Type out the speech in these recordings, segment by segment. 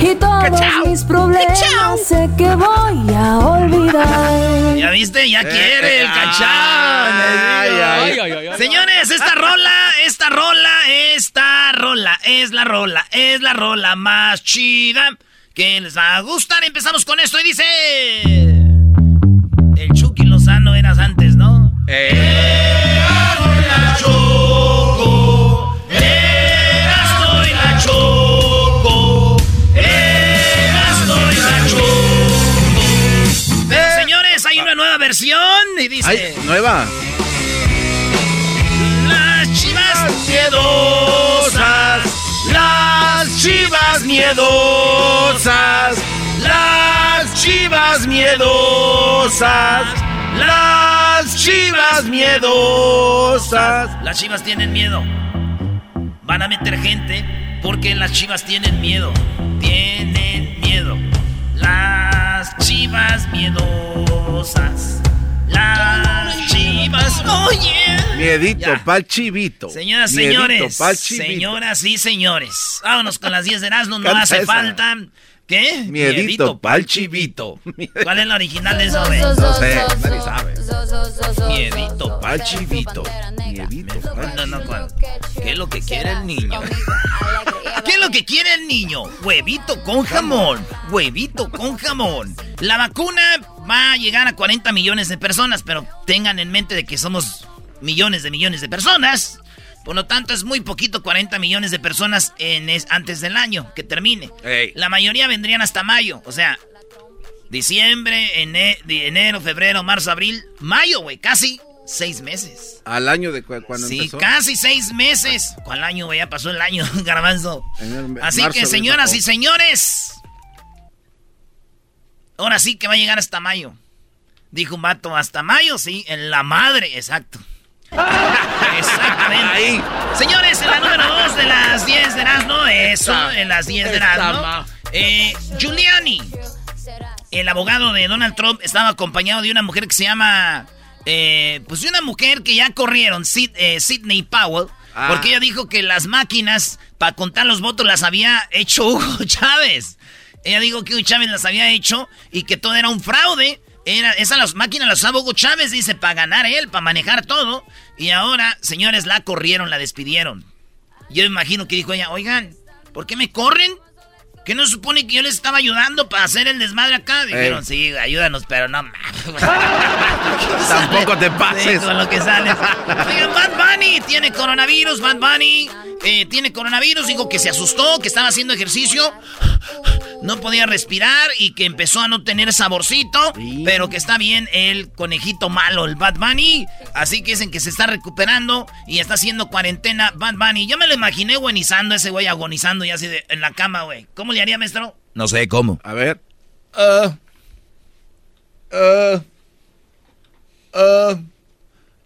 Y todos mis problemas sé que voy a olvidar. ¿Ya viste? Ya quiere el ay, ay. Señores, esta rola, esta rola, esta rola es la rola, es la rola más chida que les va a gustar. Empezamos con esto y dice... El Chucky Lozano eras antes, ¿no? la versión y dice... Ay, nueva. Las chivas miedosas, las chivas miedosas, las chivas miedosas, las chivas miedosas. Las chivas tienen miedo. Van a meter gente porque las chivas tienen miedo. Tienen miedo. Las chivas miedosas. Las chivas. Oye. Miedito Ya. pa'l chivito. Señoras, Miedito señores. pa'l chivito. Señoras y señores. Vámonos con las 10 de Erasmo, no Canta hace esa. falta. ¿Qué? Miedito pa'l chivito. ¿Cuál es la original de eso, güey? No sé, nadie sabe. Miedito Pa'l chivito. Miedito pa'l No. ¿Qué es lo que quiere el niño? ¿Qué es lo que quiere el niño? Huevito con jamón. Huevito con jamón. La vacuna va a llegar a 40 millones de personas, pero tengan en mente de que somos millones de millones de personas. Por lo tanto, es muy poquito 40 millones de personas en es- antes del año que termine. La mayoría vendrían hasta mayo. O sea, diciembre, ene- enero, febrero, marzo, abril, mayo, güey. Casi seis meses. Al año de cu- cuando Sí, empezó. casi seis meses. ¿Cuál año, güey? Ya pasó el año, garbanzo. El Así marzo que, señoras y señores, ahora sí que va a llegar hasta mayo. Dijo un vato, hasta mayo, sí, en la madre, exacto. Exactamente. Ahí. Señores, en la número dos de las 10 de Erasmo, eso, en las 10 de Erasmo. Eh, Giuliani, el abogado de Donald Trump, estaba acompañado de una mujer que se llama. eh, pues de una mujer que ya corrieron, Sid- eh, Sidney Powell, Ah. porque ella dijo que las máquinas para contar los votos las había hecho Hugo Chávez. Ella dijo que Hugo Chávez las había hecho y que todo era un fraude. Era, esas las máquinas las usaba Hugo Chávez, dice, para ganar él, para manejar todo. Y ahora, señores, la corrieron, la despidieron. Yo imagino que dijo ella, oigan, ¿por qué me corren? ¿Que no supone que yo les estaba ayudando para hacer el desmadre acá? Dijeron, sí, ayúdanos, pero no. Tampoco te Sí, pases. con lo que sale. Oigan, Bad Bunny tiene coronavirus. Bad Bunny eh, tiene coronavirus. Dijo que se asustó, que estaba haciendo ejercicio. No podía respirar y que empezó a no tener saborcito. Sí. Pero que está bien el conejito malo, el Bad Bunny. Así que dicen que se está recuperando y está haciendo cuarentena Bad Bunny. Yo me lo imaginé agonizando, ese güey agonizando y así de, en la cama, güey. ¿Cómo le haría, maestro? No sé cómo. A ver. Ah. Ah. Ah.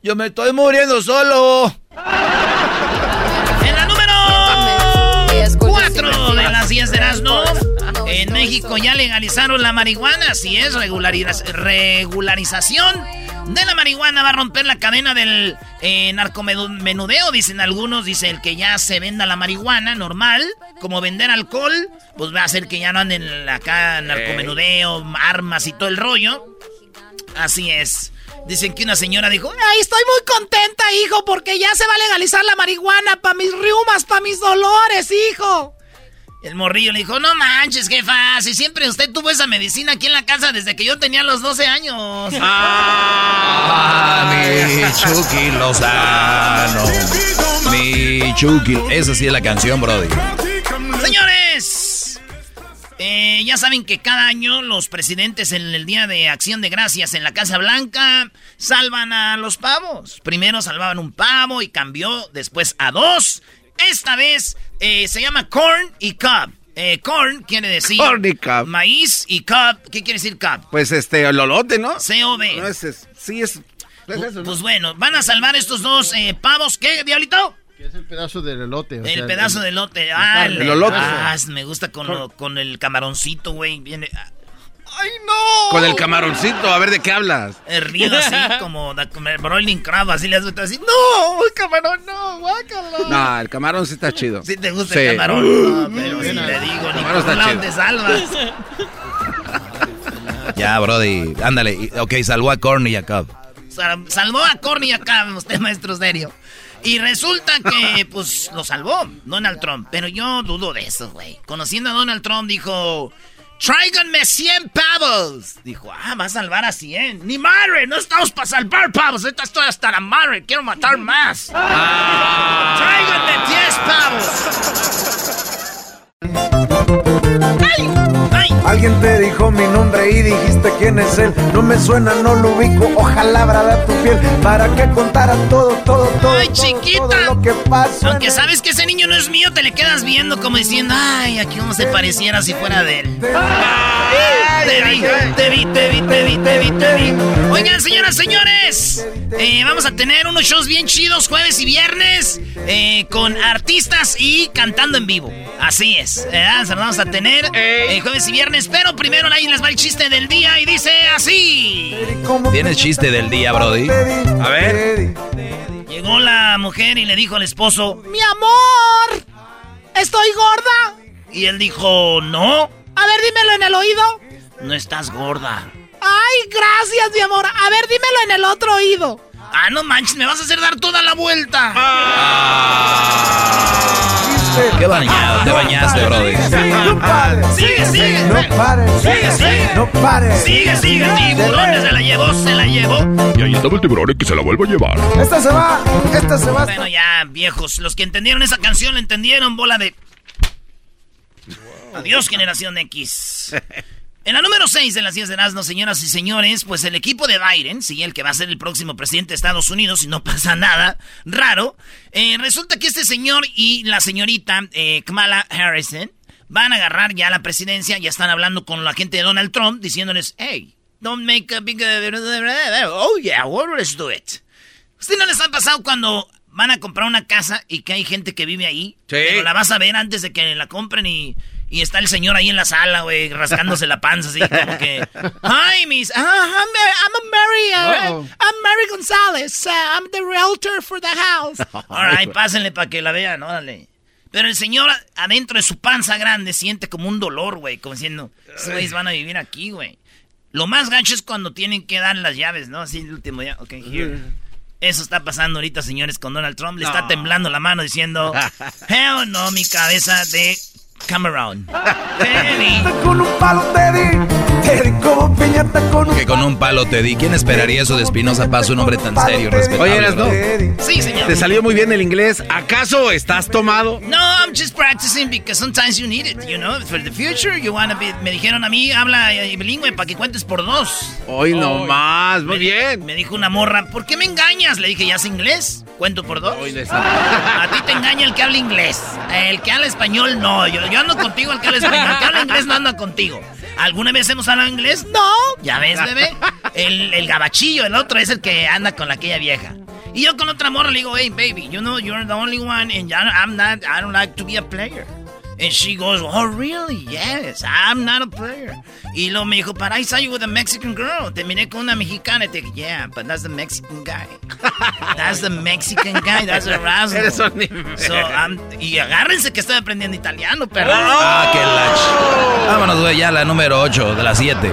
Yo me estoy muriendo solo. En la número 4 de las 10 de Erasmo, en México ya legalizaron la marihuana. Así es, regulariz- regularización de la marihuana va a romper la cadena del eh, narcomenudeo, dicen algunos. Dice el que ya se venda la marihuana normal, como vender alcohol, pues va a hacer que ya no anden acá narcomenudeo, armas y todo el rollo. Así es. Dicen que una señora dijo, ay, estoy muy contenta, hijo, porque ya se va a legalizar la marihuana para mis riumas, para mis dolores, hijo. El morrillo le dijo, no manches, jefa, si siempre usted tuvo esa medicina aquí en la casa desde que yo tenía los 12 años. Ah, mi Chucky Lozano. Mi Chucky. Esa sí es la canción, Brody. Señores, eh, ya saben que cada año los presidentes en el Día de Acción de Gracias en la Casa Blanca salvan a los pavos. Primero salvaban un pavo y cambió después a dos. Esta vez eh, se llama corn y cob. Eh, corn quiere decir Corn y cob. maíz y cob. ¿Qué quiere decir cob? Pues este, el lolote, ¿no? C-O-B. No, es, es- sí, es. Pues bueno, van a salvar estos dos eh, pavos. ¿Qué, diablito? Que es el pedazo del elote. o El sea, pedazo de elote. Ah, el, El elote. ah, me gusta con, lo- con el camaroncito, güey. Viene. ¡Ay, no! Con el camaroncito, a ver de qué hablas. Hervido así, como broiling crab, así le haces así. ¡No! ¡El camarón no! ¡Guácala! No, el camarón sí está chido. Si te gusta Sí. el camarón. No, pero si le digo, ni camarón por lado chido. te salvas. Ya, Brody, ándale. Y- Ok, salvó a Corny y a Cobb. Sal- salvó a Corny acá, usted maestro serio. Y resulta que, pues, lo salvó Donald Trump. Pero yo dudo de eso, güey. Conociendo a Donald Trump, dijo... Tráiganme 100 pavos. Dijo, ah, va a salvar a 100. Ni madre, no estamos para salvar pavos. Ahorita estoy hasta la madre. Quiero matar más. Tráiganme 10 pavos. ¡Ay! ¡Ay! Alguien te dijo mi nombre y dijiste quién es él. No me suena, no lo ubico. Ojalá brada tu piel para que contara todo, todo, todo. Ay, todo, chiquita. todo lo que pasó. en Aunque sabes que ese niño no es mío, te le quedas viendo como diciendo, ay, aquí uno se pareciera si fuera de él. Te vi, te vi, te vi, te vi, te vi, te vi. Oigan, señoras, señores, eh, vamos a tener unos shows bien chidos jueves y viernes eh, con artistas y cantando en vivo. Así es, los vamos a tener eh, jueves y viernes, pero primero ahí les va el chiste del día y dice así. ¿Cómo ¿Tienes chiste del día, Brody? A ver. Llegó la mujer y le dijo al esposo, mi amor, ¿estoy gorda? Y él dijo, no. A ver, dímelo en el oído. No estás gorda. Ay, gracias, mi amor. A ver, dímelo en el otro oído. Ah, no manches, me vas a hacer dar toda la vuelta. Chiste. Qué bañado, te bañaste, Brody. No pares. Sigue, sigue. No pares. Sigue, sigue. No pares. Sigue, sigue, tiburones, se la llevó, se la llevó. Y ahí estaba el tiburón y que se la vuelva a llevar. Esta se va. Esta se va. Bueno, ya, viejos, los que entendieron esa canción la entendieron, bola de... Adiós, generación X. En la número 6 de las 10 de Erasmo, señoras y señores, pues el equipo de Biden, sí, el que va a ser el próximo presidente de Estados Unidos, y no pasa nada raro, eh, resulta que este señor y la señorita eh, Kamala Harrison van a agarrar ya la presidencia, ya están hablando con la gente de Donald Trump, diciéndoles, hey, don't make a big... Oh, yeah, well, let's do it. ¿Usted no les ha pasado cuando van a comprar una casa y que hay gente que vive ahí? Sí. Pero la vas a ver antes de que la compren y, y está el señor ahí en la sala, güey, rascándose la panza, así como que... Hi, miss. Ah, I'm, I'm a Mary, uh. I'm Mary González. Uh, I'm the realtor for the house. All right, pásenle para que la vean, órale. Pero el señor adentro de su panza grande siente como un dolor, güey, como diciendo, esos güeyes van a vivir aquí, güey. Lo más gacho es cuando tienen que dar las llaves, ¿no? Así el último día. Ok, here. Eso está pasando ahorita, señores, con Donald Trump. Le está temblando la mano diciendo, hell no, mi cabeza de Cameron. Con un palo te di. Con un Que con un palo te di. ¿Quién esperaría eso de Espinosa Paz, un hombre tan serio y respetable? Oye, eras, ¿no? Sí, señor. Te salió muy bien el inglés. ¿Acaso estás tomado? No, I'm just practicing because sometimes you need it, you know, for the future. You wanna be, me dijeron a mí, habla eh, bilingüe para que cuentes por dos. Hoy no más. Muy Me- bien. Me dijo una morra, ¿por qué me engañas? Le dije, ¿ya sé inglés? ¿Cuento por dos? Hoy no está. A ti te engaña el que habla inglés. El que habla español, no. Yo, yo ando contigo. El que habla inglés no anda contigo. ¿Alguna vez hemos hablado inglés? No. ¿Ya ves, bebé? El, el gabachillo, el otro es el que anda con aquella vieja. Y yo con otra morra le digo, hey, baby, you know, you're the only one, and I'm not, I don't like to be a player. And she goes, oh, really? Yes, I'm not a player. Y luego me dijo, but I saw you with a Mexican girl. Te miré con una mexicana. Y te dije, yeah, but that's the Mexican guy. That's the Mexican guy. That's un nivel. So, I'm- y agárrense que estoy aprendiendo italiano, perro. Ah, qué lach. Vámonos, güey, ya la número 8 de las 7.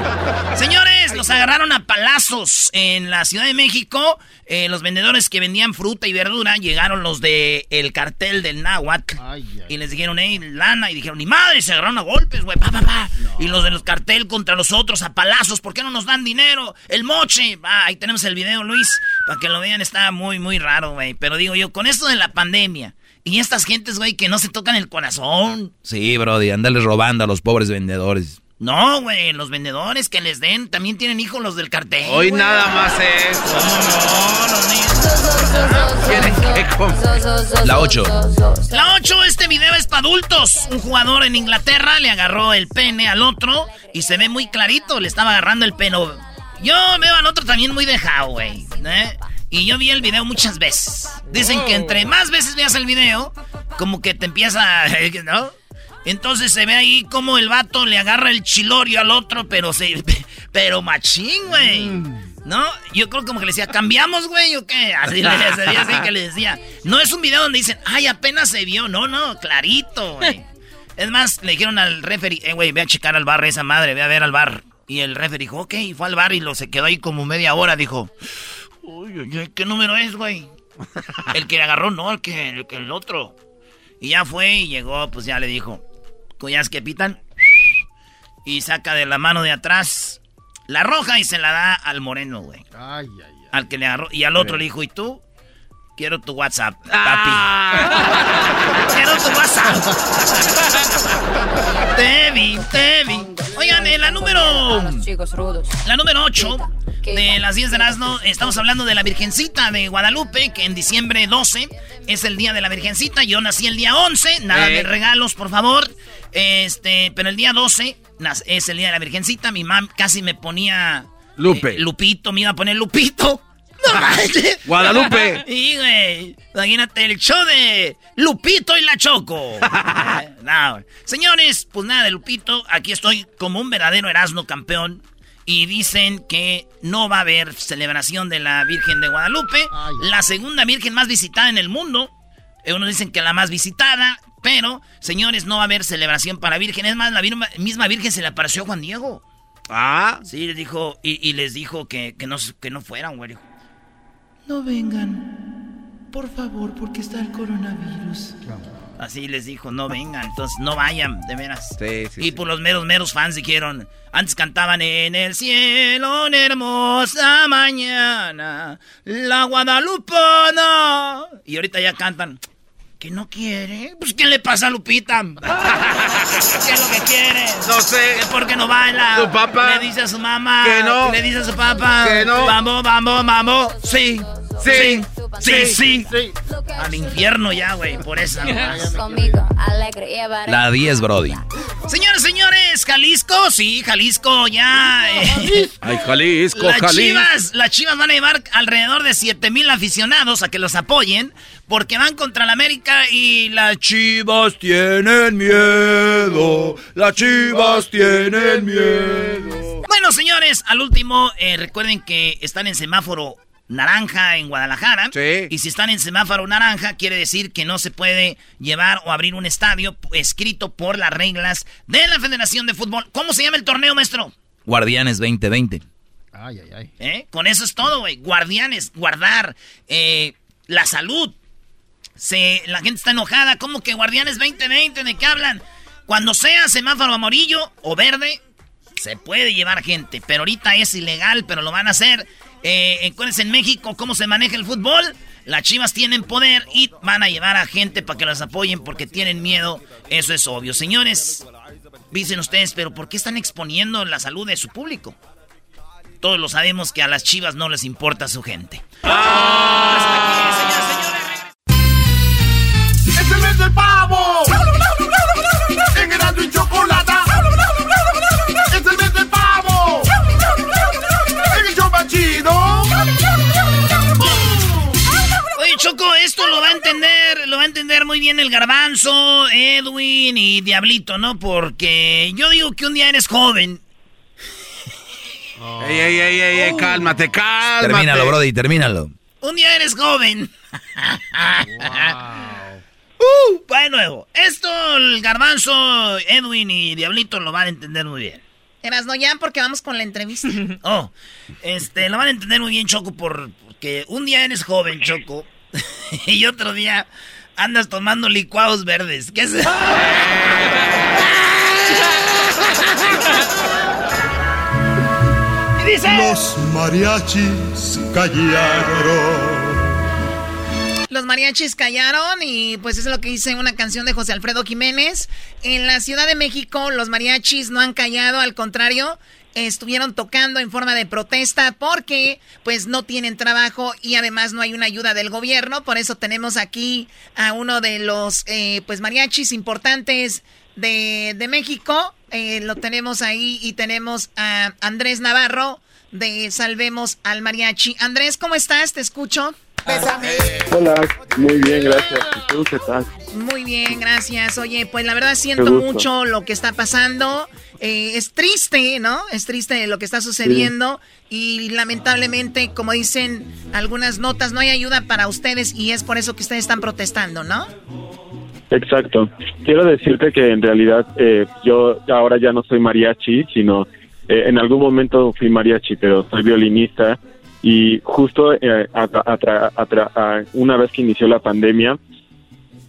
Señores, los agarraron a palazos en la Ciudad de México. Eh, los vendedores que vendían fruta y verdura llegaron los de el cartel del. Ay, ay. Y les dijeron, hey, lana. Y dijeron, ni madre, se agarraron a golpes, güey, pa, pa, pa. Y los de los cartel contra los otros a palazos. ¿Por qué no nos dan dinero? El moche. Va, ahí tenemos el video, Luis. Para que lo vean, está muy, muy raro, güey. Pero digo yo, con esto de la pandemia y estas gentes, güey, que no se tocan el corazón. Sí, Brody, andales robando a los pobres vendedores. No, güey, los vendedores que les den también tienen hijos los del cartel. Hoy nada más es. No, los niños. Tienen que. La 8. La 8, este video es para adultos. Un jugador en Inglaterra le agarró el pene al otro y se ve muy clarito, le estaba agarrando el pene. Yo veo al otro también muy dejado, güey. ¿eh? Y yo vi el video muchas veces. Dicen que entre más veces veas el video, como que te empieza, ¿no? Entonces se ve ahí como el vato le agarra el chilorio al otro, pero se, pero machín, güey. ¿No? Yo creo como que le decía, ¿cambiamos, güey, o qué? Así le decía, así que le decía. No es un video donde dicen, ay, apenas se vio. No, no, clarito, güey. Es más, le dijeron al referee, eh, güey, ve a checar al bar esa madre, ve a ver al bar. Y el referee dijo, ok, fue al bar y lo se quedó ahí como media hora. Dijo, uy, ¿qué número es, güey? El que agarró, no, el que, el, el otro. Y ya fue y llegó, pues ya le dijo, cuyas que pitan. Y saca de la mano de atrás la roja y se la da al moreno, güey. Ay, ay, ay. Al que le agarró. Y al otro le dijo, ¿y tú? Quiero tu WhatsApp, papi. Ah. Quiero tu WhatsApp. te vi, te vi. Oigan, en la número. La número 8 de las 10 de Erasmo, estamos hablando de la Virgencita de Guadalupe, que en diciembre 12 es el día de la Virgencita. Yo nací el día 11, nada de regalos, por favor. Este, pero el día 12 es el día de la Virgencita. Mi mamá casi me ponía. Lupe. Eh, Lupito, me iba a poner Lupito. No manches. Guadalupe. Y, güey, imagínate el show de Lupito y la Choco. no, señores, pues nada de Lupito. Aquí estoy como un verdadero Erasmo campeón. Y dicen que no va a haber celebración de la Virgen de Guadalupe. La segunda Virgen más visitada en el mundo. Unos dicen que la más visitada. Pero, señores, no va a haber celebración para Virgen. Es más, la misma Virgen se le apareció a Juan Diego. Ah. Sí, les dijo, y, les dijo que, no, que no fueran, güey. No vengan, por favor, porque está el coronavirus. Así les dijo, no vengan, entonces no vayan, de veras. Sí, sí, y por los meros, meros fans dijeron, antes cantaban en el cielo, una hermosa mañana, la Guadalupana. Y ahorita ya cantan, ¿Que no quiere? Pues ¿qué le pasa a Lupita? ¿Qué es lo que quiere? No sé. ¿Por qué no baila? Su papá. Le dice a su mamá. Que no. Le dice a su papá. Que no. Vamos, vamos, vamos. Sí. Sí. Sí, sí. sí. Al infierno ya, güey, por esa. La 10, Brody. Señores, señores, Jalisco, sí, Jalisco ya. Eh. Ay, Jalisco, las Jalisco. Chivas, las Chivas van a llevar alrededor de 7 mil aficionados a que los apoyen porque van contra la América y las Chivas tienen miedo. Las Chivas tienen miedo. Bueno, señores, al último, eh, recuerden que están en semáforo naranja en Guadalajara. Sí. Y si están en semáforo naranja, quiere decir que no se puede llevar o abrir un estadio escrito por las reglas de la Federación de Fútbol. ¿Cómo se llama el torneo, maestro? Guardianes 2020. Ay, ay, ay. ¿Eh? Con eso es todo, güey. Guardianes, guardar eh, la salud. Se, la gente está enojada. ¿Cómo que Guardianes 2020? ¿De qué hablan? Cuando sea semáforo amarillo o verde, se puede llevar gente. Pero ahorita es ilegal, pero lo van a hacer. Eh, en México cómo se maneja el fútbol. Las chivas tienen poder y van a llevar a gente para que las apoyen porque tienen miedo. Eso es obvio. Señores, dicen ustedes, pero ¿por qué están exponiendo la salud de su público? Todos lo sabemos que a las chivas no les importa su gente. ¡Ah! Hasta aquí, ¡Es Esto lo va a entender, lo va a entender muy bien el garbanzo, Edwin y Diablito, ¿no? Porque yo digo que un día eres joven. Ey, ey, ey, ey, cálmate, cálmate. Termínalo, Brody, termínalo. Un día eres joven. Uh, va de nuevo. Esto el garbanzo, Edwin y Diablito lo van a entender muy bien. Eras no ya porque vamos con la entrevista. oh, este, lo van a entender muy bien, Choco, porque un día eres joven, Choco, y otro día andas tomando licuados verdes. ¿Qué es eso? y dice... Los mariachis callaron. Los mariachis callaron y pues eso es lo que dice una canción de José Alfredo Jiménez. En la Ciudad de México los mariachis no han callado, al contrario, estuvieron tocando en forma de protesta porque pues no tienen trabajo y además no hay una ayuda del gobierno. Por eso tenemos aquí a uno de los eh, pues mariachis importantes de, de México. Eh, lo tenemos ahí y tenemos a Andrés Navarro de Salvemos al Mariachi. Andrés, ¿cómo estás? Te escucho. Hola, muy bien, gracias. ¿Y tú qué tal? Muy bien, gracias. Oye, pues la verdad siento mucho lo que está pasando. Eh, es triste, ¿no? Es triste lo que está sucediendo y lamentablemente, como dicen algunas notas, no hay ayuda para ustedes y es por eso que ustedes están protestando, ¿no? Exacto. Quiero decirte que en realidad eh, yo ahora ya no soy mariachi, sino eh, en algún momento fui mariachi, pero soy violinista y justo eh, una vez que inició la pandemia,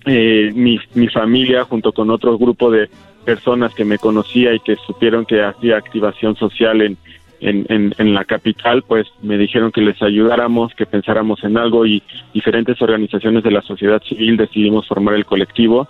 eh, mi, mi familia junto con otro grupo de personas que me conocía y que supieron que hacía activación social en, en, en, la capital, pues me dijeron que les ayudáramos, que pensáramos en algo y diferentes organizaciones de la sociedad civil decidimos formar el colectivo.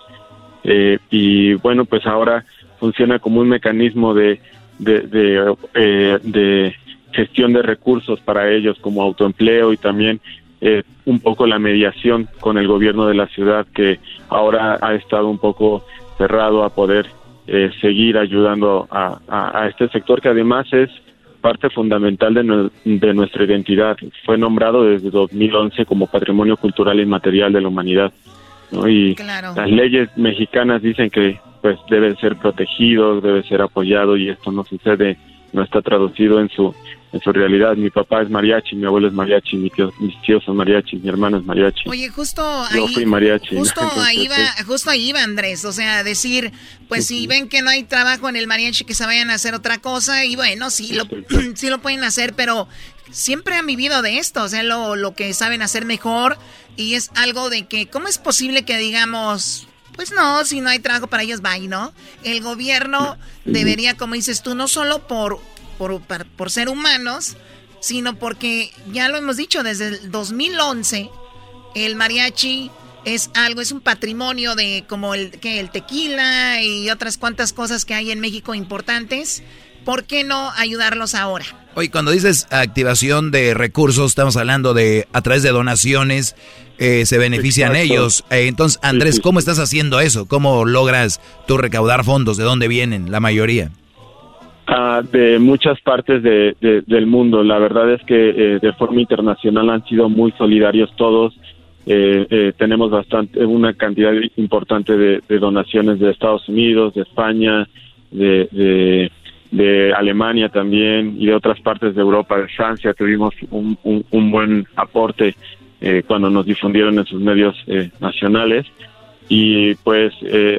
Eh, y bueno, pues ahora funciona como un mecanismo de, de, de, eh, de gestión de recursos para ellos como autoempleo y también eh, un poco la mediación con el gobierno de la ciudad que ahora ha estado un poco cerrado a poder eh, seguir ayudando a, a, este sector que además es parte fundamental de, de, nuestra identidad. Fue nombrado desde 2011 como Patrimonio Cultural Inmaterial de la Humanidad. ¿no? Y las leyes mexicanas dicen que pues debe ser protegido, debe ser apoyado y esto no sucede, no está traducido en su en su realidad. Mi papá es mariachi, mi abuelo es mariachi, mis tíos son mariachi, mi hermano es mariachi. Oye, justo ahí, fui mariachi. Justo ahí va, justo ahí va Andrés, o sea, decir, pues si ven que no hay trabajo en el mariachi, que se vayan a hacer otra cosa, y bueno, sí lo, sí lo pueden hacer, pero siempre han vivido de esto, o sea, lo, lo que saben hacer mejor, y es algo de que, ¿cómo es posible que digamos, pues no, si no hay trabajo para ellos, bye, ¿no? El gobierno debería, como dices tú, no solo por por, por ser humanos, sino porque ya lo hemos dicho desde el 2011, el mariachi es algo, es un patrimonio de como el, que el tequila y otras cuantas cosas que hay en México importantes. ¿Por qué no ayudarlos ahora? Hoy cuando dices activación de recursos, estamos hablando de a través de donaciones, eh, se benefician ellos. Eh, entonces, Andrés, ¿cómo estás haciendo eso? ¿Cómo logras tú recaudar fondos? ¿De dónde vienen la mayoría? de muchas partes de, del mundo. La verdad es que eh, de forma internacional han sido muy solidarios todos. Eh, eh, tenemos bastante una cantidad importante de, donaciones de Estados Unidos, de España, de, de, Alemania también y de otras partes de Europa, de Francia. Tuvimos un, un, buen aporte cuando nos difundieron en sus medios nacionales y pues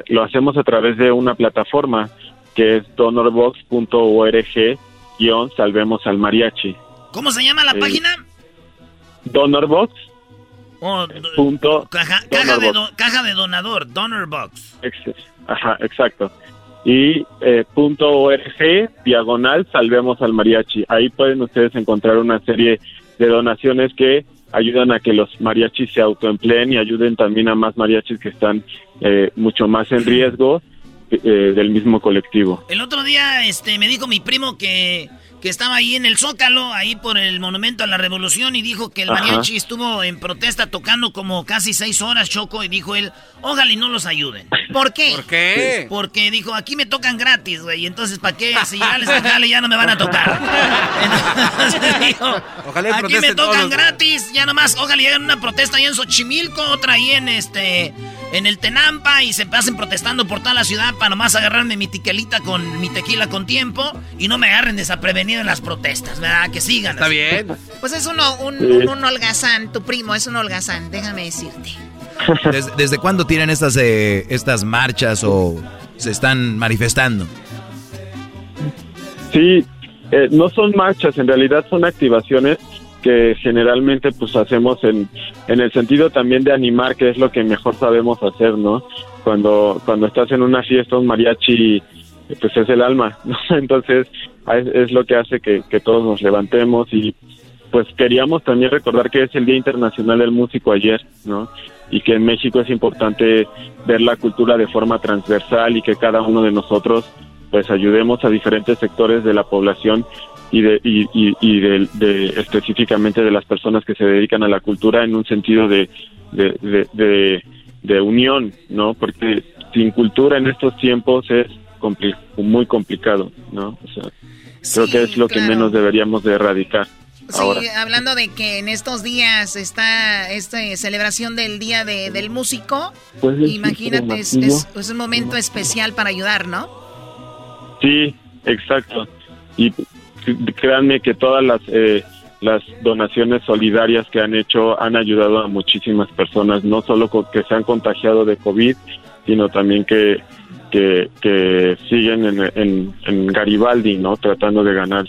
lo hacemos a través de una plataforma que es donorbox.org guion salvemos al mariachi. ¿Cómo se llama la página? Donorbox. Oh, punto caja, de caja, de donador, Donorbox. Ajá, exacto. Y eh, punto org, diagonal, salvemos al mariachi. Ahí pueden ustedes encontrar una serie de donaciones que ayudan a que los mariachis se autoempleen y ayuden también a más mariachis que están eh, mucho más en riesgo eh, del mismo colectivo. El otro día este, me dijo mi primo que, que estaba ahí en el Zócalo, ahí por el Monumento a la Revolución, y dijo que el mariachi estuvo en protesta tocando como casi seis horas, Choco, y dijo él, ojalá y no los ayuden. ¿Por qué? ¿Por qué? Porque dijo, aquí me tocan gratis, güey, y entonces ¿para qué? Si ya les jale ya no me van a tocar. Entonces dijo, ojalá aquí me tocan gratis, ya nomás, ojalá y hagan una protesta ahí en Xochimilco, otra ahí en este en el Tenampa y se pasen protestando por toda la ciudad para nomás agarrarme mi tiquelita con mi tequila con tiempo y no me agarren desaprevenido en las protestas, ¿verdad? Que sigan. Está bien. Pues es uno, un, un, holgazán, tu primo es un holgazán, déjame decirte. ¿Desde, cuándo tienen estas, eh, estas marchas o se están manifestando? Sí, eh, no son marchas, en realidad son activaciones que generalmente pues hacemos en, en el sentido también de animar, que es lo que mejor sabemos hacer, ¿no? Cuando, cuando estás en una fiesta, un mariachi, pues es el alma, ¿no? Entonces es, lo que hace que, que todos nos levantemos y pues queríamos también recordar que es el Día Internacional del Músico ayer, ¿no? Y que en México es importante ver la cultura de forma transversal y que cada uno de nosotros pues ayudemos a diferentes sectores de la población y de, y, y, de, específicamente de las personas que se dedican a la cultura en un sentido de, de, de unión, ¿no? Porque sin cultura en estos tiempos es muy complicado, ¿no? Creo que es lo que menos deberíamos de erradicar. Sí, ahora. hablando de que en estos días está esta celebración del Día de- del Músico, Pues es imagínate, es, es- es un momento especial para ayudar, ¿no? Sí, exacto. Y créanme que todas las eh, las donaciones solidarias que han hecho han ayudado a muchísimas personas, no solo que se han contagiado de COVID, sino también que que, que siguen en, Garibaldi, ¿no? Tratando de ganar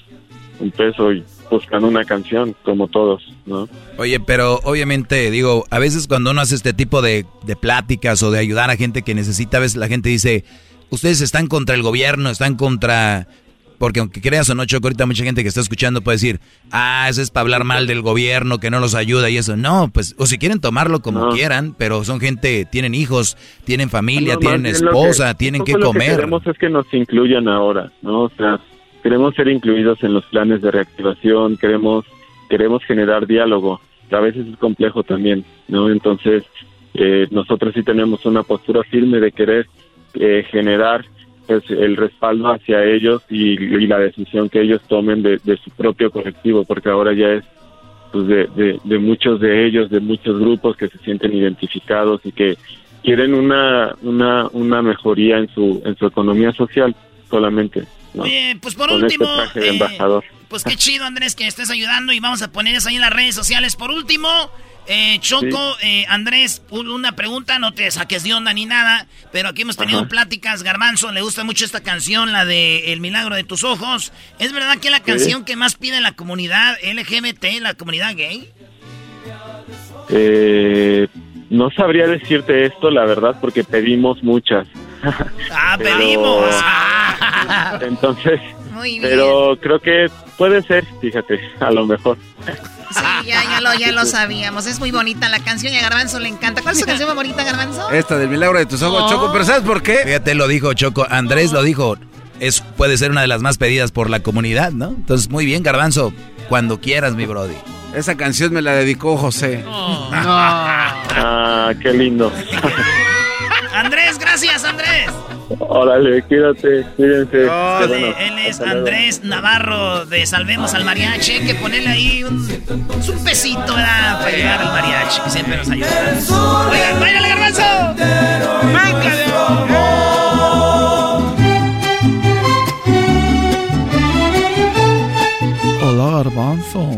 un peso y buscando una canción, como todos, ¿no? Oye, pero obviamente, digo, a veces cuando uno hace este tipo de pláticas o de ayudar a gente que necesita, a veces la gente dice, ustedes están contra el gobierno, están contra... Porque aunque creas o no, Choco, ahorita mucha gente que está escuchando puede decir, ah, eso es para hablar mal del gobierno, que no los ayuda y eso. No, pues, o si quieren tomarlo como No. quieran, pero son gente, tienen hijos, tienen familia, No, tienen esposa, que- tienen que poco Lo que comer. queremos es que nos incluyan ahora, ¿no? O sea, queremos ser incluidos en los planes de reactivación, queremos queremos generar diálogo. A veces es complejo también, ¿no? Entonces, eh, nosotros sí tenemos una postura firme de querer eh, generar pues, el respaldo hacia ellos y, y la decisión que ellos tomen de, de su propio colectivo, porque ahora ya es pues, de, de, de muchos de ellos, de muchos grupos que se sienten identificados y que quieren una, una, una mejoría en su, en su economía social solamente. pues por Con último, este traje de eh, embajador. Pues qué chido Andrés que estés ayudando y vamos a poner eso ahí en las redes sociales. Por último, eh, Choco, eh, Andrés, un- una pregunta, no te saques de onda ni nada, pero aquí hemos tenido Ajá. pláticas, Garbanzo, le gusta mucho esta canción, la de El Milagro de tus Ojos. ¿Es verdad que es la canción que más pide la comunidad LGBT, la comunidad gay? Eh, no sabría decirte esto, la verdad, porque pedimos muchas. Ah, Pero- pedimos. Entonces, Muy bien. pero creo que puede ser, fíjate, a lo mejor. Sí, ya, ya, lo, ya lo sabíamos. Es muy bonita la canción y a Garbanzo le encanta. ¿Cuál es su canción favorita, Garbanzo? Esta del milagro de tus ojos, Oh. Choco. Pero ¿sabes por qué? Fíjate, lo dijo Choco, Andrés lo dijo, es, puede ser una de las más pedidas por la comunidad, ¿no? Entonces, muy bien, Garbanzo, cuando quieras, mi brody. Esa canción me la dedicó José. Ah, qué lindo. Andrés, gracias, Andrés. Órale, cuídate, cuídense. Qué Él, bueno. él es Hasta luego. Andrés Navarro de Salvemos al Mariachi. Hay que ponerle ahí un, es un pesito, ¿verdad? Para llegar al mariachi, que siempre nos ayuda. Oigan, ¡váyale, garbanzo! Hola, Garbanzo.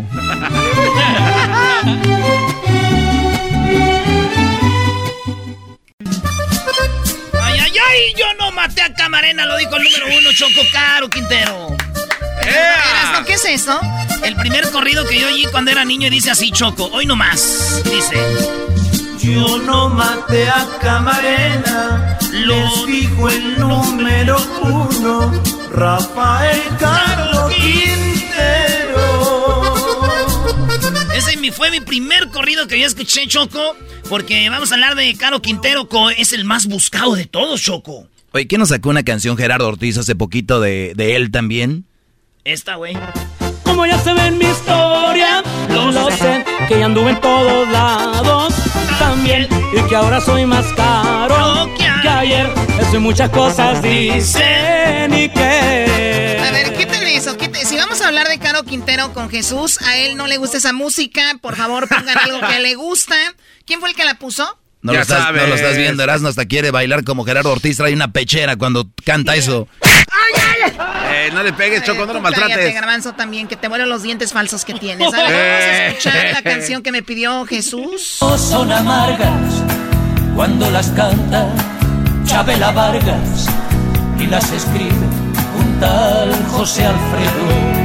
¡Ay! Yo no maté a Camarena, lo dijo el número uno, Choco Caro Quintero. Erasno, ¿Qué es eso? El primer corrido que yo oí cuando era niño y dice así, Choco. Hoy no más. Dice. Yo no maté a Camarena, los dijo el número uno, Rafael Caro Quintero. Ese mi- fue mi primer corrido que yo escuché, Choco. Porque vamos a hablar de Caro Quintero, co- es el más buscado de todos, Choco. Oye, ¿quién nos sacó una canción Gerardo Ortiz hace poquito de, de él también? Esta, güey. Como ya se ve en mi historia, lo sé, que ya anduve en todos lados también y que ahora soy más caro que ayer. Eso y muchas cosas dicen y que. A ver, vamos a hablar de Caro Quintero con Jesús, a él no le gusta esa música. Por favor, pongan algo que le gusta. ¿Quién fue el que la puso? No, Ya lo estás, no sabes. lo estás viendo, Erasmo hasta quiere bailar como Gerardo Ortiz, trae una pechera cuando canta eso. Eh, no le pegues, Choco, no lo cállate, maltrates. Garbanzo, también, que te vuelen los dientes falsos que tienes. A ver, vamos a escuchar la canción que me pidió Jesús. Son amargas cuando las canta Chabela Vargas y las escribe un tal José Alfredo.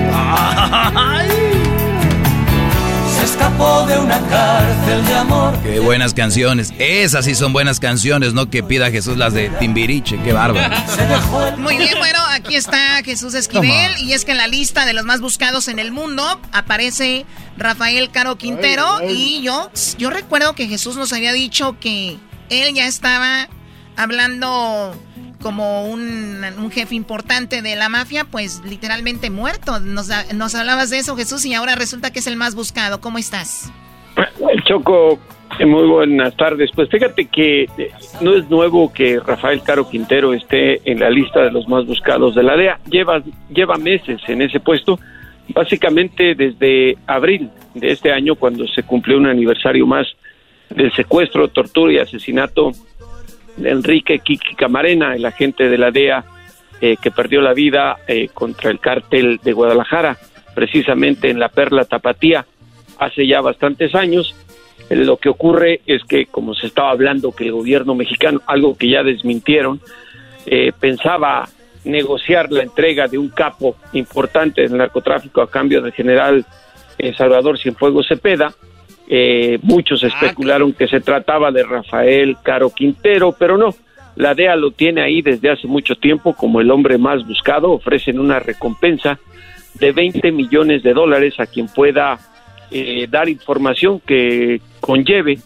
Se escapó de una cárcel de amor. Qué buenas canciones. Esas sí son buenas canciones, no que pida Jesús las de Timbiriche, qué bárbaro. Muy bien, bueno, aquí está Jesús Esquivel y es que en la lista de los más buscados en el mundo aparece Rafael Caro Quintero y yo, yo recuerdo que Jesús nos había dicho que él ya estaba hablando como un, un jefe importante de la mafia, pues literalmente muerto. Nos, nos hablabas de eso, Jesús, y ahora resulta que es el más buscado. ¿Cómo estás? Choco, Eh, Muy buenas tardes. Pues fíjate que eh, no es nuevo que Rafael Caro Quintero esté en la lista de los más buscados de la DEA. Lleva, lleva meses en ese puesto, básicamente desde abril de este año, cuando se cumplió un aniversario más del secuestro, tortura y asesinato Enrique Kiki Camarena, el agente de la DEA eh, que perdió la vida eh, contra el cártel de Guadalajara, precisamente en la Perla Tapatía, hace ya bastantes años. Eh, Lo que ocurre es que, como se estaba hablando, que el gobierno mexicano, algo que ya desmintieron, eh, pensaba negociar la entrega de un capo importante del narcotráfico a cambio del general Salvador Cienfuegos Cepeda. Eh, muchos especularon que se trataba de Rafael Caro Quintero, pero no. La DEA lo tiene ahí desde hace mucho tiempo como el hombre más buscado. Ofrecen una recompensa de 20 millones de dólares a quien pueda eh, dar información que conlleve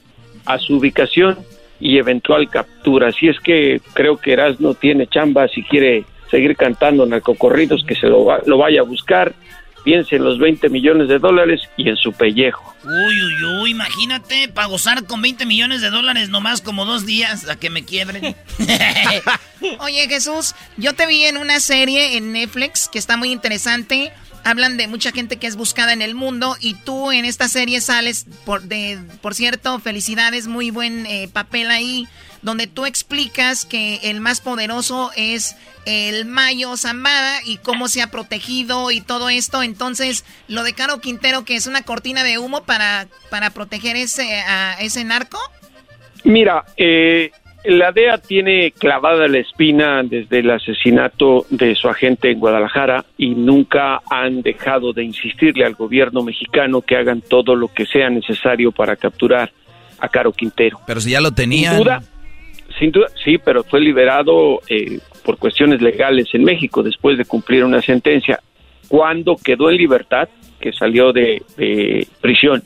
a su ubicación y eventual captura. Así es que creo que Erasmo tiene chamba si quiere seguir cantando narcocorridos, que se lo, va- lo vaya a buscar, piense en los 20 millones de dólares y en su pellejo. Uy, uy, uy, imagínate, para gozar con 20 millones de dólares nomás como dos días a que me quiebren. Oye, Jesús, yo te vi en una serie en Netflix que está muy interesante. Hablan de mucha gente que es buscada en el mundo y tú en esta serie sales, por, de, por cierto, felicidades, muy buen eh, papel ahí, donde tú explicas que el más poderoso es el Mayo Zambada y cómo se ha protegido y todo esto. Entonces, lo de Caro Quintero, que es una cortina de humo para, para proteger ese, a ese narco. Mira, eh, la DEA tiene clavada la espina desde el asesinato de su agente en Guadalajara y nunca han dejado de insistirle al gobierno mexicano que hagan todo lo que sea necesario para capturar a Caro Quintero. Pero si ya lo tenían. Sin duda, sin duda, sí, pero fue liberado eh, por cuestiones legales en México después de cumplir una sentencia. Cuando quedó en libertad, que salió de, de prisión,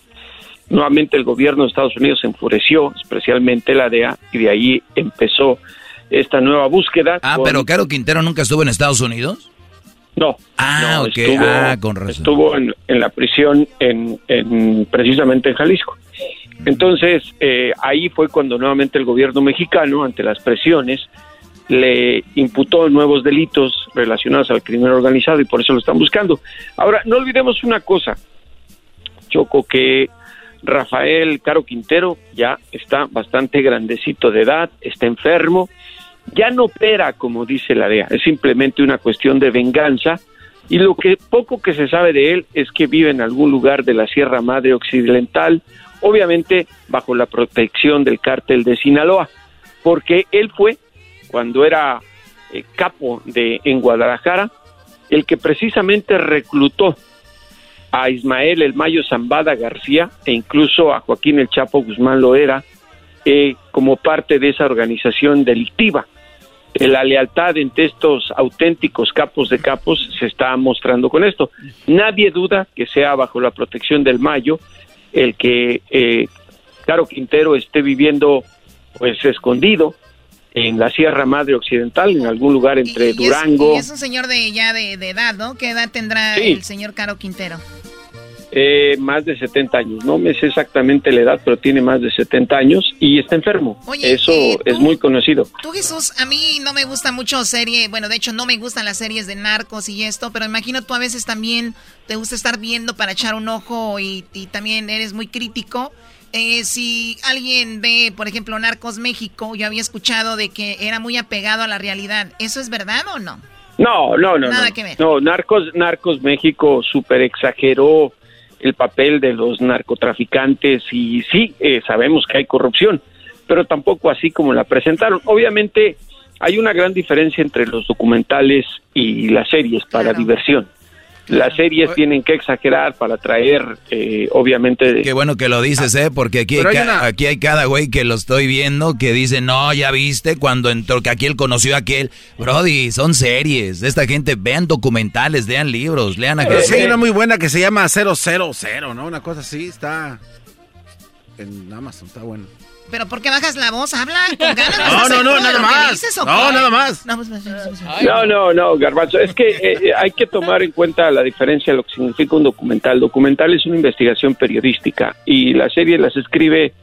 nuevamente el gobierno de Estados Unidos se enfureció, especialmente la DEA, y de ahí empezó esta nueva búsqueda. Ah, con- pero Caro Quintero nunca estuvo en Estados Unidos. No. Ah, no, ok. estuvo- ah, con razón. Estuvo en, en la prisión en, en- precisamente en Jalisco. Entonces, eh, ahí fue cuando nuevamente el gobierno mexicano, ante las presiones, le imputó nuevos delitos relacionados al crimen organizado y por eso lo están buscando. Ahora, no olvidemos una cosa, Choco, que Rafael Caro Quintero ya está bastante grandecito de edad, está enfermo, ya no opera como dice la DEA, es simplemente una cuestión de venganza y lo que poco que se sabe de él es que vive en algún lugar de la Sierra Madre Occidental, obviamente bajo la protección del cártel de Sinaloa, porque él fue cuando era eh, capo de en Guadalajara el que precisamente reclutó a Ismael El Mayo Zambada García e incluso a Joaquín El Chapo Guzmán Loera eh, como parte de esa organización delictiva. Eh, La lealtad entre estos auténticos capos de capos se está mostrando con esto. Nadie duda que sea bajo la protección del Mayo el que eh, Caro Quintero esté viviendo pues escondido en la Sierra Madre Occidental, en algún lugar entre Y Durango. y es un señor de ya de, de edad, ¿no? ¿Qué edad tendrá Sí. el señor Caro Quintero? Eh, más de 70 años, no me sé exactamente la edad, pero tiene más de 70 años y está enfermo. Oye, Eso eh, es muy conocido. Tú, Jesús, a mí no me gusta mucho serie, bueno, de hecho no me gustan las series de narcos y esto, pero imagino tú a veces también te gusta estar viendo para echar un ojo y, y también eres muy crítico. Eh, si alguien ve, por ejemplo, Narcos México, yo había escuchado de que era muy apegado a la realidad. ¿Eso es verdad o no? No, no, no. Nada no. que ver. No, Narcos, Narcos México super exageró el papel de los narcotraficantes y sí, eh, sabemos que hay corrupción, pero tampoco así como la presentaron. Obviamente hay una gran diferencia entre los documentales y las series para diversión. Las series tienen que exagerar para atraer, eh, obviamente... Qué bueno que lo dices, ¿eh? Porque aquí hay, hay una- aquí hay cada güey que lo estoy viendo que dice, no, ya viste, cuando entró, que aquel conoció a aquel. Brody, son series. Esta gente, vean documentales, lean libros, lean a Pero sí hay una muy buena que se llama 000, ¿no? Una cosa así, está en Amazon, está bueno. ¿Pero por qué bajas la voz? Habla con ganas. No, ¿estás no, no, nada más. dices No, nada más. No, pues, pues, pues. No, no, no, Garbanzo. Es que eh, hay que tomar en cuenta la diferencia de lo que significa un documental. Documental es una investigación periodística y las series las escribe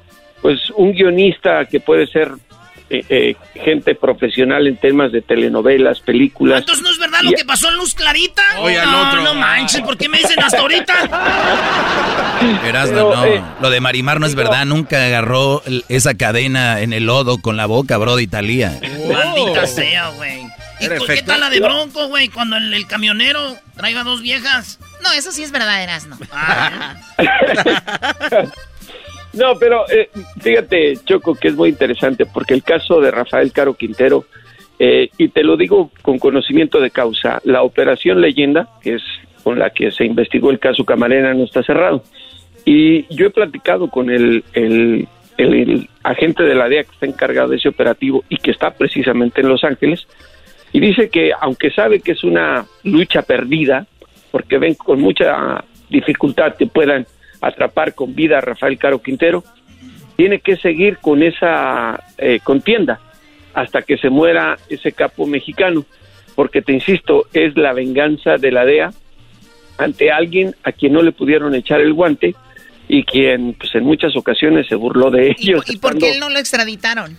pues un guionista que puede ser eh, eh, gente profesional en temas de telenovelas, películas. Entonces no es verdad lo que pasó en Luz Clarita. Oye, al no, otro. no manches, ¿por qué me dicen hasta ahorita? Erasmo, Pero, no. eh, Lo de Marimar no es verdad. Nunca agarró esa cadena en el lodo con la boca, bro, de Italia. Maldita sea, güey. ¿Y cu- qué tal la de Bronco, güey? Cuando el, el camionero traiga dos viejas. No, eso sí es verdad, Erasno. Ah, No, pero eh, fíjate, Choco, que es muy interesante porque el caso de Rafael Caro Quintero, eh, y te lo digo con conocimiento de causa, la operación Leyenda, que es con la que se investigó el caso Camarena, no está cerrado. Y yo he platicado con el, el, agente de la DEA que está encargado de ese operativo y que está precisamente en Los Ángeles, y dice que aunque sabe que es una lucha perdida, porque ven con mucha dificultad que puedan atrapar con vida a Rafael Caro Quintero, tiene que seguir con esa eh, contienda hasta que se muera ese capo mexicano, porque te insisto, es la venganza de la DEA ante alguien a quien no le pudieron echar el guante y quien pues en muchas ocasiones se burló de ¿Y, ellos. y por qué él no lo extraditaron?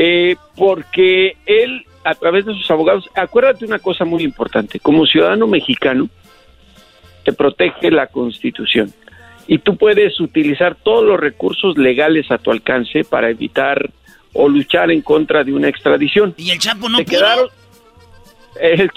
eh, porque él, a través de sus abogados, acuérdate una cosa muy importante, como ciudadano mexicano, te protege la Constitución y tú puedes utilizar todos los recursos legales a tu alcance para evitar o luchar en contra de una extradición. y el Chapo no pudo. quedaron, el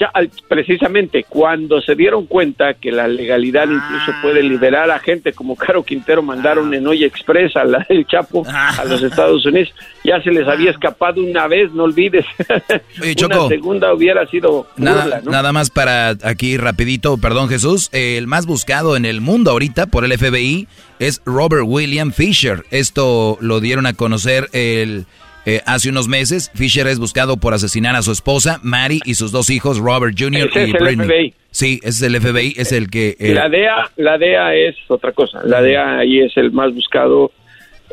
precisamente cuando se dieron cuenta que la legalidad incluso puede liberar a gente como Caro Quintero mandaron en Hoy Express a la del Chapo a los Estados Unidos ya se les había escapado una vez no olvides Oye, una Choco. segunda hubiera sido Nada, burla, ¿no? nada más para aquí rapidito, perdón Jesús, el más buscado en el mundo ahorita por el FBI es Robert William Fisher. Esto lo dieron a conocer el, eh, hace unos meses. Fisher es buscado por asesinar a su esposa, Mary, y sus dos hijos, Robert Jr. Ese y es el. FBI. Sí, ese es el FBI, es el que... eh, la DEA la DEA es otra cosa la DEA ahí es el más buscado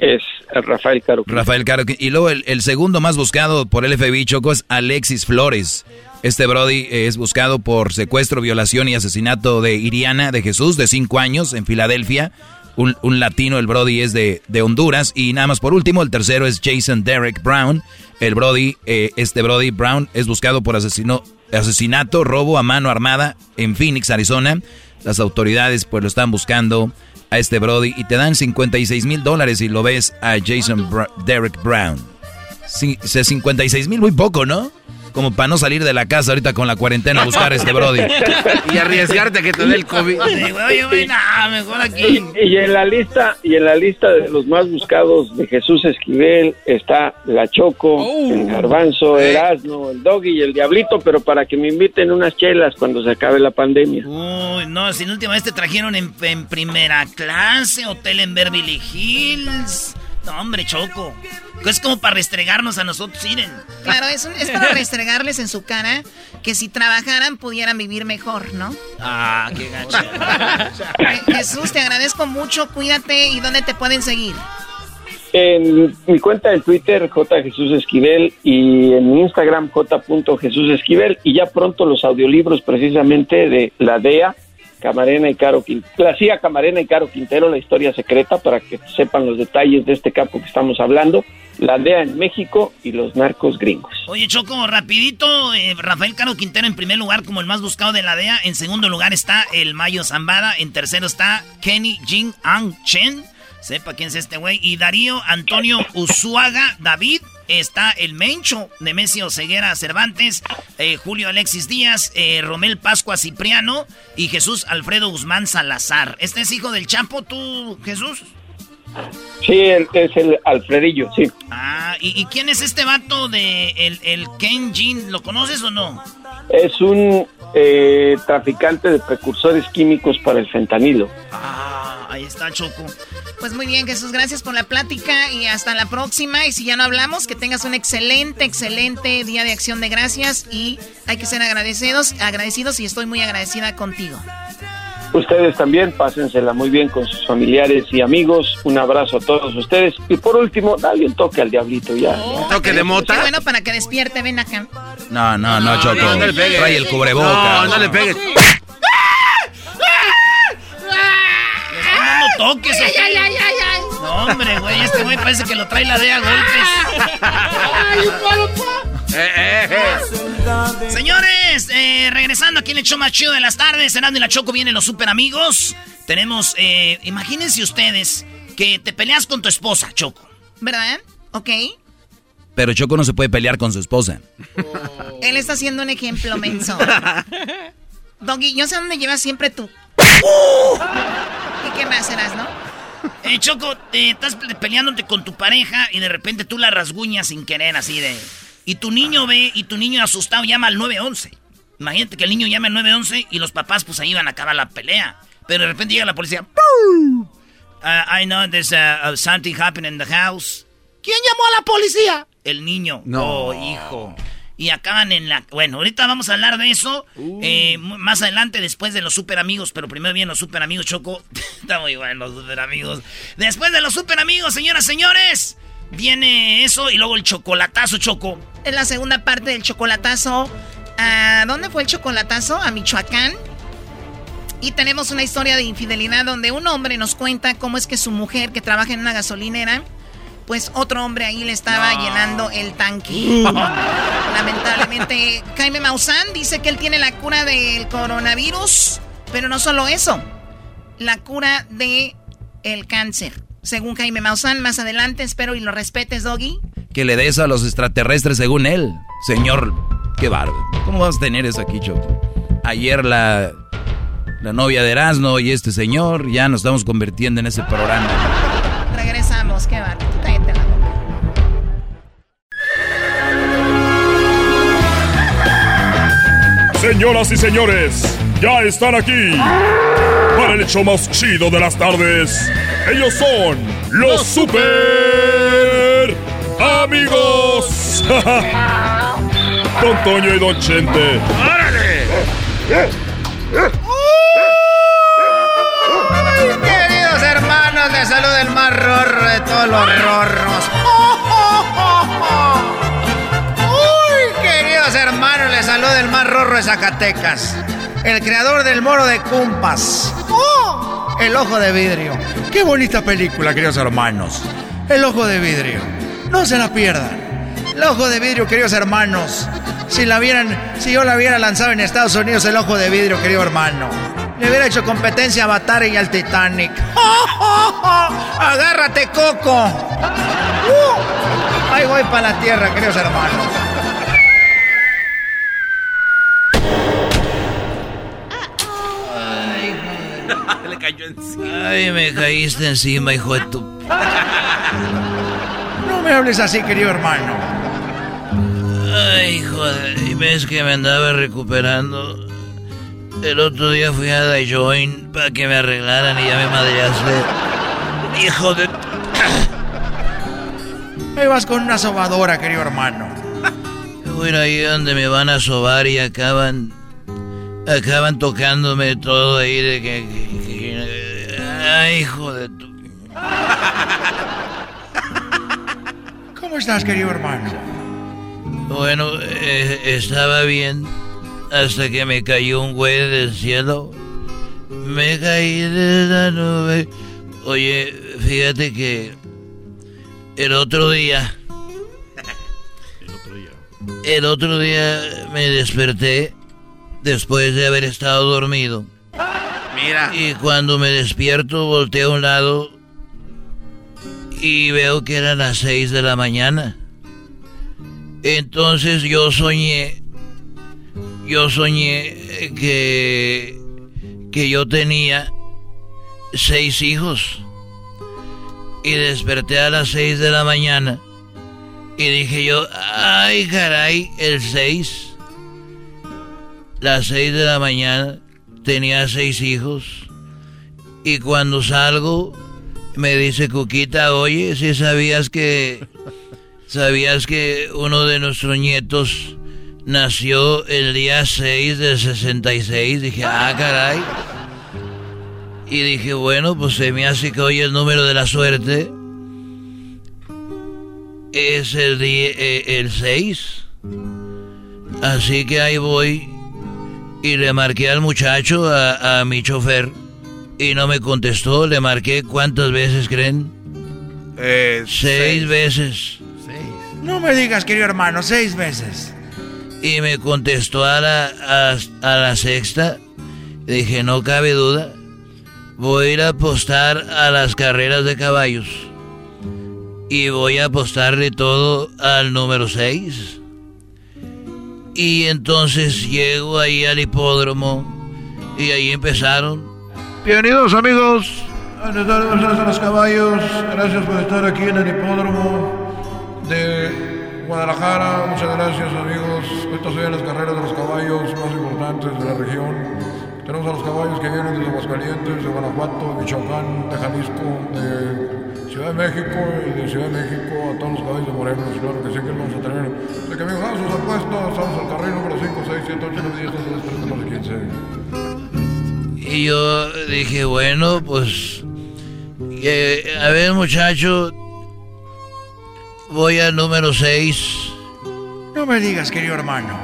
es Rafael Caro. Rafael Caro. Y luego el, el segundo más buscado por el FBI, Choco, es Alexis Flores. Este Brody eh, es buscado por secuestro, violación y asesinato de Iriana de Jesús, de cinco años, en Filadelfia. Un, un latino, el Brody es de, de Honduras. Y nada más por último, el tercero es Jason Derek Brown. El Brody, eh, este Brody Brown es buscado por asesino, asesinato, robo a mano armada en Phoenix, Arizona. Las autoridades pues lo están buscando a este Brody y te dan 56 mil dólares si lo ves a Jason Derek Brown. Sí, se- 56 mil, muy poco, ¿no? Como para no salir de la casa ahorita con la cuarentena a buscar a este Brody. Y arriesgarte a que te dé el COVID. Sí, güey, Oye, güey, nah, mejor aquí. Y en la lista y en la lista de los más buscados de Jesús Esquivel está la Choco, el Garbanzo, Erasmo, el Doggy y el Diablito, pero para que me inviten unas chelas cuando se acabe la pandemia. Uy, no, si la última vez te trajeron en, en primera clase, hotel en Beverly Hills. No, hombre, Choco. Es como para restregarnos a nosotros, miren. Claro, es, un- es para restregarles en su cara que si trabajaran pudieran vivir mejor, ¿no? Ah, qué gacho. Jesús, te agradezco mucho, cuídate y dónde te pueden seguir. En mi cuenta de Twitter, J. Jesús Esquivel, y en mi Instagram, J. Jesús Esquivel, y ya pronto los audiolibros precisamente de la DEA, Camarena y Caro Quintero, la Camarena y Caro Quintero, la historia secreta, para que sepan los detalles de este capo que estamos hablando, la DEA en México y los narcos gringos. Oye, Choco, rapidito, eh, Rafael Caro Quintero en primer lugar como el más buscado de la DEA. En segundo lugar está el Mayo Zambada. En tercero está Kenny Jing Ang Chen. Sepa quién es este güey. Y Darío Antonio Usuaga David. Está el Mencho, Nemesio Ceguera Cervantes, eh, Julio Alexis Díaz, eh, Romel Pascua Cipriano y Jesús Alfredo Guzmán Salazar. ¿Este es hijo del Chapo, tú, Jesús? Sí, el- es el Alfredillo, sí. Ah, ¿y, y quién es este vato de el, el Ken Jin? ¿Lo conoces o no? Es un eh, traficante de precursores químicos para el fentanilo. Ah, ahí está Choco. Pues muy bien, Jesús, gracias por la plática y hasta la próxima. Y si ya no hablamos, que tengas un excelente, excelente día de acción de gracias y hay que ser agradecidos, agradecidos y estoy muy agradecida contigo. Ustedes también, pásensela muy bien con sus familiares y amigos. Un abrazo a todos ustedes. Y por último, dale un toque al diablito ya. ya. ¿Toque de Qué mota? bueno para que despierte, ven acá. No, no, no, Choco. no, no le pegues. Trae el cubrebocas. No, no le pegues. No, no toques. ¿o qué? No, hombre, güey, este güey parece que lo trae la de a golpes. Eh, eh, eh. Señores, regresando aquí en el show más chido de las tardes, cenando y la Choco vienen los super amigos. Tenemos, imagínense ustedes que te peleas con tu esposa, Choco. ¿Verdad? Ok. Pero Choco no se puede pelear con su esposa. Él está haciendo un ejemplo menso. Doggy, yo sé dónde llevas siempre tú. ¿Y qué me hacerás, no? Eh, Choco, estás peleándote con tu pareja y de repente tú la rasguñas sin querer, así de. Y tu niño ve y tu niño asustado llama al 911. Imagínate que el niño llama al 911 y los papás pues ahí van a acabar la pelea. Pero de repente llega la policía. Uh, I know there's uh, something happening in the house. ¿Quién llamó a la policía? El niño. No. Oh, hijo y acaban en la... Bueno, ahorita vamos a hablar de eso uh. eh, más adelante después de los super amigos, pero primero vienen los super amigos, Choco. Está muy bueno los super amigos. Después de los super amigos, señoras, señores, viene eso y luego el chocolatazo, Choco. En la segunda parte del chocolatazo, ¿a dónde fue el chocolatazo? A Michoacán. Y tenemos una historia de infidelidad donde un hombre nos cuenta cómo es que su mujer, que trabaja en una gasolinera, pues otro hombre ahí le estaba llenando el tanque. Lamentablemente, Jaime Maussan dice que él tiene la cura del coronavirus, pero no solo eso, la cura de el cáncer. Según Jaime Maussan, más adelante, espero y lo respetes, Doggy. Que le des a los extraterrestres según él. Señor, qué bárbaro. ¿Cómo vas a tener eso aquí, Choco? Ayer la, la novia de Erasmo y este señor, ya nos estamos convirtiendo en ese programa. Regresamos, qué bárbaro. Señoras y señores, ya están aquí para el hecho más chido de las tardes. Ellos son los super amigos. Don Toño y Don Chente. ¡Órale! queridos hermanos, de salud el más rorro de todos los rorros. hermanos, les saluda el más rorro de Zacatecas. El creador del moro de Cumpas. ¡Oh! El ojo de vidrio. Qué bonita película, queridos hermanos. El ojo de vidrio. No se la pierdan. El ojo de vidrio, queridos hermanos. Si la vieran, si yo la hubiera lanzado en Estados Unidos, el ojo de vidrio, querido hermano. Le hubiera hecho competencia a Avatar y al Titanic. ¡Agárrate, Coco! ¡Uh! Ahí voy para la tierra, queridos hermanos. Ay, me caíste encima, hijo de tu. No me hables así, querido hermano. Ay, hijo de. ves que me andaba recuperando. El otro día fui a Join para que me arreglaran y ya me madreaste. Hijo de. Me vas con una sobadora, querido hermano. Voy ahí donde me van a sobar y acaban. Acaban tocándome todo ahí de que Ay, hijo de tu... ¿Cómo estás, querido hermano? Bueno, eh, estaba bien hasta que me cayó un güey del cielo. Me caí de la nube. Oye, fíjate que el otro día... El otro día. El otro día me desperté después de haber estado dormido. Y cuando me despierto, volteo a un lado y veo que eran las 6 de la mañana. Entonces yo soñé, yo soñé que, que yo tenía seis hijos. Y desperté a las 6 de la mañana. Y dije yo, ay caray, el 6. Las 6 de la mañana tenía seis hijos. Y cuando salgo, me dice Cuquita, oye, si sabías que... ¿Sabías que uno de nuestros nietos nació el día 6 del 66? Dije, ah, caray. Y dije, bueno, pues se me hace que hoy el número de la suerte es el, día, eh, el 6. Así que ahí voy y le marqué al muchacho, a, mi chofer, y no me contestó. Le marqué cuántas veces creen. Eh, seis, veces. No me digas, querido hermano, seis veces. Y me contestó a la, a, a la sexta. Dije, no cabe duda. Voy a ir a apostar a las carreras de caballos. Y voy a apostarle todo al número 6. Y entonces llego ahí al hipódromo. Y ahí empezaron. Bienvenidos amigos a los caballos. Gracias por estar aquí en el hipódromo de Guadalajara. Muchas gracias amigos. Estas son las carreras de los caballos más importantes de la región. Tenemos a los caballos que vienen desde Aguascalientes, de Guanajuato, de Michoacán, de Jalisco, de Ciudad de México y de Ciudad de México a todos los caballos de Morelos. Claro que sí que vamos a tener. Que me sus apuestas, estamos al carril número 5, 6, 7, 8, 9, 10, 11, 12, 13, 15. Y yo dije, bueno, pues. Eh, a ver, muchacho. Voy al número 6. No me digas, querido hermano.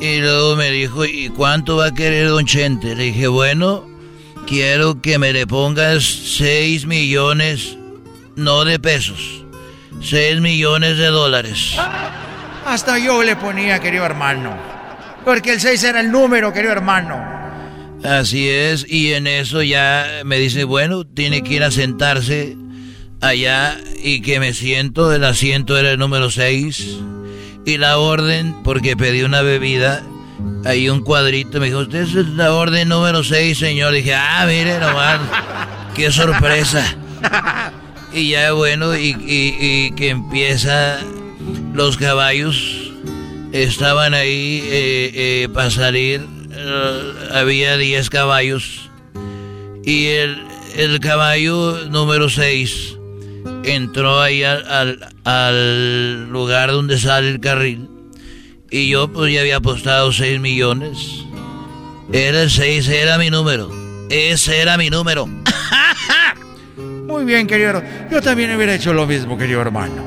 Y luego me dijo, ¿y cuánto va a querer don Chente? Le dije, bueno, quiero que me le pongas 6 millones, no de pesos, 6 millones de dólares. Hasta yo le ponía, querido hermano. Porque el 6 era el número, querido hermano. Así es, y en eso ya me dice, bueno, tiene que ir a sentarse allá y que me siento, el asiento era el número 6 y la orden, porque pedí una bebida, hay un cuadrito, me dijo, usted es la orden número 6, señor. Dije, ah, mire nomás, qué sorpresa. Y ya bueno, y, que empieza los caballos, estaban ahí eh, eh, para salir, eh, había 10 caballos, y el, el caballo número 6 entró ahí al, al, lugar donde sale el carril. Y yo pues ya había apostado 6 millones. Era el 6, era mi número. Ese era mi número. Muy bien, querido. Yo también hubiera hecho lo mismo, querido hermano.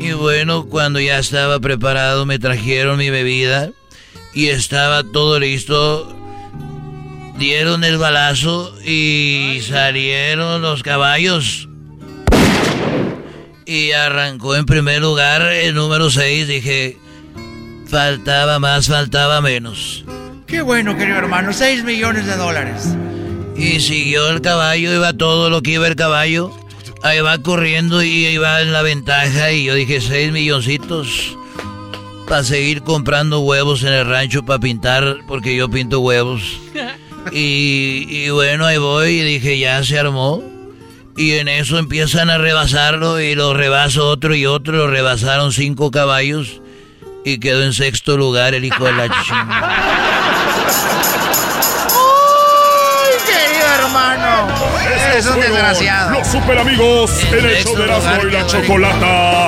Y bueno, cuando ya estaba preparado, me trajeron mi bebida y estaba todo listo. Dieron el balazo y salieron los caballos y arrancó en primer lugar el número 6. Dije, faltaba más, faltaba menos. Qué bueno, querido hermano, 6 millones de dólares. Y siguió el caballo, iba todo lo que iba el caballo. Ahí va corriendo y iba en la ventaja. Y yo dije, 6 milloncitos. Para seguir comprando huevos en el rancho para pintar, porque yo pinto huevos. Y, y bueno, ahí voy y dije, ya se armó. Y en eso empiezan a rebasarlo y lo rebasa otro y otro. Lo rebasaron cinco caballos y quedó en sexto lugar el hijo de la chingada. Es un desgraciado. Los super amigos, el, hecho de las y la chocolata.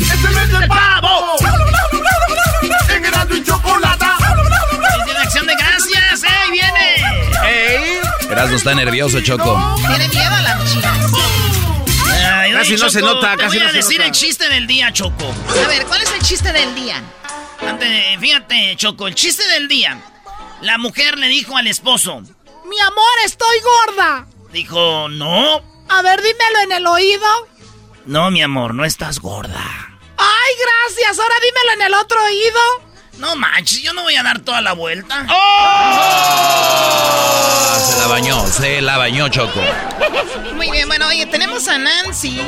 ¡Este mes del pavo! ¡En Erasmo y Chocolata! acción de gracias! ¡Ey, viene! ¡Ey! Erasmo está nervioso, Choco. Tiene miedo a las chicas. casi no se nota, te casi voy no a decir el chiste del día, Choco. A ver, ¿cuál es el chiste del día? fíjate, Choco, el chiste del día. La mujer le dijo al esposo: Mi amor, estoy gorda. Dijo, no. A ver, dímelo en el oído. No, mi amor, no estás gorda. Ay, gracias. Ahora dímelo en el otro oído. No manches, yo no voy a dar toda la vuelta. ¡Oh! Se la bañó, se la bañó Choco. Muy bien, bueno, oye, tenemos a Nancy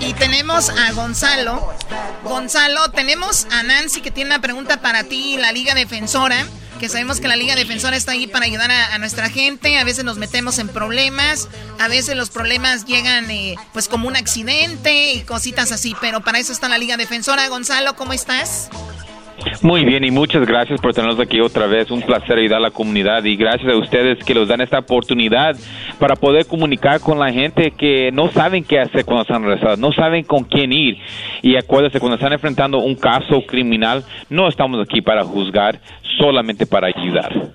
y tenemos a Gonzalo. Gonzalo, tenemos a Nancy que tiene una pregunta para ti, la Liga Defensora. Que sabemos que la Liga Defensora está ahí para ayudar a, nuestra gente. A veces nos metemos en problemas. A veces los problemas llegan eh, pues como un accidente y cositas así. Pero para eso está la Liga Defensora. Gonzalo, ¿cómo estás? Muy bien y muchas gracias por tenernos aquí otra vez. Un placer ayudar a la comunidad y gracias a ustedes que nos dan esta oportunidad para poder comunicar con la gente que no saben qué hacer cuando están arrestados, no saben con quién ir. Y acuérdense, cuando están enfrentando un caso criminal, no estamos aquí para juzgar, solamente para ayudar.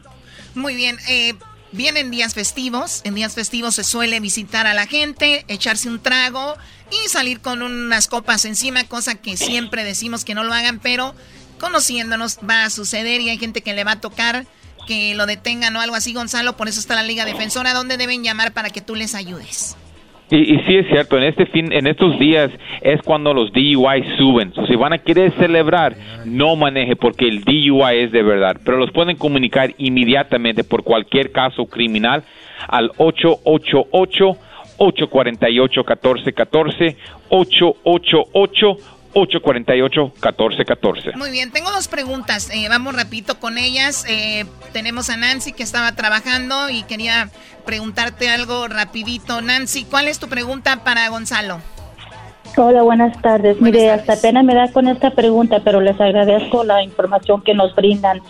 Muy bien. Eh, vienen días festivos. En días festivos se suele visitar a la gente, echarse un trago y salir con unas copas encima, cosa que siempre decimos que no lo hagan, pero conociéndonos va a suceder y hay gente que le va a tocar que lo detengan o algo así, Gonzalo. Por eso está la Liga Defensora. ¿Dónde deben llamar para que tú les ayudes? Y, sí es cierto, en este fin, en estos días es cuando los DUI suben. si van a querer celebrar, no maneje porque el DUI es de verdad. Pero los pueden comunicar inmediatamente por cualquier caso criminal al 888 848 1414 888 848-1414. Muy bien, tengo dos preguntas. Eh, vamos rapidito con ellas. Eh, tenemos a Nancy que estaba trabajando y quería preguntarte algo rapidito. Nancy, ¿cuál es tu pregunta para Gonzalo? Hola, buenas tardes. Mire, hasta pena me da con esta pregunta, pero les agradezco la información que nos brindan.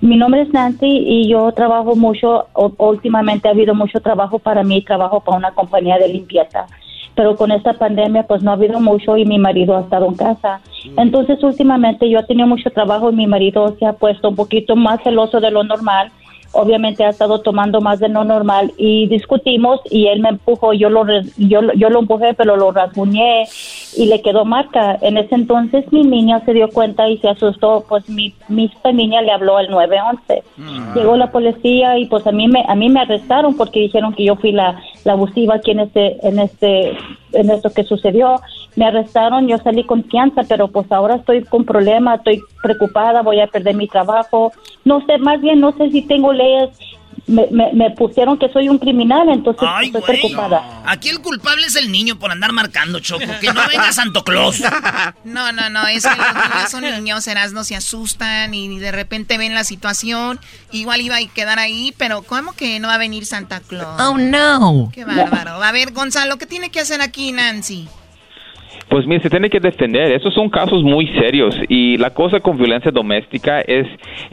Mi nombre es Nancy y yo trabajo mucho, últimamente ha habido mucho trabajo para mí, trabajo para una compañía de limpieza pero con esta pandemia pues no ha habido mucho y mi marido ha estado en casa. Entonces últimamente yo he tenido mucho trabajo y mi marido se ha puesto un poquito más celoso de lo normal obviamente ha estado tomando más de lo normal y discutimos y él me empujó, yo lo, yo, yo lo empujé pero lo rasguñé y le quedó marca. En ese entonces mi niña se dio cuenta y se asustó, pues mi, mi niña le habló al 911. Mm. Llegó la policía y pues a mí me a mí me arrestaron porque dijeron que yo fui la, la abusiva aquí en este en este en esto que sucedió. Me arrestaron, yo salí con fianza, pero pues ahora estoy con problemas, estoy preocupada, voy a perder mi trabajo. No sé, más bien no sé si tengo leyes me, me, pusieron que soy un criminal, entonces estoy preocupada. Aquí el culpable es el niño por andar marcando, Choco. Que no venga Santo Claus. No, no, no. Es que los niños son niños, no se asustan y de repente ven la situación. Igual iba a quedar ahí, pero ¿cómo que no va a venir Santa Claus? Oh, no. Qué bárbaro. A ver, Gonzalo, ¿qué tiene que hacer aquí Nancy? Pues mire, se tiene que defender. Esos son casos muy serios y la cosa con violencia doméstica es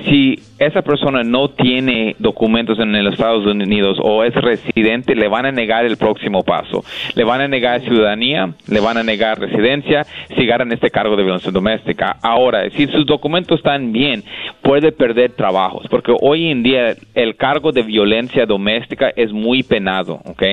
si esa persona no tiene documentos en los Estados Unidos o es residente, le van a negar el próximo paso. Le van a negar ciudadanía, le van a negar residencia si ganan este cargo de violencia doméstica. Ahora, si sus documentos están bien, puede perder trabajos porque hoy en día el cargo de violencia doméstica es muy penado, ¿ok?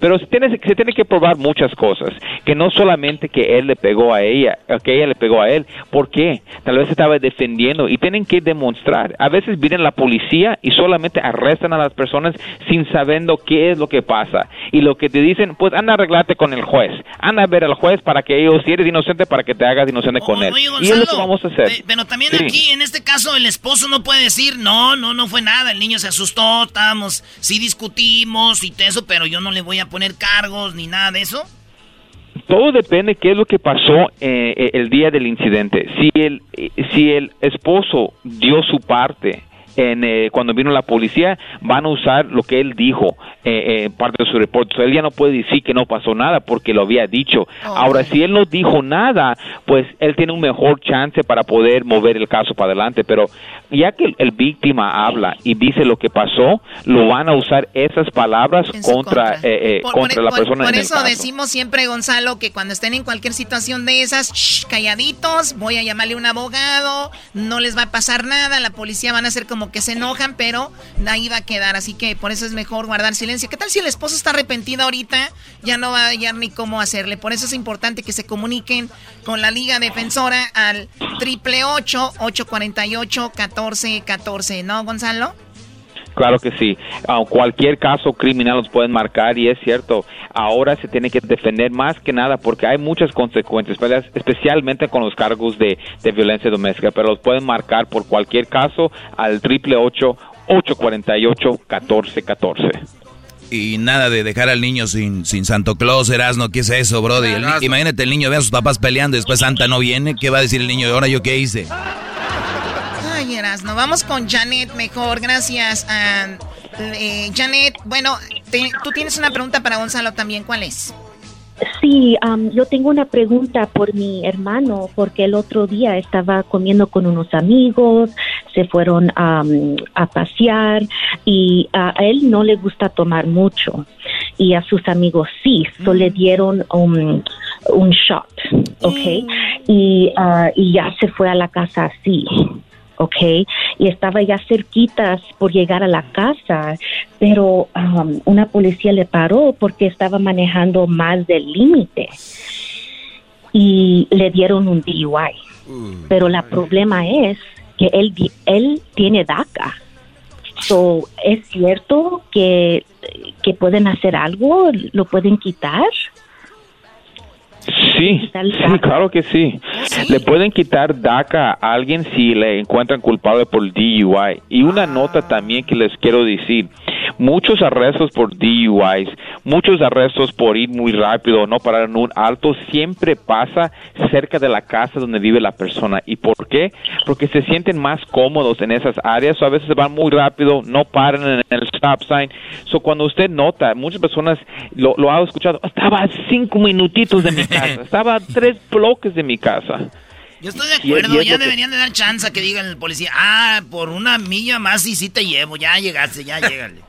Pero se tiene, se tiene que probar muchas cosas, que no solamente que él le pegó a ella, que ella le pegó a él. ¿Por qué? Tal vez estaba defendiendo y tienen que demostrar. A veces vienen la policía y solamente arrestan a las personas sin sabiendo qué es lo que pasa. Y lo que te dicen, pues anda a arreglarte con el juez. Anda a ver al juez para que ellos, si eres inocente, para que te hagas inocente con él. y es lo que vamos a hacer. pero también aquí, en este caso, el esposo no puede decir, no, no, no fue nada. El niño se asustó, estábamos, sí discutimos y eso, pero yo no le voy a poner cargos ni nada de eso todo depende qué es lo que pasó eh, eh, el día del incidente. Si el, eh, si el esposo dio su parte en, cuando vino la policía, van a usar lo que él dijo eh, parte de su reporte. él ya no puede decir que no pasó nada porque lo había dicho. Ahora, si él no dijo nada, pues él tiene un mejor chance para poder mover el caso para adelante. Pero ya que el, víctima habla y dice lo que pasó, lo van a usar esas palabras contra, eh, eh, contra la persona. Por en eso decimos siempre, Gonzalo, que cuando estén en cualquier situación de esas, calladitos, voy a llamarle un abogado, no les va a pasar nada, la policía van a hacer como que se enojan, pero ahí va a quedar. Así que por eso es mejor guardar silencio. ¿Qué tal si el esposo está arrepentido ahorita? Ya no va a hallar ni cómo hacerle. Por eso es importante que se comuniquen con la Liga Defensora al triple ocho ocho cuarenta y ocho catorce ¿no, Gonzalo? Claro que sí. cualquier caso criminal los pueden marcar y es cierto, ahora se tiene que defender más que nada porque hay muchas consecuencias, especialmente con los cargos de, violencia doméstica, pero los pueden marcar por cualquier caso al triple ocho ocho cuarenta y ocho catorce catorce. Y nada de dejar al niño sin, sin Santo Claus, Erasno, ¿qué es eso, Brody? imagínate el niño ve a sus papás peleando y después Santa no viene, ¿qué va a decir el niño? ¿Ahora yo qué hice? Erasno, vamos con Janet mejor, gracias. Eh, Janet, bueno, tú tienes una pregunta para Gonzalo también, ¿cuál es? Sí, yo tengo una pregunta por mi hermano, porque el otro día estaba comiendo con unos amigos, se fueron a pasear y a él no le gusta tomar mucho y a sus amigos sí, solo le mm. dieron un, un shot, ¿ok? Mm. Y, ah, y ya se fue a la casa así. ¿Ok? Y estaba ya cerquitas por llegar a la casa, pero um, una policía le paró porque estaba manejando más del límite y le dieron un DUI. pero el problema es que él, él tiene DACA So, ¿Es cierto que, que pueden hacer algo? ¿Lo pueden quitar? Sí, sí, claro que sí. Le pueden quitar DACA a alguien si le encuentran culpable por DUI. Y una nota también que les quiero decir, muchos arrestos por DUIs, muchos arrestos por ir muy rápido, no parar en un alto, siempre pasa cerca de la casa donde vive la persona. ¿Y por qué? Porque se sienten más cómodos en esas áreas, o a veces van muy rápido, no paran en el stop sign. So, cuando usted nota, muchas personas lo, lo han escuchado, estaba a cinco minutitos de mi casa, estaba a tres bloques de mi casa. Yo estoy de acuerdo, ya deberían de dar chance a que diga el policía, ah, por una milla más y sí te llevo, ya llegaste, ya llégale.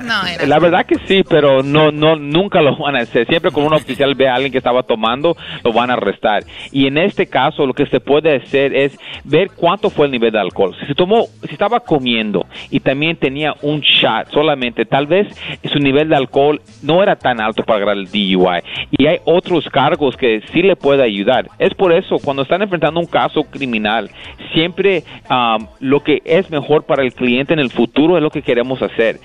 No, La verdad que sí, pero no, no, nunca lo van a hacer. Siempre cuando un oficial ve a alguien que estaba tomando, lo van a arrestar. Y en este caso, lo que se puede hacer es ver cuánto fue el nivel de alcohol. Si se tomó, si estaba comiendo y también tenía un shot solamente, tal vez su nivel de alcohol no era tan alto para agarrar el DUI. Y hay otros cargos que sí le puede ayudar. Es por eso, cuando están enfrentando un caso criminal, siempre um, lo que es mejor para el cliente en el futuro es lo que queremos hacer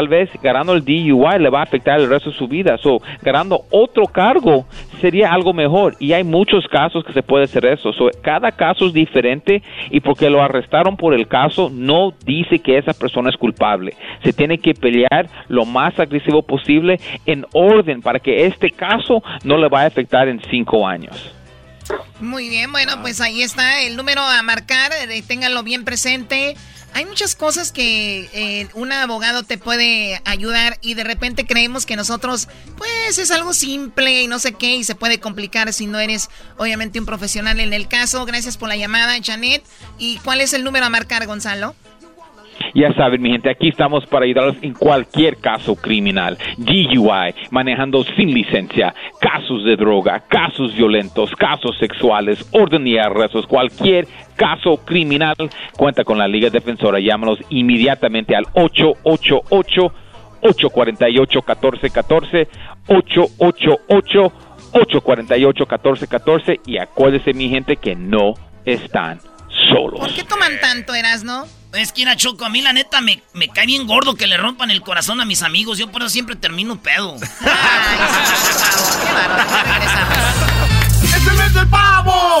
tal vez ganando el DUI le va a afectar el resto de su vida. So, ganando otro cargo sería algo mejor. Y hay muchos casos que se puede hacer eso. So, cada caso es diferente y porque lo arrestaron por el caso no dice que esa persona es culpable. Se tiene que pelear lo más agresivo posible en orden para que este caso no le vaya a afectar en cinco años. Muy bien, bueno, pues ahí está el número a marcar, eh, ténganlo bien presente. Hay muchas cosas que eh, un abogado te puede ayudar y de repente creemos que nosotros, pues es algo simple y no sé qué y se puede complicar si no eres obviamente un profesional en el caso. Gracias por la llamada, Janet. ¿Y cuál es el número a marcar, Gonzalo? Ya saben, mi gente, aquí estamos para ayudarlos en cualquier caso criminal. DUI, manejando sin licencia, casos de droga, casos violentos, casos sexuales, orden y arrestos, cualquier caso criminal. Cuenta con la Liga Defensora. Llámanos inmediatamente al 888 848 1414 888 848 1414 y acuérdese mi gente que no están solos. ¿Por qué toman tanto, Erasno? Es que era Choco, a mí la neta me, me cae bien gordo que le rompan el corazón a mis amigos. Yo por eso siempre termino pedo. ¡Es el mes del pavo!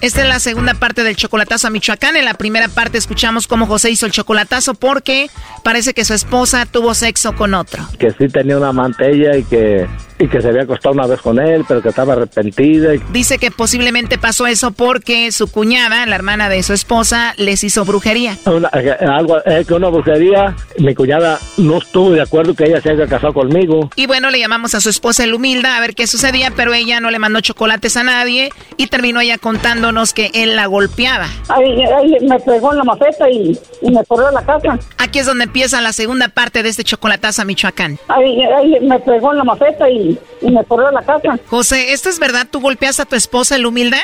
Esta es la segunda parte del chocolatazo a Michoacán. En la primera parte escuchamos cómo José hizo el chocolatazo porque parece que su esposa tuvo sexo con otro. Que sí tenía una mantella y que y que se había acostado una vez con él, pero que estaba arrepentida. Dice que posiblemente pasó eso porque su cuñada, la hermana de su esposa, les hizo brujería. Una, eh, algo, es que una brujería, mi cuñada no estuvo de acuerdo que ella se haya casado conmigo. Y bueno, le llamamos a su esposa el humilda a ver qué sucedía, pero ella no le mandó chocolates a nadie y terminó ella contándonos que él la golpeaba. Ay, me pegó en la maceta y, me corrió la casa. Aquí es donde empieza la segunda parte de este chocolatazo a Michoacán. Ay, me pegó en la maceta y y, me corrió a la casa. José, ¿esto es verdad? ¿Tú golpeas a tu esposa, el humilde?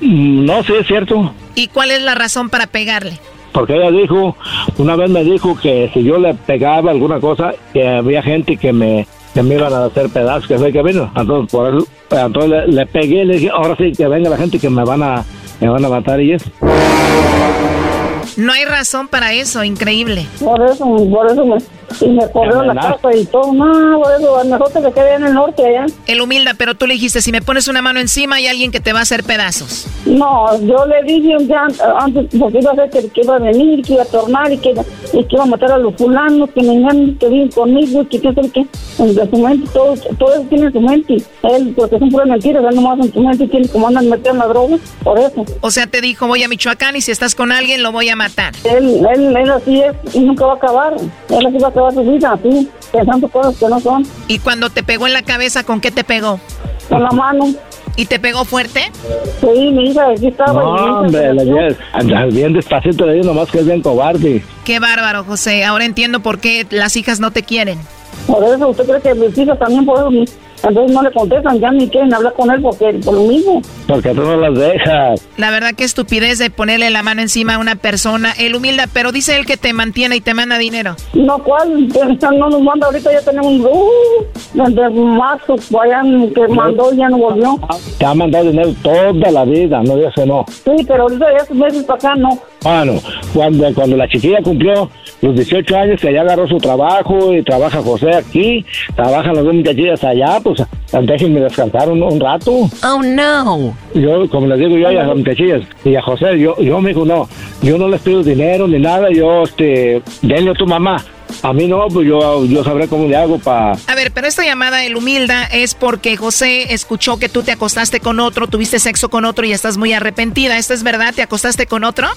No, sí, es cierto. ¿Y cuál es la razón para pegarle? Porque ella dijo, una vez me dijo que si yo le pegaba alguna cosa, que había gente que me, que me iban a hacer pedazos, que fue que vino. Entonces, por eso, entonces le, le, pegué le dije, ahora sí, que venga la gente que me van a, me van a matar y eso. No hay razón para eso, increíble. Por eso, por eso me, y me corrió la casa y todo. No, eso, mejor que se quede en el norte allá. El humilde, pero tú le dijiste, si me pones una mano encima hay alguien que te va a hacer pedazos. No, yo le dije un día antes, porque iba a ser que, iba a venir, que iba a tornar y que, y que iba a matar a los fulanos, que me engañan, que viven conmigo que qué sé qué. En su mente, todo, todo eso tiene en su mente. Él, porque son puras mentiras, él nomás en su mente tiene como andan metiendo la droga, por eso. O sea, te dijo, voy a Michoacán y si estás con alguien lo voy a matar. Él, él, él así es y nunca va a acabar. Él así va a toda su vida así, pensando cosas que no son. ¿Y cuando te pegó en la cabeza, con qué te pegó? Con la mano. ¿Y te pegó fuerte? Sí, mi hija aquí estaba. No, hombre, la bien despacito le digo nomás que es bien cobarde. Qué bárbaro, José. Ahora entiendo por qué las hijas no te quieren. Por eso, ¿usted cree que mis hijas también por eso? Entonces no le contestan, ya ni quieren hablar con él porque por lo mismo. Porque tú no las dejas. La verdad que estupidez de ponerle la mano encima a una persona. Él humilda, pero dice él que te mantiene y te manda dinero. No, ¿cuál? No nos manda ahorita, ya tenemos un... Uh, desde marzo, vayan, que mandó y ya no volvió. Te ha mandado dinero toda la vida, no digas que no. Sí, pero ahorita ya esos meses para acá no. Bueno, cuando, cuando la chiquilla cumplió los 18 años, que ya agarró su trabajo y trabaja José aquí, trabajan las dos muchachillas allá, pues déjenme descansar un, un rato. Oh, no. Yo, como les digo yo a las muchachillas y a José, yo, yo me dijo, no, yo no les pido dinero ni nada, yo, este, denle a tu mamá. A mí no, pues yo, yo sabré cómo le hago para... A ver, pero esta llamada, el humilda, es porque José escuchó que tú te acostaste con otro, tuviste sexo con otro y estás muy arrepentida. ¿Esto es verdad? ¿Te acostaste con otro?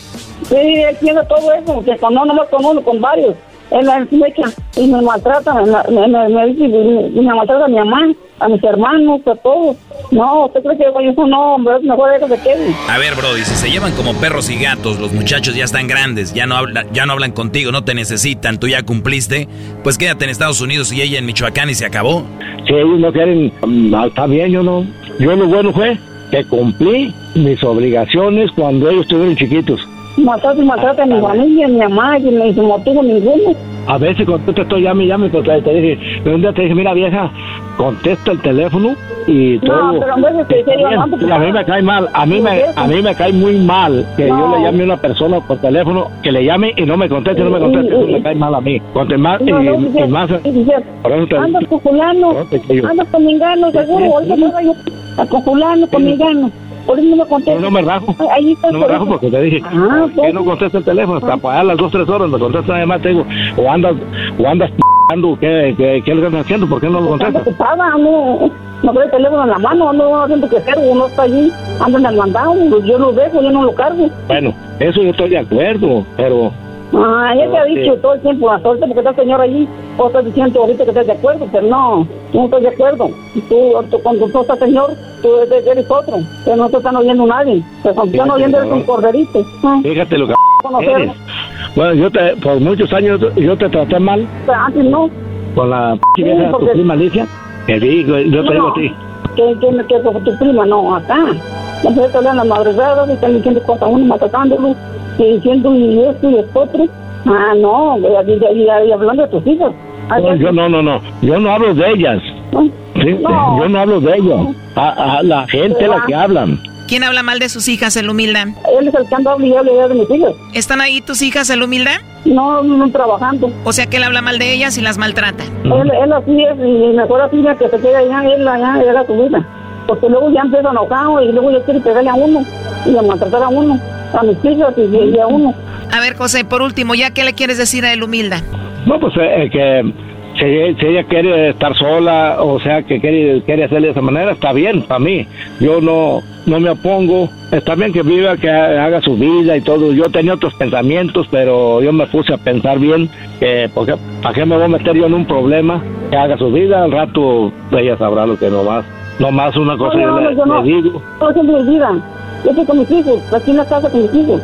Sí, él tiene todo eso, que con no nomás con uno, con varios. Él me echa y me maltrata, me, me, me, me dice, y me maltrata a mi mamá, a mis hermanos, a todos. No, ¿usted cree que yo eso no, hombre, es mejor que se quede. A ver, Brody, si se llevan como perros y gatos, los muchachos ya están grandes, ya no, habla- ya no hablan contigo, no te necesitan, tú ya cumpliste, pues quédate en Estados Unidos y ella en Michoacán y se acabó. Si ellos no quieren, mm, está bien, yo no. Yo lo bueno fue que cumplí mis obligaciones cuando ellos estuvieron chiquitos. Y maltrata a mi familia, a mi mamá, y me motivo ninguno. A veces cuando te estoy llame, llame, pues te dije, pero un día te dije, mira vieja, contesta el teléfono y todo. pero en vez de bien. llamando, Y a mí me cae mal, a mí me, a mí me cae muy mal que yo No. le llame a una persona por teléfono, que le llame y no me conteste, no me conteste, eso me cae mal a mí. Conte más, y, No, no, y más, por eso te Anda con fulano, No, anda con mingano, seguro, ahorita me vaya a con fulano, con mingano. Por eso no me contesta. Pero no me rajo. Ahí está No me por rajo porque te dije Ah, que no contesta el teléfono hasta para las dos, tres horas me contesta además te digo, o andas, o andas p***ando, ¿qué, qué, qué le estás haciendo? ¿Por qué no lo contestas? ocupada, no, no trae el teléfono en la mano, no haciendo que hacer, uno está allí, anda en el mandado, pues yo lo dejo, yo no lo cargo. Bueno, eso yo estoy de acuerdo, pero Ah, ya te ha dicho todo el tiempo, hasta ahorita porque está el señor allí, o estás diciendo ahorita que estás de acuerdo, pero no, no estoy de acuerdo. Tú, tú- cuando tú estás señor, tú eres, otro, que no te están oyendo nadie, te están oyendo eres un corderito. Ah, fíjate lo que eres. Bueno, yo te, por muchos años yo te traté mal. Pero antes no, con la p vieja, tu prima Alicia, que digo, yo te digo a ti. Que, que, que con tu prima, no, acá. La mujer te hablan las madrugadas y están diciendo cosas uno, maltratándolo, y diciendo y esto y esto otro. Ah, no, y, y- y- hablando de tus hijas. Ah, No, yo no, no, no, yo no hablo de ellas. Sí, No. Yo no hablo de ellas. A, a la gente la que hablan. ¿Quién habla mal de sus hijas, el humilda? Él es el que anda y habla de mis hijas. ¿Están ahí tus hijas, el humilda? No, no trabajando. O sea que él habla mal de ellas y las maltrata. Él, él así es, y mejor así ya que se quede allá, él allá, él a su vida. Porque luego ya empieza enojado y luego ya quiere pegarle a uno y a maltratar a uno, a mis hijas y, y a uno. A ver, José, por último, ¿ya qué le quieres decir a el humilda? No, pues eh, eh, que si, si ella quiere estar sola, o sea, que quiere, quiere hacerle de esa manera, está bien para mí. Yo no, no me opongo. Está bien que viva, que ha- haga su vida y todo. Yo tenía otros pensamientos, pero yo me puse a pensar bien que, porque, ¿para qué me voy a meter yo en un problema? Que haga su vida, al rato ella sabrá lo que no más. No más una cosa No, yo no, le, yo no. le digo. Yo siempre vida. Yo estoy con mis hijos, aquí en la casa con mis hijos.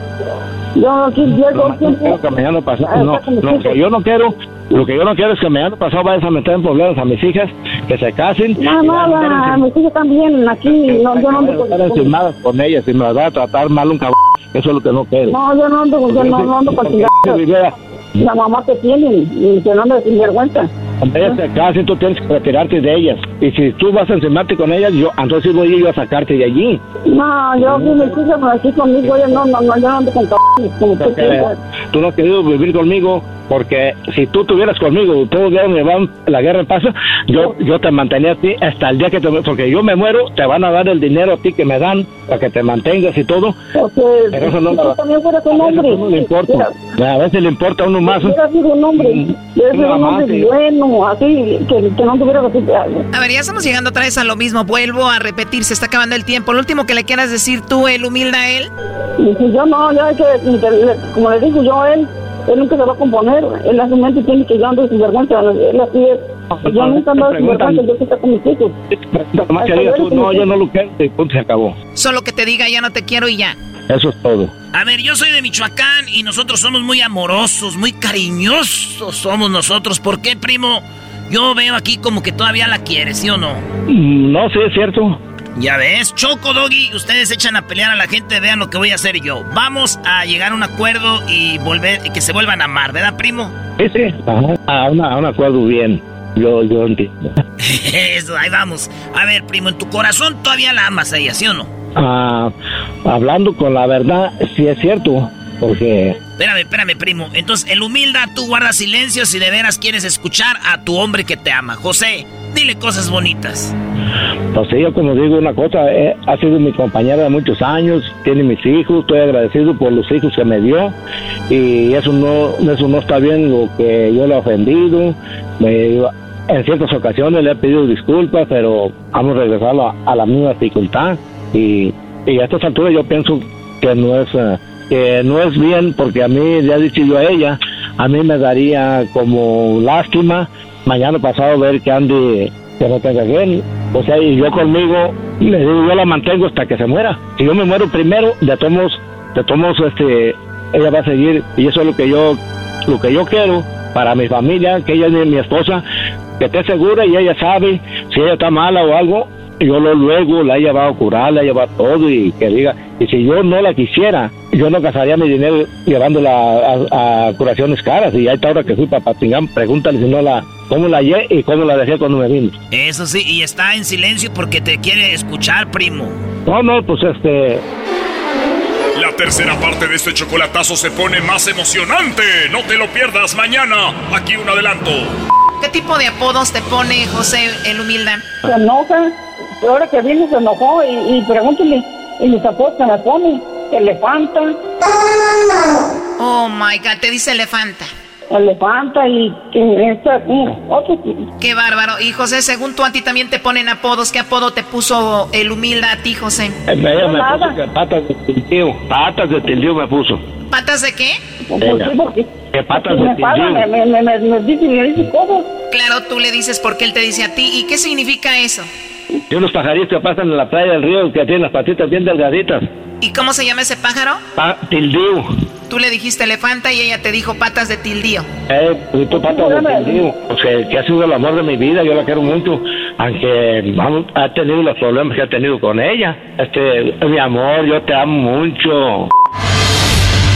Yo aquí No, no no, mis lo hijos. que yo no quiero, lo que yo no quiero es que mañana pasado vayas a meter en problemas a mis hijas, que se casen. No, no, a mis hijos también aquí. No, yo no ando con, encimadas con ellas y me las va a tratar mal un cabrón. Eso es lo que no quiero. no, yo no ando, con- yo no, no ando con La mamá que tienen y que no anda sin vergüenza. Cuando ellas se casen, tú tienes que retirarte de ellas. Y si tú vas a encimarte con ellas, yo entonces voy yo a sacarte de allí. No, yo aquí mis hijas por aquí conmigo, yo no, no, no, yo no ando con cabrones como tú no has querido vivir conmigo porque si tú estuvieras conmigo todos que van la guerra en paz, yo, yo te mantenía a ti hasta el día que te porque yo me muero, te van a dar el dinero a ti que me dan para que te mantengas y todo. Porque Pero eso no, si tú también fueras un a veces hombre. a uno le importa. A veces le importa a uno más. Hubieras sido un hombre, Mm, nada un hombre que- bueno, así, que, que no tuviera así. A ver, ya estamos llegando otra vez a lo mismo. Vuelvo a repetir, se está acabando el tiempo. Lo último que le quieras decir tú, el humilde a él. Y si yo no, yo hay que, como le digo yo a él, Él nunca se va a componer. Él a su mente tiene que yo ando sin vergüenza. Él así es. Yo nunca ando sin vergüenza. Yo que está con mis hijos. Nomás que digas tú, no, yo no lo quiero y punto, se acabó. Solo que te diga ya no te quiero y ya. Eso es todo. A ver, yo soy de Michoacán y nosotros somos muy amorosos, muy cariñosos somos nosotros. ¿Por qué, primo? Yo veo aquí como que todavía la quieres, ¿sí o no? Mm, No, sí, es cierto. Ya ves, Choco Doggy, ustedes echan a pelear a la gente, vean lo que voy a hacer yo. Vamos a llegar a un acuerdo y volver, y que se vuelvan a amar, ¿verdad, primo? Sí, sí. Ajá. A, una, a un acuerdo bien. Yo, yo entiendo. Eso, ahí vamos. A ver, primo, en tu corazón todavía la amas a ella, ¿sí o no? Ah, hablando con la verdad, sí es cierto. Porque Espérame, espérame, primo. Entonces, el humilda, tú guardas silencio si de veras quieres escuchar a tu hombre que te ama. José, dile cosas bonitas. Pues sí, yo como digo una cosa, eh, ha sido mi compañera de muchos años, tiene mis hijos, estoy agradecido por los hijos que me dio y eso no, eso no está bien lo que yo le he ofendido. Me- en ciertas ocasiones le he pedido disculpas, pero hemos regresado a, a la misma dificultad y, y a estas alturas yo pienso que no es eh, que no es bien porque a mí le he dicho yo a ella, a mí me daría como lástima mañana pasado ver que Andy que no tenga bien. O sea, y yo conmigo, le digo, yo la mantengo hasta que se muera. Si yo me muero primero, de todos, modos- de todos modos, este, ella va a seguir. Y eso es lo que yo, lo que yo quiero para mi familia, que ella es mi, mi esposa, que esté segura y ella sabe si ella está mala o algo. Yo lo luego la he llevado a curar, la he llevado todo y que diga, y si yo no la quisiera, yo no gastaría mi dinero llevándola a, a curaciones caras. Y ahí está ahora que fui para Patingán, pregúntale si no la, cómo la hallé y cómo la dejé cuando me vine. Eso sí, y está en silencio porque te quiere escuchar, primo. No, no, pues este, La tercera parte de este chocolatazo se pone más emocionante. No te lo pierdas mañana. Aquí un adelanto. ¿Qué tipo de apodos te pone José el humilda? Se enoja. Ahora que viene se enojó y, y pregúntele. Y mis apodos que me pone. Elefanta. Oh my god, te dice elefanta. Elefanta y que esta, mm, otro. Qué bárbaro. Y José, según tú a ti también te ponen apodos. ¿Qué apodo te puso el humilda a ti, José? ella me puso que patas de tildío, patas de tildío me puso. ¿Patas de qué? Ella. Que patas de me me, tildío. me, me, me dice, me dice cosas. Claro, tú le dices porque él te dice a ti. ¿Y qué significa eso? Y unos pajaritos que pasan en la playa del río que tienen las patitas bien delgaditas. ¿Y cómo se llama ese pájaro? Pa tildío. Tú le dijiste elefanta y ella te dijo patas de tildío. Eh, pues tú patas de tildío. O sea, que ha sido el amor de mi vida, yo la quiero mucho. Aunque vamos, ha tenido los problemas que ha tenido con ella. Este, mi amor, yo te amo mucho.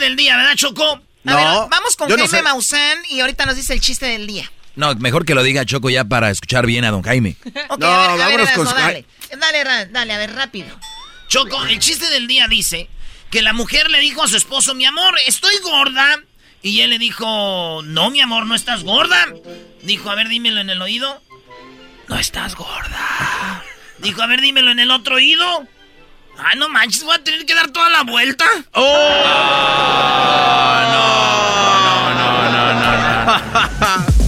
del día, ¿verdad, Choco? A ver, vamos con no Jaime sé. Maussan y ahorita nos dice el chiste del día. No, mejor que lo diga Choco ya para escuchar bien a don Jaime. Ok, a ver, a ver, Erasmo, dale. Dale, dale, a ver, rápido. Choco, el chiste del día dice que la mujer le dijo a su esposo, mi amor, estoy gorda. Y él le dijo, no, mi amor, no estás gorda. Dijo, a ver, dímelo en el oído. No estás gorda. Dijo, a ver, dímelo en el otro oído. Ah, no manches, voy a tener que dar toda la vuelta.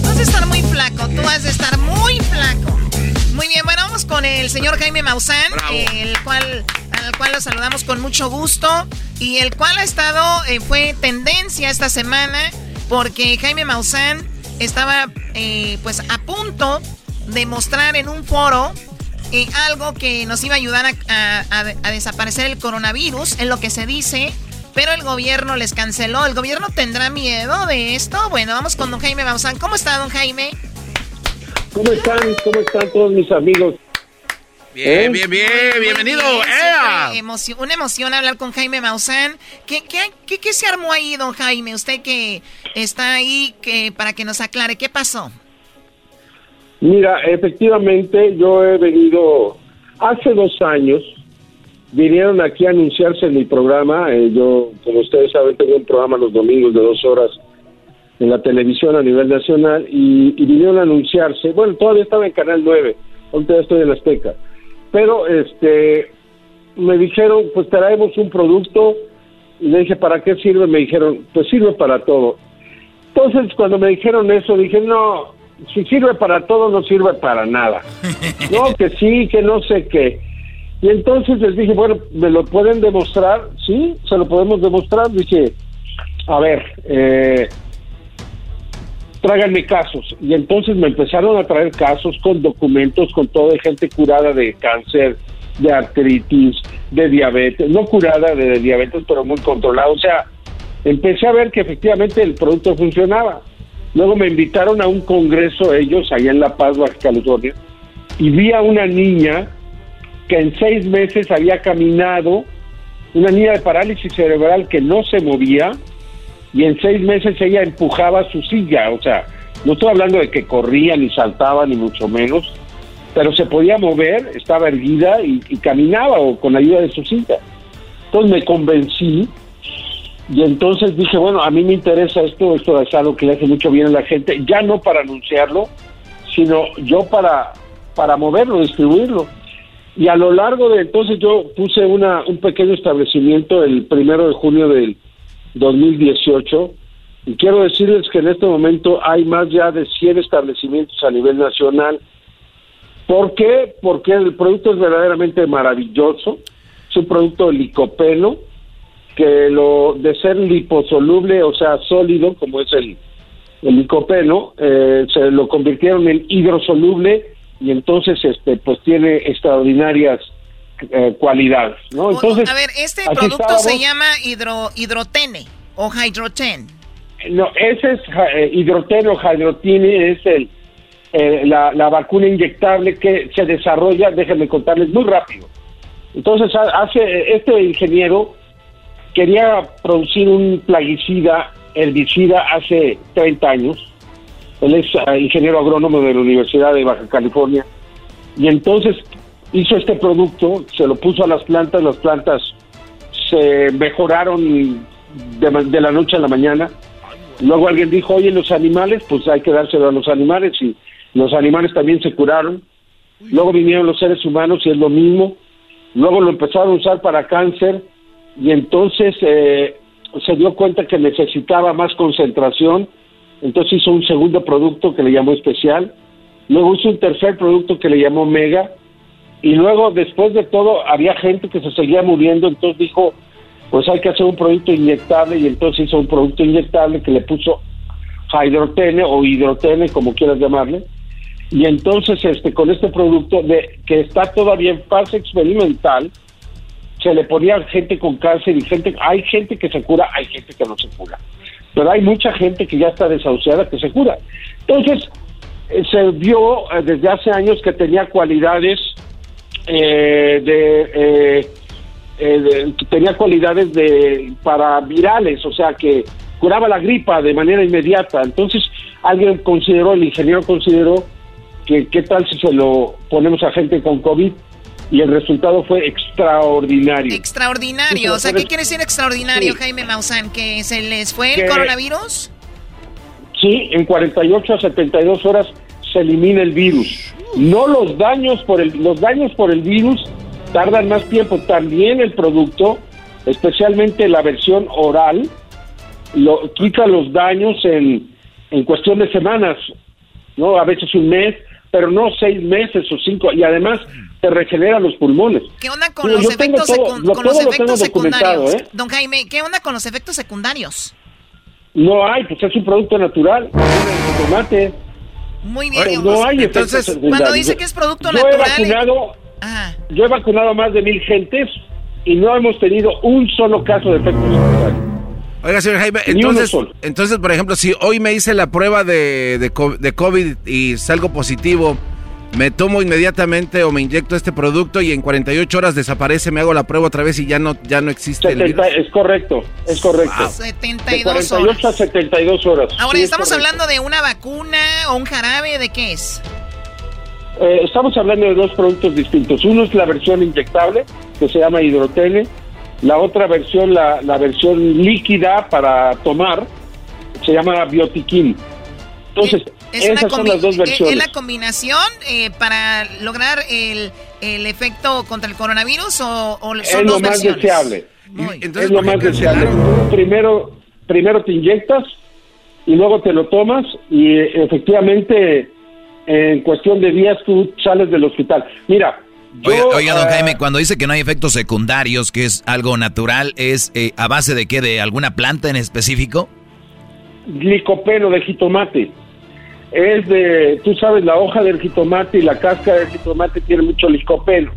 Tú has de estar muy flaco, tú has de estar muy flaco. Muy bien, bueno, vamos con el señor Jaime Maussan, el cual, al cual lo saludamos con mucho gusto y el cual ha estado, eh, fue tendencia esta semana porque Jaime Maussan estaba eh, pues a punto de mostrar en un foro eh, algo que nos iba a ayudar a, a- a- a desaparecer el coronavirus, en lo que se dice, pero el gobierno les canceló. ¿El gobierno tendrá miedo de esto? Bueno, vamos con don Jaime Maussan. ¿Cómo está, don Jaime? ¿Cómo están? ¿Cómo están todos mis amigos? Bien, ¿Eh? bien, bien, bienvenido. Bien, ¡Ea! siempre emocio- una emoción hablar con Jaime Maussan. ¿Qué, qué, qué, qué se armó ahí, don Jaime? Usted que está ahí que, para que nos aclare, ¿qué pasó? Mira, efectivamente, yo he venido hace dos años. Vinieron aquí a anunciarse en mi programa. eh, yo, como ustedes saben, tengo un programa los domingos de dos horas en la televisión a nivel nacional y, vinieron a anunciarse. Bueno, todavía estaba en Canal 9, ahorita estoy en Azteca. Pero este, me dijeron, pues traemos un producto. Y le dije, ¿para qué sirve? Me dijeron, pues sirve para todo. Entonces, cuando me dijeron eso, dije, no, si sirve para todo, no sirve para nada. No, que sí, que no sé qué. Y entonces les dije, bueno, ¿me lo pueden demostrar? Sí, se lo podemos demostrar. Dije, a ver, eh, tráiganme casos. Y entonces me empezaron a traer casos con documentos, con todo de gente curada de cáncer, de artritis, de diabetes, no curada de, diabetes, pero muy controlada. O sea, empecé a ver que efectivamente el producto funcionaba. Luego me invitaron a un congreso ellos allá en La Paz, Baja California, y vi a una niña que en seis meses había caminado, una niña de parálisis cerebral que no se movía, y en seis meses ella empujaba su silla, o sea, no estoy hablando de que corría ni saltaba ni mucho menos, pero se podía mover, estaba erguida y, y caminaba o con ayuda de su silla. Entonces me convencí y entonces dije, bueno, a mí me interesa esto, esto es algo que le hace mucho bien a la gente, ya no para anunciarlo, sino yo para, para moverlo, distribuirlo. Y a lo largo de entonces yo puse una, un pequeño establecimiento el primero de junio del 2018 y quiero decirles que en este momento hay más ya de 100 establecimientos a nivel nacional. ¿Por qué? Porque el producto es verdaderamente maravilloso. Es un producto licopeno que lo de ser liposoluble, o sea, sólido, como es el, el licopeno, eh, se lo convirtieron en hidrosoluble y entonces este pues tiene extraordinarias eh, cualidades, ¿no? Entonces, a ver, este producto estábamos. se llama hidro, hidrotene o hydroten. No, ese es eh, hidroteno, hidrotine, es el, eh, la, la vacuna inyectable que se desarrolla, déjenme contarles muy rápido. Entonces, ha- hace este ingeniero quería producir un plaguicida, herbicida, hace 30 años. Él es eh, ingeniero agrónomo de la Universidad de Baja California. Y entonces hizo este producto, se lo puso a las plantas, las plantas se mejoraron de, de la noche a la mañana. Luego alguien dijo, oye, los animales, pues hay que dárselo a los animales y los animales también se curaron. Luego vinieron los seres humanos y es lo mismo. Luego lo empezaron a usar para cáncer y entonces eh, se dio cuenta que necesitaba más concentración. Entonces hizo un segundo producto que le llamó especial. Luego hizo un tercer producto que le llamó mega. Y luego, después de todo, había gente que se seguía muriendo. Entonces dijo, pues hay que hacer un producto inyectable. Y entonces hizo un producto inyectable que le puso hidrotene o hidrotene, como quieras llamarle. Y entonces, este, con este producto de, que está todavía en fase experimental, se le ponía gente con cáncer y gente, hay gente que se cura, hay gente que no se cura. Pero hay mucha gente que ya está desahuciada que se cura. Entonces, eh, se vio eh, desde hace años que tenía cualidades eh, eh, de- tenía cualidades de para virales, o sea que curaba la gripa de manera inmediata. Entonces, alguien consideró, el ingeniero consideró que qué tal si se lo ponemos a gente con COVID y el resultado fue extraordinario. Extraordinario. O sea, ¿qué quiere decir extraordinario, Jaime Maussan? ¿Que se les fue el coronavirus? Sí, en 48 a 72 horas se elimina el virus. No los daños por el los daños por el virus tardan más tiempo. También el producto, especialmente la versión oral, lo quita los daños en, en cuestión de semanas, no, a veces un mes, pero no seis meses o cinco. Y además te regenera los pulmones. ¿Qué onda con los efectos, todo- lo- con los efectos secundarios? ¿eh? Don Jaime, ¿qué onda con los efectos secundarios? No hay, pues es un producto natural. El tomate. Muy bien. Oye, no hay Entonces, efectos secundarios. cuando dice que es producto yo natural... He vacunado, Ajá. yo he vacunado a más de mil gentes y no hemos tenido un solo caso de efectos secundarios. Oiga, señor Jaime, entonces, entonces, por ejemplo, si hoy me hice la prueba de, de, co- de COVID y salgo positivo, me tomo inmediatamente o me inyecto este producto y en 48 horas desaparece, me hago la prueba otra vez y ya no, ya no existe el 70 virus. es correcto, es correcto. De 72 48 horas. a 72 horas. Ahora, Sí, ¿estamos hablando de una vacuna o un jarabe? ¿De qué es? eh, estamos hablando de dos productos distintos. Uno es la versión inyectable, que se llama hidrotene. La otra versión, la, la versión líquida para tomar, se llama biotiquín. Entonces, Es, esas son las dos eh, versiones. ¿Es la combinación eh, para lograr el, el efecto contra el coronavirus o, o son es lo dos más versiones? deseable. Entonces, es lo ¿por qué más deseable. Primero, primero te inyectas y luego te lo tomas y eh, efectivamente en cuestión de días tú sales del hospital. Mira, Oiga, oiga, don ah, Jaime, cuando dice que no hay efectos secundarios, que es algo natural, ¿es eh, a base de qué? ¿De alguna planta en específico? licopeno de jitomate. Es de, tú sabes, la hoja del jitomate y la cáscara del jitomate tiene mucho licopeno.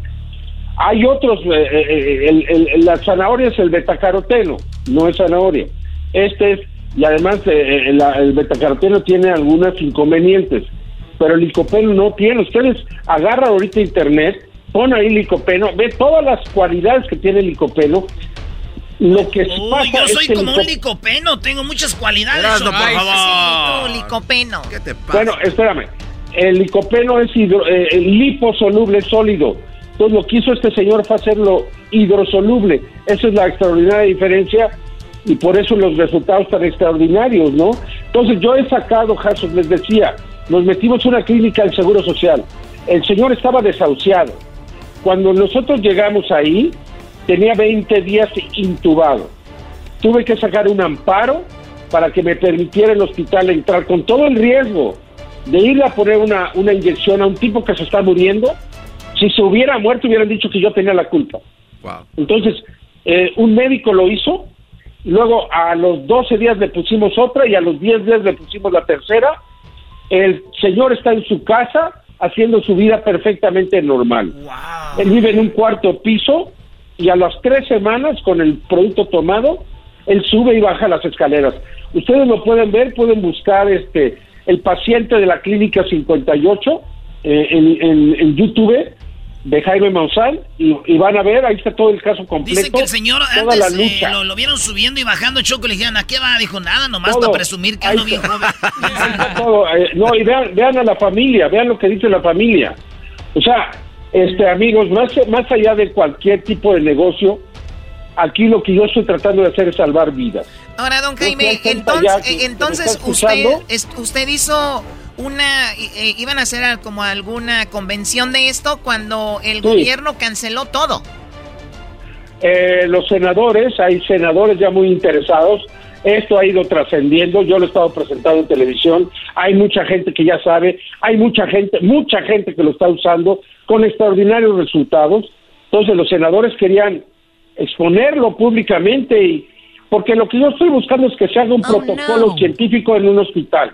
Hay otros, eh, eh, el- el- el- la zanahoria es el betacaroteno, no es zanahoria. Este es, y además eh, eh, la- el betacaroteno tiene algunos inconvenientes, pero el licopeno no tiene. Ustedes agarran ahorita internet, pon ahí licopeno, ve todas las cualidades que tiene el licopeno. Lo que Uy, pasa yo es soy que el como un lico- licopeno, tengo muchas cualidades. Por Ay, favor. sí, licopeno. ¿Qué te Bueno, espérame. El licopeno es hidro- eh, el liposoluble sólido. Entonces lo que hizo este señor fue hacerlo hidrosoluble. Esa es la extraordinaria diferencia y por eso los resultados tan extraordinarios, ¿no? Entonces yo he sacado casos, les decía, nos metimos en una clínica del Seguro Social. El señor estaba desahuciado. Cuando nosotros llegamos ahí, tenía 20 días intubado. Tuve que sacar un amparo para que me permitiera el hospital entrar con todo el riesgo de irle a poner una, una inyección a un tipo que se está muriendo. Si se hubiera muerto, hubieran dicho que yo tenía la culpa. Entonces, eh, un médico lo hizo, luego a los 12 días le pusimos otra y a los 10 días le pusimos la tercera. El señor está en su casa haciendo su vida perfectamente normal. Él vive en un cuarto piso y a las tres semanas con el producto tomado, él sube y baja las escaleras. Ustedes lo pueden ver, pueden buscar este el paciente de la clínica 58 eh, en, en- en YouTube de Jaime Maussan y, y van a ver, ahí está todo el caso completo. Dice que el señor toda la antes eh, lo, lo vieron subiendo y bajando Choco. Le dijeron, ¿a qué va? Dijo, nada, nomás Todo. para presumir que ando Ahí bien está. joven. todo, eh, no, y vean, vean a la familia, vean lo que dice la familia. O sea, este amigos, más, más allá de cualquier tipo de negocio, aquí lo que yo estoy tratando de hacer es salvar vidas. Ahora, don Jaime, entonces, eh, entonces usted, usted hizo una, eh, iban a hacer como alguna convención de esto cuando el Sí. gobierno canceló todo. Eh, los senadores, hay senadores ya muy interesados. Esto ha ido trascendiendo, yo lo he estado presentando en televisión. Hay mucha gente que ya sabe, hay mucha gente, mucha gente que lo está usando con extraordinarios resultados. Entonces los senadores querían exponerlo públicamente y porque lo que yo estoy buscando es que se haga un protocolo científico en un hospital,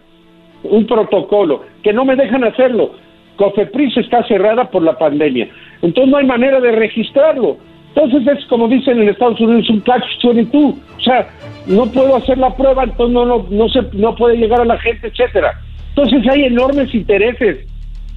un protocolo que no me dejan hacerlo. Cofepris está cerrada por la pandemia, entonces no hay manera de registrarlo. Entonces es como dicen en Estados Unidos un catch 22, o sea, no puedo hacer la prueba, entonces no no no se no puede llegar a la gente, etcétera. Entonces hay enormes intereses.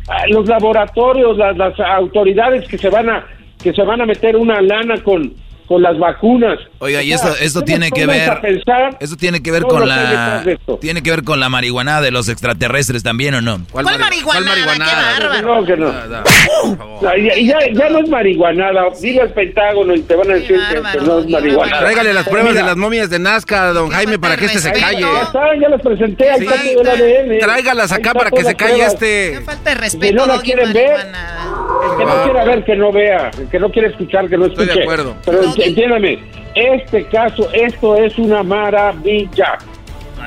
Ah, Los laboratorios, las, las autoridades que se van a que se van a meter una lana con con las vacunas. Oiga, y esto, esto tiene que ver, pensar esto tiene que ver con que la, tiene que ver con la marihuana de los extraterrestres también o no? ¿Cuál marihuanada? No, que no. No, ya, ya, ya no es marihuanada. Dile al Pentágono y te van a decir que, que no es marihuana. Tráigale las pruebas de las momias de Nazca, don Jaime, para que este se calle. Ya están, ya las presenté, ahí Sí, está el ADN. tráigalas acá para que se calle pruebas. este. Falta de respeto, no la quieren ver, marihuana. el que no Ah. quiera ver, que no vea. El que no quiere escuchar, que no Estoy de escuche. acuerdo. Entiéndame, este caso, esto es una maravilla.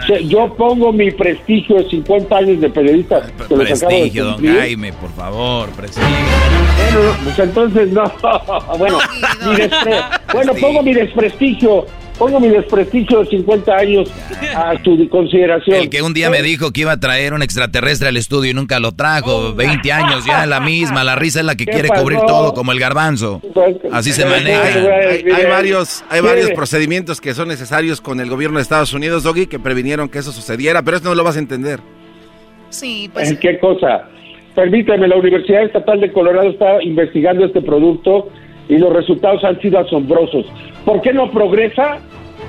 O sea, Yo pongo mi prestigio de 50 años de periodista. que de Prestigio, don. Jaime, por favor, prestigio. Bueno, pues entonces no. bueno, mi bueno, pongo mi desprestigio. Pongo mi desprestigio de 50 años a tu consideración. El que un día me dijo que iba a traer un extraterrestre al estudio y nunca lo trajo. 20 años ya la misma. La risa es la que ¿Qué quiere pasó? cubrir todo como el garbanzo. Así se Hay, maneja. hay- hay varios, hay varios procedimientos que son necesarios con el gobierno de Estados Unidos, Doggy, que previnieron que eso sucediera, pero eso no lo vas a entender. Sí, pues Eh, ¿Qué cosa? Permíteme, la Universidad Estatal de Colorado está investigando este producto y los resultados han sido asombrosos. ¿Por qué no progresa?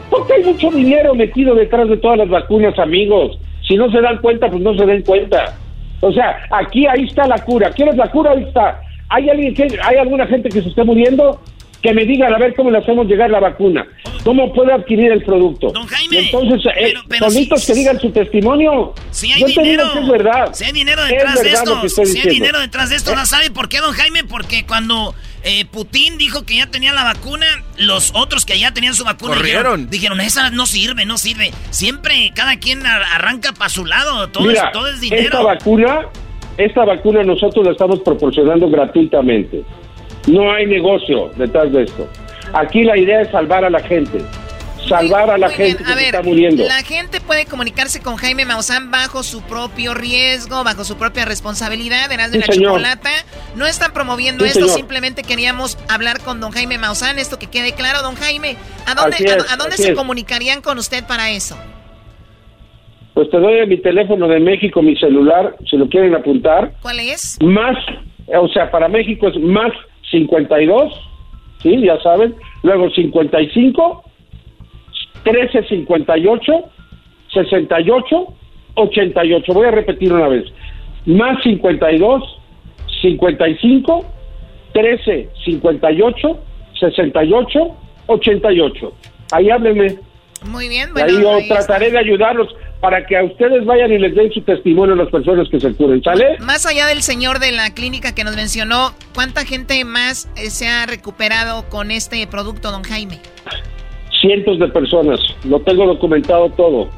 Porque hay mucho dinero metido detrás de todas las vacunas, amigos. Si no se dan cuenta, pues no se den cuenta. O sea, aquí ahí está la cura. ¿Quieres la cura? Ahí está. ¿Hay alguien que, hay alguna gente que se esté muriendo? Que me digan a ver cómo le hacemos llegar la vacuna. ¿Cómo puede adquirir el producto? Don Jaime, entonces, eh, pero- pero solitos si- que digan su testimonio. Si hay Yo te dinero, digo que es verdad. si hay dinero Es detrás de esto, si hay dinero detrás de esto, ¿no sabe por qué, don Jaime? Porque cuando eh, Putin dijo que ya tenía la vacuna, los otros que ya tenían su vacuna Corrieron. dijeron, dijeron, esa no sirve, no sirve. Siempre cada quien ar- arranca para su lado, todo, Mira, es, todo es esta dinero. vacuna, esta vacuna nosotros la estamos proporcionando gratuitamente. No hay negocio detrás de esto. Aquí la idea es salvar a la gente. Salvar a la bien, gente que a se ver, está muriendo. la gente puede comunicarse con Jaime Maussan bajo su propio riesgo, bajo su propia responsabilidad. Sí, la señor. Chocolata no están promoviendo Sí, esto, señor. simplemente queríamos hablar con don Jaime Maussan, esto que quede claro. Don Jaime, ¿a dónde, a- dónde se es. comunicarían con usted para eso? Pues te doy mi teléfono de México, mi celular, si lo quieren apuntar. ¿Cuál es? Más, o sea, para México es más 52, ¿sí? Ya saben. Luego 55, 1358, 68, 88. Voy a repetir una vez. Más 52, 55, 13, 58, 68, 88. Ahí háblenme. Muy bien, Y bueno. ahí yo ahí está. trataré de ayudarlos para que a ustedes vayan y les den su testimonio a las personas que se curen. ¿Sale? Más allá del señor de la clínica que nos mencionó, ¿cuánta gente más eh, se ha recuperado con este producto, don Jaime? Cientos de personas. Lo tengo documentado todo.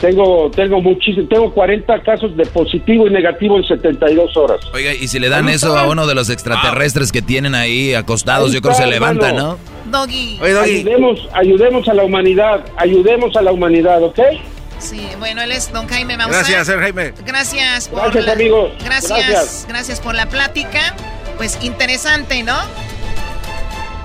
Tengo tengo muchísimo, tengo 40 casos de positivo y negativo en 72 horas. Oiga, y si le dan eso está. a uno de los extraterrestres que tienen ahí acostados, Ahí yo creo que se está, levanta, hermano. ¿no? Doggy. Ayudemos, ayudemos a la humanidad, ayudemos a la humanidad, ¿ok? Sí, bueno, él es don Jaime Maussan. Gracias, Jaime. Gracias por Gracias, la- amigos. Gracias, Gracias. gracias por la plática. Pues interesante, ¿no?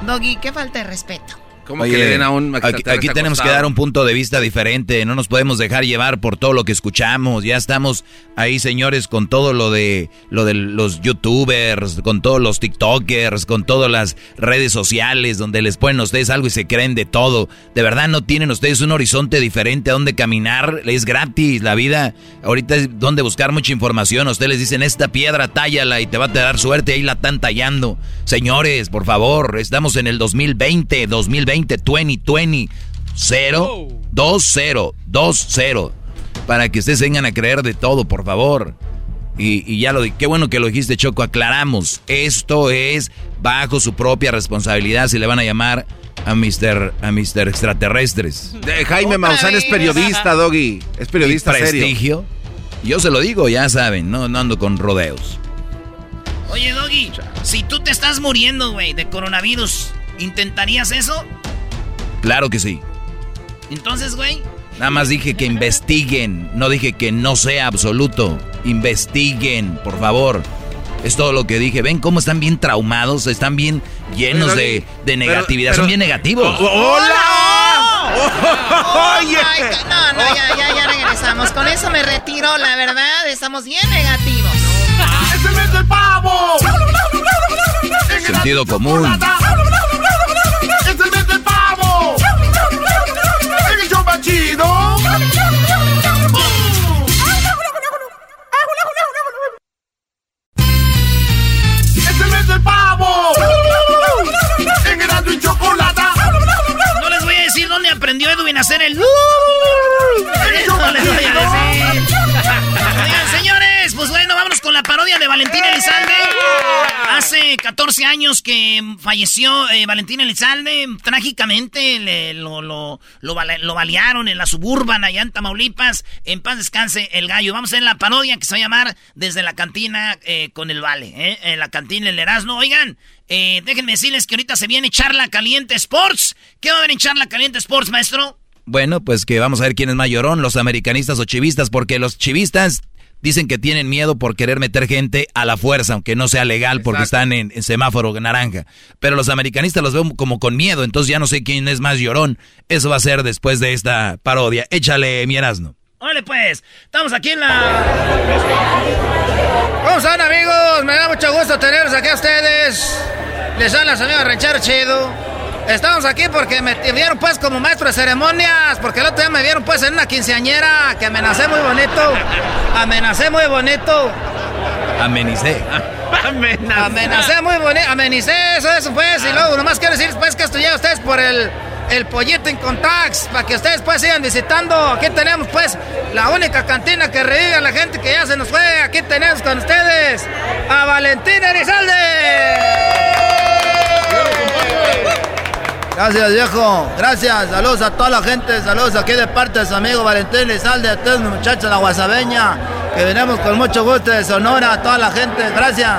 Doggy, qué falta de respeto. ¿Cómo que le den a un aquí, aquí tenemos que dar un punto de vista diferente, no nos podemos dejar llevar por todo lo que escuchamos. Ya estamos ahí, señores, con todo lo de lo de los youtubers, con todos los tiktokers, con todas las redes sociales donde les ponen a ustedes algo y se creen de todo. De verdad no tienen ustedes un horizonte diferente a donde caminar, es gratis la vida. Ahorita es donde buscar mucha información. A ustedes les dicen esta piedra tállala y te va a dar suerte, ahí la están tallando. Señores, por favor, estamos en el 2020, 2020, 2020, 0, 2, 0, 2, 0. Para que ustedes vengan a creer de todo, por favor. Y, y ya lo di, qué bueno que lo dijiste, Choco, aclaramos. Esto es bajo su propia responsabilidad si le van a llamar a Mr. a Mr. Extraterrestres. De- Jaime Maussan es periodista, Doggy. Es periodista Y serio. prestigio. Yo se lo digo, ya saben, no, no ando con rodeos. Oye, Doggy, si tú te estás muriendo, güey, de coronavirus, ¿intentarías eso? Claro que sí. Entonces, güey, Nada más dije que investiguen, no dije que no sea absoluto. Investiguen, por favor. Es todo lo que dije. ¿Ven cómo están bien traumados? Están bien llenos Pero, de, de negatividad. pero- Son bien negativos. Oh, oh, ¡Hola! Oye. no, no, ya, ya, ya regresamos. Con eso me retiro, la verdad, estamos bien negativos. ¡Es el pavo! Sentido común. ¡En el show más chido! ¡Es el mes del pavo! ¡En y no les voy a decir dónde aprendió Edwin a hacer el... de Valentín Elizalde. Hace 14 años que falleció eh, Valentín Elizalde. Trágicamente le- lo, lo, lo, balearon en la suburban allá en Tamaulipas. En paz descanse el gallo. Vamos a ver la parodia que se va a llamar Desde la cantina eh, con el Vale. ¿eh? En la cantina El Erasmo. Oigan, eh, déjenme decirles que ahorita se viene Charla Caliente Sports. ¿Qué va a haber en Charla Caliente Sports, maestro? Bueno, pues que vamos a ver quién es más llorón, los americanistas o chivistas, porque los chivistas dicen que tienen miedo por querer meter gente a la fuerza, aunque no sea legal porque están en, en semáforo naranja. Pero los americanistas los veo como con miedo, entonces ya no sé quién es más llorón. Eso va a ser después de esta parodia. Échale, mi Erasmo. Órale pues, estamos aquí en la... ¿Cómo están amigos? Me da mucho gusto tenerlos aquí a ustedes. Les habla su amigo Ranchero Chido. Estamos aquí porque me vieron pues como maestro de ceremonias, porque el otro día me vieron pues en una quinceañera que amenacé muy bonito. Amenacé muy bonito. Amenicé. Amenacé. Amenacé muy bonito. Amenicé, eso, eso pues. Y luego nomás quiero decir pues que estudié a ustedes por el, el pollito en Contax, para que ustedes pues sigan visitando. Aquí tenemos pues la única cantina que revive a la gente que ya se nos fue. Aquí tenemos con ustedes a Valentín Elizalde. Gracias, viejo. Gracias. Saludos a toda la gente. Saludos aquí de parte de su amigo Valentín Lizalde, a todos mis muchachos de la Guasabeña, que venimos con mucho gusto de Sonora, a toda la gente. Gracias.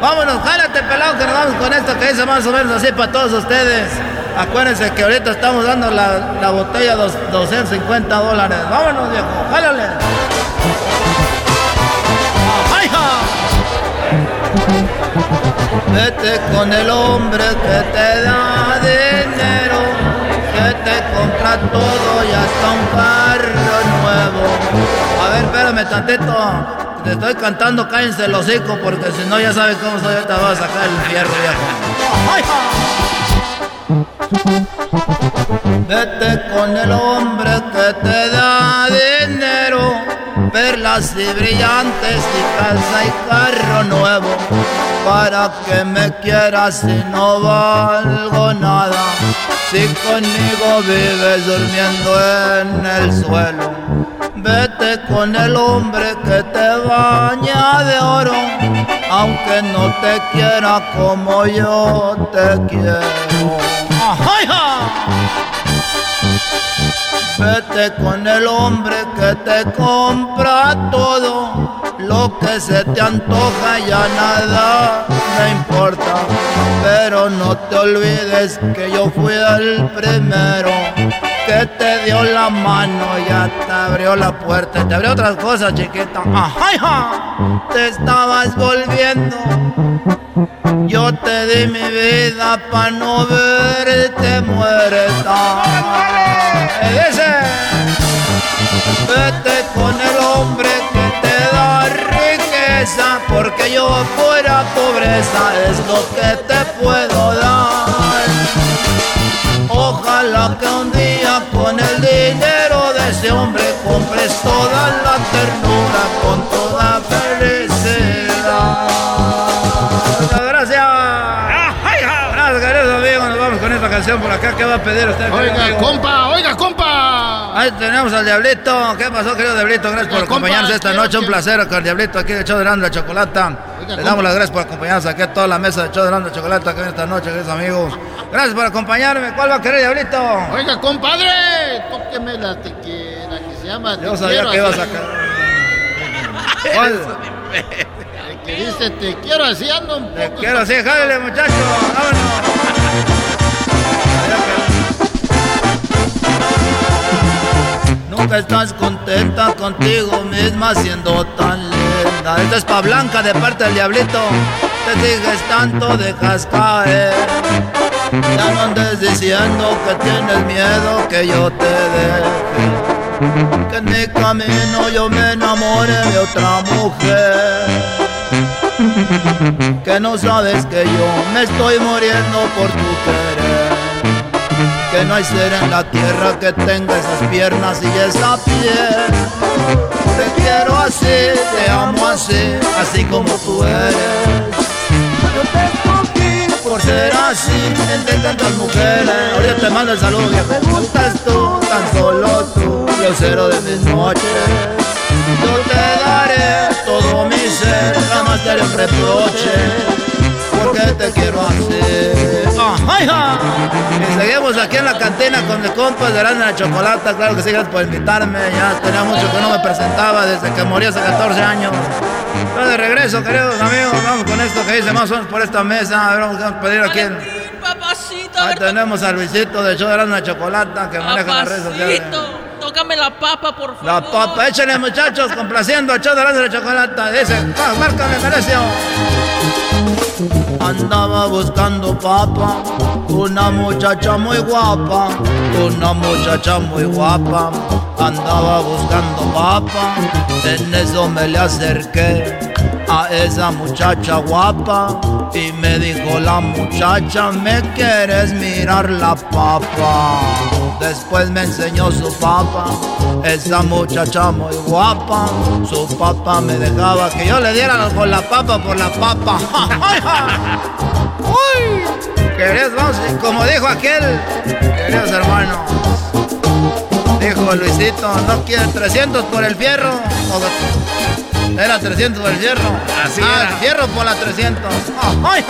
Vámonos, jálate, pelado, que nos vamos con esto que dice más o menos así para todos ustedes. Acuérdense que ahorita estamos dando la, la botella dos, 250 dólares. Vámonos, viejo. Jálale. ¡Ay, Vete con el hombre que te da dinero, que te compra todo y hasta un carro nuevo. A ver, espérame tantito. Te estoy cantando, cállense el hocico, porque si no ya sabes cómo soy, ahorita voy a sacar el fierro viejo. Vete con el hombre que te da dinero, perlas y brillantes y casa y carro nuevo para que me quieras si no valgo nada. Si conmigo vives durmiendo en el suelo, vete con el hombre que te baña de oro, aunque no te quiera como yo te quiero. Vete con el hombre que te compra todo, lo que se te antoja ya nada me importa. Pero no te olvides que yo fui el primero que te dio la mano, ya te abrió la puerta, te abrió otras cosas, chiquita. Ajá, te estabas volviendo. Yo te di mi vida para no verte muerta. Ese, vete con el hombre que te da riqueza, porque yo fuera pobreza es lo que te puedo dar. Ojalá que un día con el dinero de ese hombre compres toda la ternura con toda felicidad. Muchas gracias. Gracias, queridos amigos. Nos vamos con esta canción por acá. ¿Qué va a pedir usted? Oiga, compa, oiga, compa. Ahí tenemos al Diablito. ¿Qué pasó, querido Diablito? Gracias por acompañarnos esta noche. Un que- placer con el Diablito aquí de Show de la Chocolata. Le damos las gracias por acompañarnos aquí a toda la mesa de Show de la Chocolata aquí esta noche, queridos amigos. Gracias por acompañarme. ¿Cuál va a querer, Diablito? Oiga, compadre, tóqueme la tequera que se llama Yo Te sabía que ibas a sacar. ¿Cuál? Que dice te quiero así ando un poco. Quiero así, jálele, muchacho. Nunca estás contenta contigo misma siendo tan linda. Esta es pa' Blanca de parte del diablito. Te dices tanto, dejas caer. Ya no andes diciendo que tienes miedo que yo te deje. Que en mi camino yo me enamore de otra mujer. Que no sabes que yo me estoy muriendo por tu querer. Que no hay ser en la tierra que tenga esas piernas y esa piel. Te quiero así, te amo así, así como tú eres. Yo te escogí por ser así entre tantas mujeres. Ahorita te mando el saludo, viejo. Me gustas tú, tan solo tú, lucero de mis noches. Yo te daré todo mi ser, jamás te haré reproche, porque te quiero así. ¡Ay, ja! Y seguimos aquí en la cantina con mis compas de Grande la Chocolata. Claro que sí, gracias por invitarme. Ya tenía mucho que no me presentaba desde que morí hace 14 años. Pero de regreso, queridos amigos, vamos con esto que dice más o menos por esta mesa. A ver, vamos a pedir aquí. en- Papacito, Ahí tenemos al Luisito de Show de Chocolata que maneja las redes sociales. papacito, tócame la papa, por favor. La papa, échenle muchachos, complaciendo a Show de Grande la Chocolata. Dice, "Ah, márcame, Merecio. Andaba buscando papa, una muchacha muy guapa, una muchacha muy guapa. Andaba buscando papa, en eso me le acerqué. A esa muchacha guapa y me dijo la muchacha, ¿me quieres mirar la papa? Después me enseñó su papa, esa muchacha muy guapa, su papa me dejaba que yo le diera con la papa por la papa. ¡Uy! ¿Querés, vamos? Como dijo aquel, queridos hermanos, dijo Luisito, ¿no quieren 300 por el fierro? Era 300 por el fierro. Así ah, era. fierro por la 300. ¡Ay,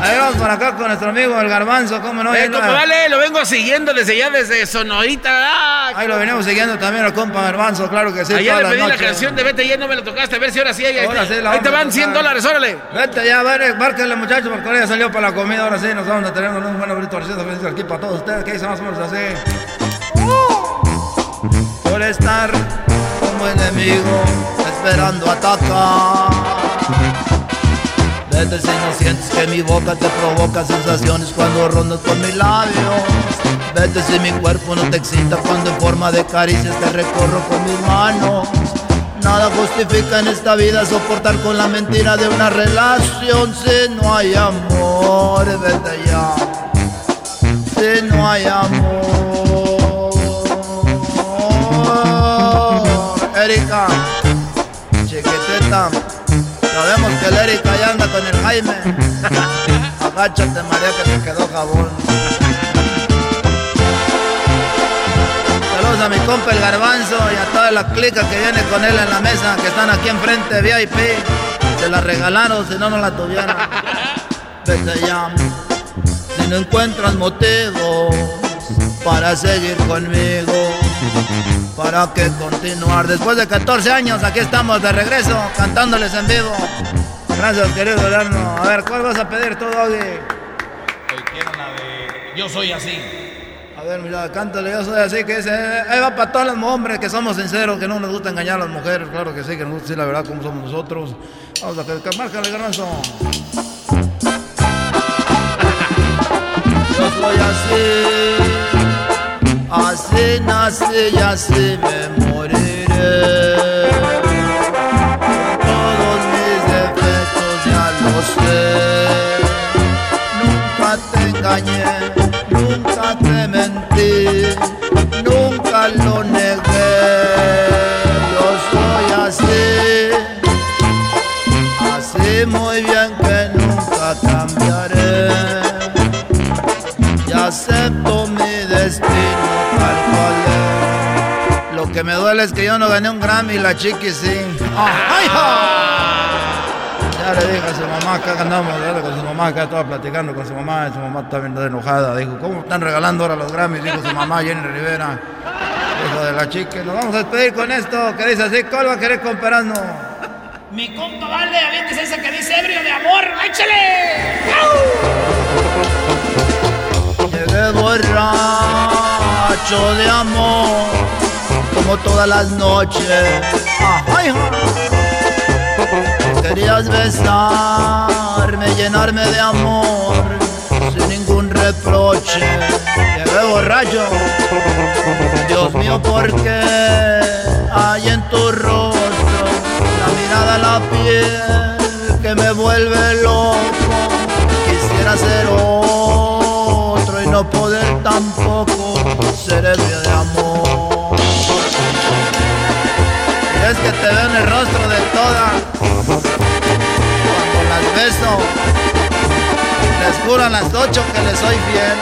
Ahí vamos por acá con nuestro amigo el garbanzo, ¿cómo no? Eh, compa, vale, lo vengo siguiendo desde ya, desde Sonorita. Ah, Ahí lo venimos siguiendo también al compa garbanzo, claro que sí. Ayer le pedí la noches. canción de Vete ya no me la tocaste, a ver si ahora sí. Ahí, Ahora sí la ahí te van 100 tocar. dólares, órale. Vete ya, ver, márquenle muchachos, porque ahora ya salió para la comida, ahora sí, nos vamos a tener un buen abrito feliz aquí para todos ustedes, que dice más o menos así. Por estar como enemigo, esperando atacar. Vete si no sientes que mi boca te provoca sensaciones cuando rondas por mis labios. Vete si mi cuerpo no te excita cuando en forma de caricias te recorro con mis manos. Nada justifica en esta vida soportar con la mentira de una relación si no hay amor. Vete ya. Si no hay amor. Erika, Sabemos que el Erika ya anda con el Jaime. Agáchate, María, que te quedó jabón. Saludos a mi compa el Garbanzo y a toda la clica que viene con él en la mesa, que están aquí enfrente, VIP. Se la regalaron, si no, no la tuvieran. Vete ya. Si no encuentras motivos para seguir conmigo, para que continuar. Después de 14 años, aquí estamos de regreso, cantándoles en vivo. Gracias, querido Erasmo. A ver, ¿cuál vas a pedir tú, Doggy? Yo soy así. A ver, mira, cántale, yo soy así, que dice, eh, ahí va para todos los hombres que somos sinceros, que no nos gusta engañar a las mujeres, claro que sí, que nos gusta decir la verdad como somos nosotros. Vamos a que, que márcale, garbanzo. Yo soy así, así nací y así me moriré. Todos mis defectos ya lo sé. Nunca te engañé, Lo que yo no gané un Grammy y la chiqui sí. ¡Ay, ja! Ya le dije a su mamá, acá andamos con su mamá, acá estaba platicando con su mamá, y su mamá está bien enojada. Dijo, ¿cómo están regalando ahora los Grammys? Dijo su mamá, Jenny Rivera. Hijo de la chica. Nos vamos a despedir con esto, que dice así, ¿cuál va a querer comparando? Mi compa Vale, avientes esa que dice ebrio de amor. ¡Échale! Llegué borracho de amor, todas las noches. Ay. Querías besarme, llenarme de amor, sin ningún reproche. Llegué borracho. Dios mío, ¿por qué hay en tu rostro la mirada, la piel que me vuelve loco? Quisiera ser otro y no poder tampoco ser ebrio de amor. Que te veo en el rostro de todas cuando las beso. Les juro a las ocho que les soy fiel.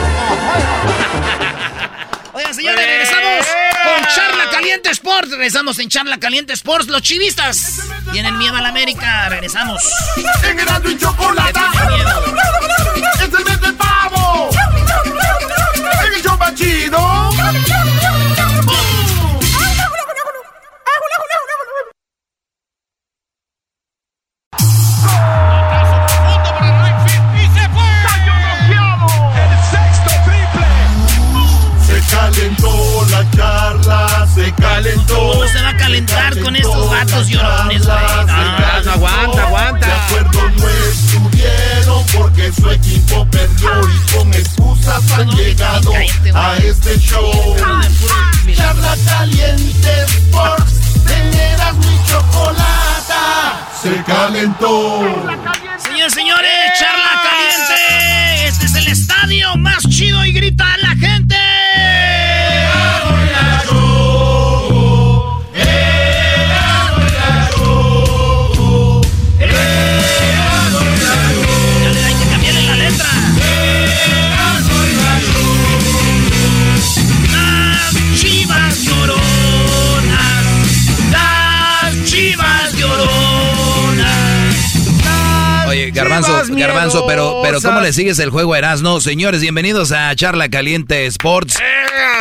Oigan, señores, regresamos con Charla Caliente Sports. Regresamos en Charla Caliente Sports. Los chivistas tienen miedo a la América. Regresamos. En Erasmo y Chocolata. Es el pavo. En el chido. Su equipo perdió y con excusas han llegado a este show. Charla caliente Sports, teneras mi chocolata. Se calentó. Señores, señores, charla caliente. Este es el estadio más chido y grita a la gente. Garbanzo, pero, pero ¿cómo le sigues el juego a Erasno? Señores, bienvenidos a Charla Caliente Sports.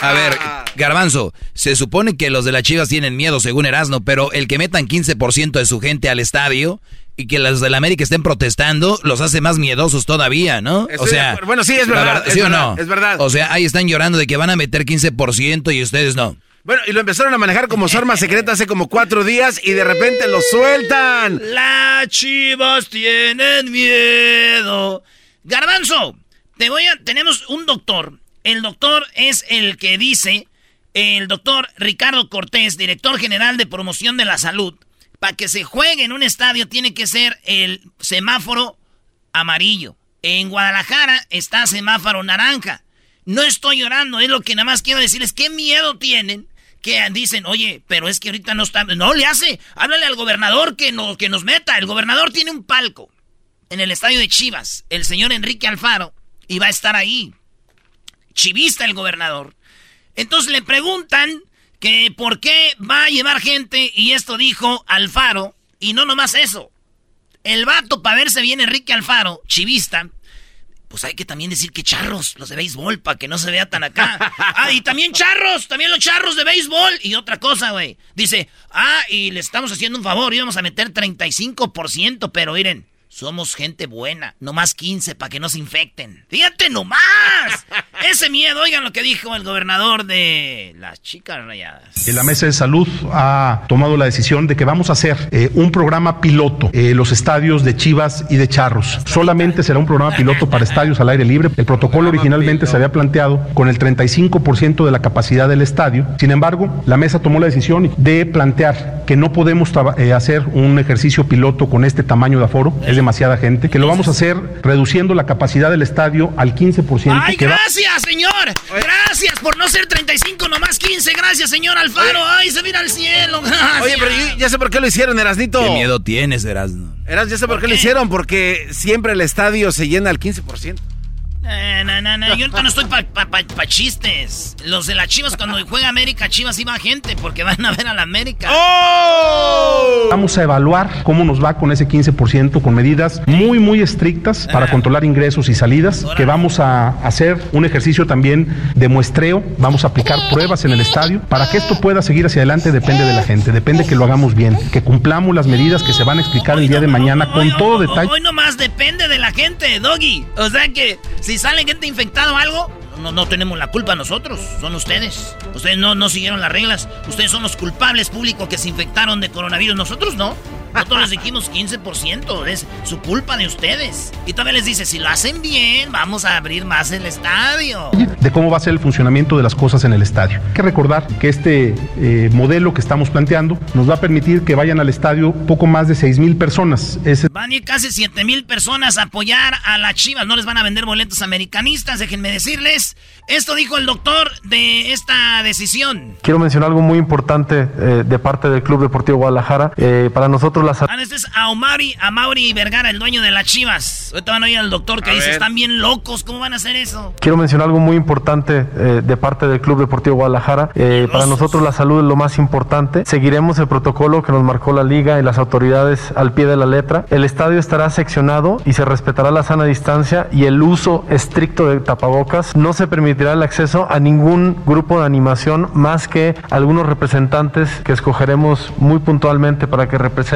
A ver, Garbanzo, se supone que los de las Chivas tienen miedo según Erasno, pero el que metan 15% de su gente al estadio y que los de la América estén protestando los hace más miedosos todavía, ¿no? Estoy de acuerdo. Bueno, sí, es verdad, es ¿Sí o verdad, no? es verdad. O sea, ahí están llorando de que van a meter 15% y ustedes no. Bueno, y lo empezaron a manejar como su arma secreta hace como cuatro días y de repente lo sueltan. Las chivas tienen miedo. Garbanzo, te voy a. Tenemos un doctor. El doctor es el que dice, el doctor Ricardo Cortés, director general de promoción de la salud. Para que se juegue en un estadio tiene que ser el semáforo amarillo. En Guadalajara está semáforo naranja. No estoy llorando, es lo que nada más quiero decirles. ¿Qué miedo tienen? Que dicen, oye, pero es que ahorita no está. No le hace. Háblale al gobernador que, que nos meta. El gobernador tiene un palco en el estadio de Chivas. El señor Enrique Alfaro. Y va a estar ahí. Chivista el gobernador. Entonces le preguntan que por qué va a llevar gente. Y esto dijo Alfaro. Y no nomás eso. El vato, para verse bien Enrique Alfaro, chivista, pues hay que también decir que charros, los de béisbol, para que no se vea tan acá. Ah, y también charros, también los charros de béisbol. Y otra cosa, güey. Dice, ah, y le estamos haciendo un favor, íbamos a meter 35%, pero miren, somos gente buena, nomás 15 para que no se infecten. Fíjate nomás. Ese miedo, oigan lo que dijo el gobernador de las chicas rayadas. La Mesa de Salud ha tomado la decisión de que vamos a hacer eh, un programa piloto en los estadios de Chivas y de Charros. Solamente será un programa piloto para estadios al aire libre. El protocolo originalmente se había planteado con el 35% de la capacidad del estadio. Sin embargo, la mesa tomó la decisión de plantear que no podemos eh, hacer un ejercicio piloto con este tamaño de aforo. Es demasiada gente. Que lo vamos a hacer reduciendo la capacidad del estadio al 15%. ¡Ay, que va- gracias, señor! Gracias por no ser 35, nomás 15. Gracias, señor Alfaro. ¡Ay, se mira al cielo! Gracias. Oye, pero yo ya sé por qué lo hicieron, Erasnito. ¿Qué miedo tienes, Erasno? Eras, ya sé por qué lo hicieron, porque siempre el estadio se llena al 15%. Eh, no, no, no, yo ahorita no estoy para pa, pa- pa chistes. Los de las Chivas, cuando juega América, Chivas iba gente porque van a ver a la América. ¡Oh! Vamos a evaluar cómo nos va con ese 15% con medidas muy, muy estrictas para controlar ingresos y salidas, que vamos a hacer un ejercicio también de muestreo, vamos a aplicar pruebas en el estadio. Para que esto pueda seguir hacia adelante depende de la gente, depende que lo hagamos bien, que cumplamos las medidas que se van a explicar el día de mañana con todo detalle. Hoy nomás depende de la gente, Doggy. O sea que si sale gente infectada o algo, no, no tenemos la culpa nosotros, son ustedes. Ustedes no, no siguieron las reglas. Ustedes son los culpables públicos que se infectaron de coronavirus. Nosotros no. Nosotros les dijimos 15%. Es su culpa de ustedes. Y todavía les dice, si lo hacen bien, vamos a abrir más el estadio. de cómo va a ser el funcionamiento de las cosas en el estadio. Hay que recordar que este eh, modelo que estamos planteando nos va a permitir que vayan al estadio poco más de 6 mil personas. Ese Van a ir casi 7 mil personas a apoyar a las chivas. No les van a vender boletos americanistas, déjenme decirles. Esto dijo el doctor de esta decisión. Quiero mencionar algo muy importante eh, de parte del Club Deportivo Guadalajara. Eh, para nosotros la Ah, este es a Omari, a Mauri Vergara, el dueño de las chivas. Ahorita van a oír al doctor que A dice, ver. están bien locos, ¿cómo van a hacer eso? Quiero mencionar algo muy importante eh, de parte del Club Deportivo Guadalajara. Eh, para nosotros la salud es lo más importante. Seguiremos el protocolo que nos marcó la liga y las autoridades al pie de la letra. El estadio estará seccionado y se respetará la sana distancia y el uso estricto de tapabocas. No se permitirá el acceso a ningún grupo de animación más que algunos representantes que escogeremos muy puntualmente para que representen.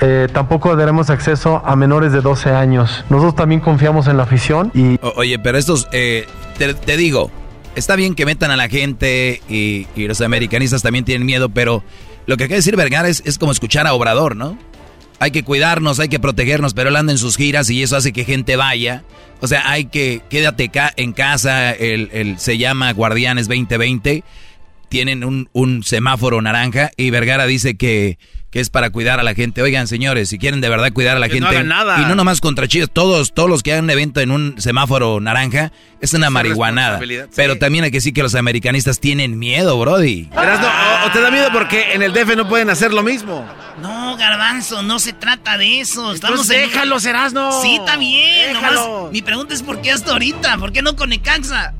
Eh, tampoco daremos acceso a menores de 12 años. Nosotros también confiamos en la afición y oye, pero estos, eh, te, digo, está bien que metan a la gente y, los americanistas también tienen miedo, pero lo que quiere decir Vergara es, es como escuchar a Obrador, ¿no? Hay que cuidarnos, hay que protegernos, pero él anda en sus giras y eso hace que gente vaya. O sea, hay que, quédate en casa, el, el- se llama Guardianes 2020, tienen un, un semáforo naranja y Vergara dice que, que es para cuidar a la gente. Oigan, señores, si quieren de verdad cuidar a la Que no gente, hagan nada. y no nomás contra Chivas, todos, todos los que hagan un evento en un semáforo naranja, es una Esa marihuanada. sí. Pero también hay que decir que los americanistas tienen miedo, Brody. Erasno, o, o te da miedo porque en el DF no pueden hacer lo mismo. No, Garbanzo, no se trata de eso. Estamos Entonces en- déjalo, Erasno. Sí, está bien. Déjalo. nomás mi pregunta es ¿por qué hasta ahorita? ¿Por qué no con Necaxa?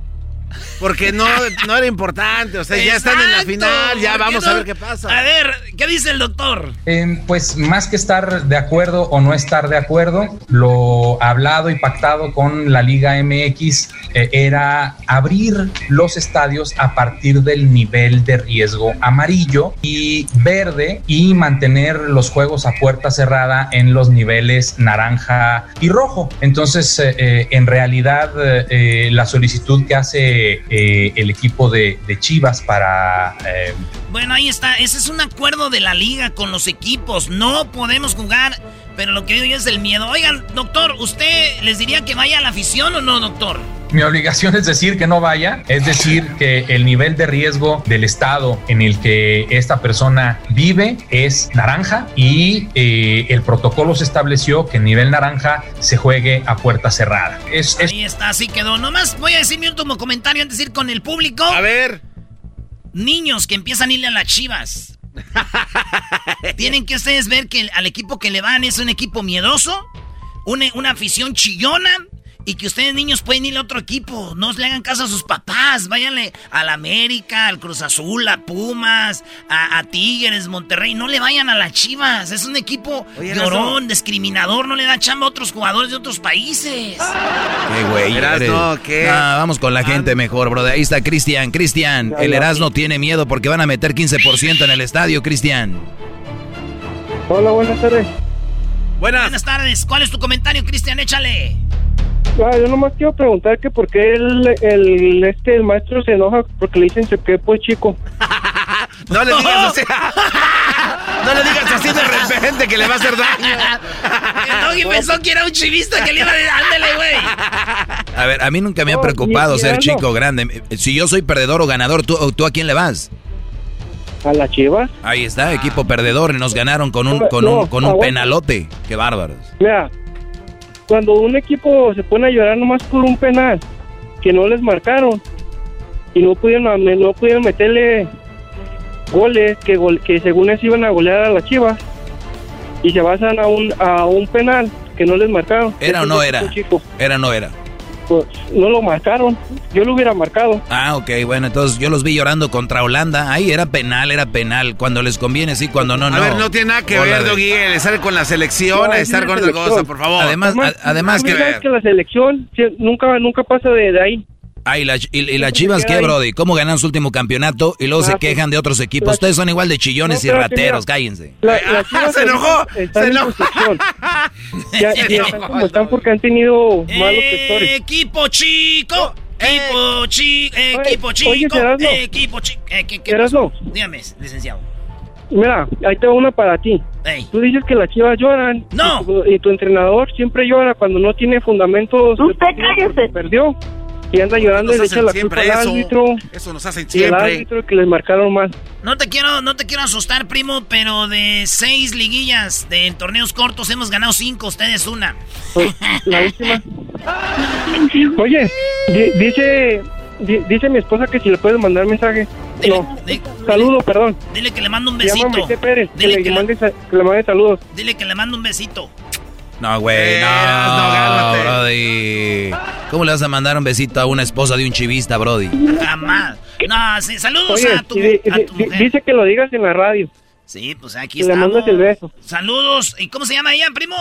Porque no, no era importante, o sea, ya están en la final, ya ¿por qué vamos no? a ver qué pasa. A ver, ¿qué dice el doctor? Eh, pues más que estar de acuerdo o no estar de acuerdo, lo hablado y pactado con la Liga MX eh, era abrir los estadios a partir del nivel de riesgo amarillo y verde y mantener los juegos a puerta cerrada en los niveles naranja y rojo. Entonces, eh, eh, en realidad, la solicitud que hace eh, el equipo de, Chivas para... eh, Bueno, ahí está. Ese es un acuerdo de la liga con los equipos. No podemos jugar, pero lo que digo yo es el miedo. Oigan, doctor, ¿usted les diría que vaya a la afición o no, doctor? Mi obligación es decir que no vaya, es decir que el nivel de riesgo del estado en el que esta persona vive es naranja y eh, el protocolo se estableció que en nivel naranja se juegue a puerta cerrada. Es, es Ahí está, así quedó. Nomás voy a decir mi último comentario antes de ir con el público. A ver. Niños que empiezan a irle a las chivas. Tienen que ustedes ver que al equipo que le van es un equipo miedoso, una, una afición chillona. Y que ustedes niños pueden ir a otro equipo. No le hagan caso a sus papás. Váyanle al América, al Cruz Azul, a Pumas, a, a Tigres, Monterrey. No le vayan a las Chivas. Es un equipo Oye, llorón, discriminador. No le da chamba a otros jugadores de otros países. Qué güey. Erasno, eres. ¿qué? Ah, vamos con la gente mejor, brother. Ahí está Cristian. Cristian, el Erasmo tiene miedo porque van a meter 15% en el estadio, Cristian. Hola, buenas tardes. Buenas. tardes. ¿Cuál es tu comentario, Cristian? Échale. Ah, yo nomás quiero preguntar que por qué el, el, este, el maestro se enoja porque le dicen que pues chico. No le digas así. No le digas así de repente que le va a hacer daño. El Doggy pensó que era un chivista que le iba a decir, ándale, güey. A ver, a mí nunca me ha preocupado ser chico o grande. Si yo soy perdedor o ganador, ¿tú, ¿tú a quién le vas? ¿A la Chivas? Ahí está, equipo perdedor y nos ganaron con un, con un, con un penalote. Qué bárbaros. Mira, cuando un equipo se pone a llorar nomás por un penal que no les marcaron y no pudieron, no pudieron meterle goles que, gol- que según eso iban a golear a la Chivas y se basan a un, a un penal que no les marcaron. ¿Era o no era? chico, ¿Era o no era? Pues, no lo marcaron. Yo lo hubiera marcado. Ah, ok, bueno, entonces yo los vi llorando contra Holanda. Ahí era penal, era penal. Cuando les conviene, sí, cuando no, no. A ver, no tiene nada que Bola ver, Doggy, el estar con la selección, No, es estar con otra cosa, por favor. Además, a- además que... sabes que la selección nunca, nunca pasa de, de ahí. Ah, y, la- y- y las chivas, ¿qué, Brody? ¿Cómo ganan su último campeonato? Y luego se Ah, quejan de otros equipos. la- Ustedes son igual de chillones No, y rateros, mira. cállense. La, las Chivas se enojó, Están se en enojó. Ya, ya están como están porque han tenido malos gestores. Equipo chico. Equipo chico. Equipo oye, chico. Erasmo. Equipo chico. Eh, ¿qué- qué Erasmo. pasó? Dígame, licenciado. Mira, ahí te va una para ti. Tú dices que las chivas lloran. No. Y tu, y tu entrenador siempre llora cuando no tiene fundamentos. Usted cállese. Perdió. Y anda llorando y le echa la siempre culpa al eso. árbitro. Eso nos hacen Y el siempre. árbitro que les marcaron mal. No te quiero, no te quiero asustar, primo, pero de seis liguillas de torneos cortos hemos ganado cinco, ustedes una. Pues, La última. Oye, di- dice, di- dice mi esposa que si le puedes mandar mensaje. No. Saludo, perdón. Dile que le mando un besito. Pérez. Dile le, que le- mande, sa- que le mande saludos. Dile que le mando un besito. No, güey, Eh, no, cálmate. Brody. ¿Cómo le vas a mandar un besito a una esposa de un chivista, Brody? Jamás. No, sí, saludos Oye, a tu, y di- a di- tu di- mujer. dice que lo digas en la radio. Sí, pues aquí Que le mandas el beso. Saludos. ¿Y cómo se llama ella, primo?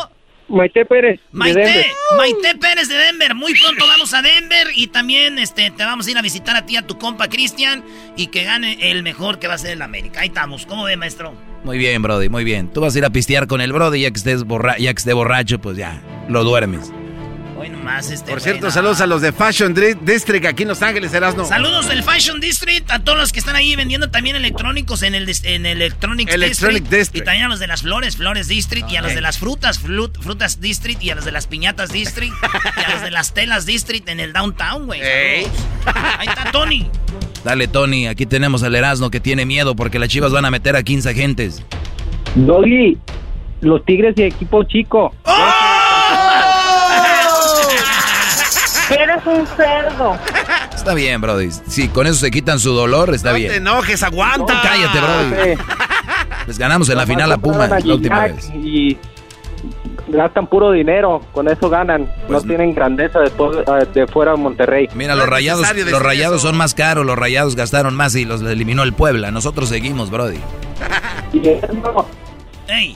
Maite Pérez. de Maite, Denver. Maite Pérez de Denver. Muy pronto vamos a Denver y también este, te vamos a ir a visitar a ti, a tu compa Cristian, y que gane el mejor que va a ser el América. Ahí estamos. ¿Cómo ve, maestro? Muy bien, Brody, muy bien. Tú vas a ir a pistear con el Brody ya que estés borra ya que esté borracho, pues ya, lo duermes. Este. Por güey, cierto, no. saludos a los de Fashion District aquí en Los Ángeles, Erasno. Saludos del Fashion District, a todos los que están ahí vendiendo también electrónicos en el en Electronics Electronic District, District. Y también a los de las flores, Flores District, y a los de las frutas, flut- Frutas District, y a los de las piñatas District, y a los de las telas District en el downtown, güey. Ahí está Tony. Dale, Tony, aquí tenemos al Erasmo que tiene miedo porque las chivas van a meter a 15 agentes. Doggy, los Tigres y equipo chico. Eres un cerdo. Está bien, Brody. Si con eso se quitan su dolor, está No bien. te enojes, aguanta. No, cállate, Brody. Les ganamos en la final a Puma la última vez. Y gastan puro dinero, con eso ganan. no tienen grandeza después eh, de fuera de Monterrey. Mira, los rayados, los rayados son más caros, los rayados gastaron más y los eliminó el Puebla. Nosotros seguimos, Brody. Y eso, ¡Ey!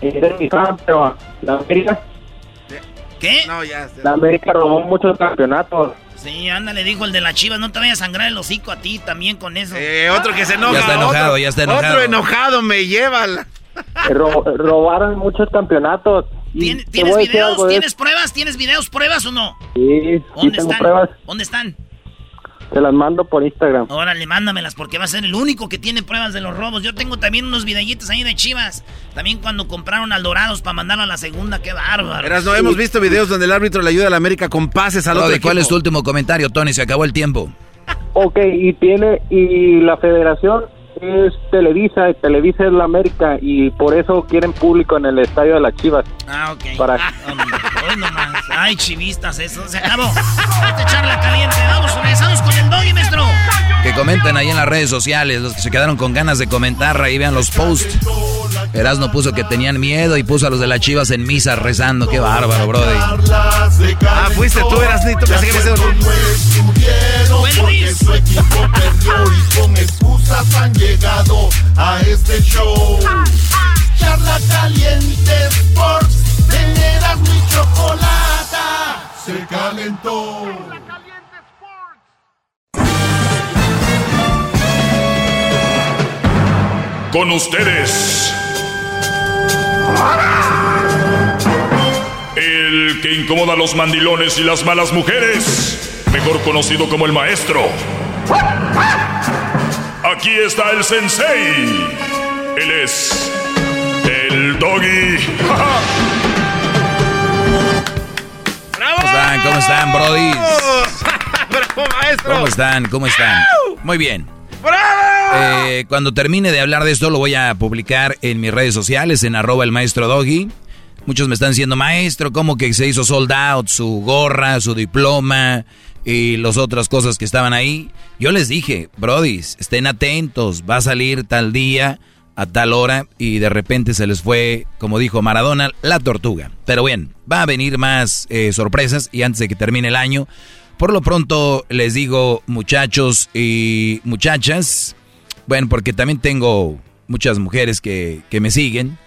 eres mi fan, pero la América, ¿Qué? No, ya. la América robó muchos campeonatos. Sí, ándale, dijo el de las chivas, no te vayas a sangrar el hocico a ti también con eso. Eh, otro que se enoja. Ya está enojado, otro- ya está enojado. Otro enojado me lleva. la- Ro- robaron muchos campeonatos. ¿Tienes videos? de ¿Tienes pruebas? ¿Tienes videos, pruebas o no? Sí, sí ¿Dónde tengo están? pruebas. ¿Dónde están? Te las mando por Instagram. Órale, mándamelas porque va a ser el único que tiene pruebas de los robos. Yo tengo también unos videitos ahí de chivas. También cuando compraron al Dorados para mandarlo a la segunda, qué bárbaro. Verás, no hemos visto videos donde el árbitro le ayuda a la América con pases al otro Brody, ¿cuál es tu último comentario, Tony? Se acabó el tiempo. Ok, y tiene, y la federación es Televisa, y Televisa es la América, y por eso quieren público en el estadio de las Chivas. Ah, ok. Para- Ah, hombre, hoy nomás. Ay, chivistas, eso se acabó. Vamos charla caliente. Vamos, maestro. Que comenten ahí en las redes sociales, los que se quedaron con ganas de comentar, ahí vean los posts. Erasno puso que tenían miedo y puso a los de las chivas en misa rezando. Qué bárbaro, Brody. Ah, fuiste tú, eras Nito, pensé que sido- Buen Luis. Su equipo perdió y con excusas han llegado a este show. Charla caliente Sports, teneras mi chocolata, se calentó. Con ustedes. El que incomoda a los mandilones y las malas mujeres. Mejor conocido como el maestro. Aquí está el sensei. Él es. El doggy. ¿Cómo están? ¿Cómo están, Brody? ¡Bravo, maestro! ¿Cómo están? ¿Cómo están? Muy bien. Eh, cuando termine de hablar de esto, lo voy a publicar en mis redes sociales, en arroba el maestro Doggy. Muchos me están diciendo, maestro, ¿cómo que se hizo sold out? Su gorra, su diploma y las otras cosas que estaban ahí. Yo les dije, brodis, estén atentos, va a salir tal día, a tal hora, y de repente se les fue, como dijo Maradona, la tortuga. Pero bien, va a venir más eh, sorpresas y antes de que termine el año, por lo pronto les digo, muchachos y muchachas, bueno, porque también tengo muchas mujeres que, que me siguen,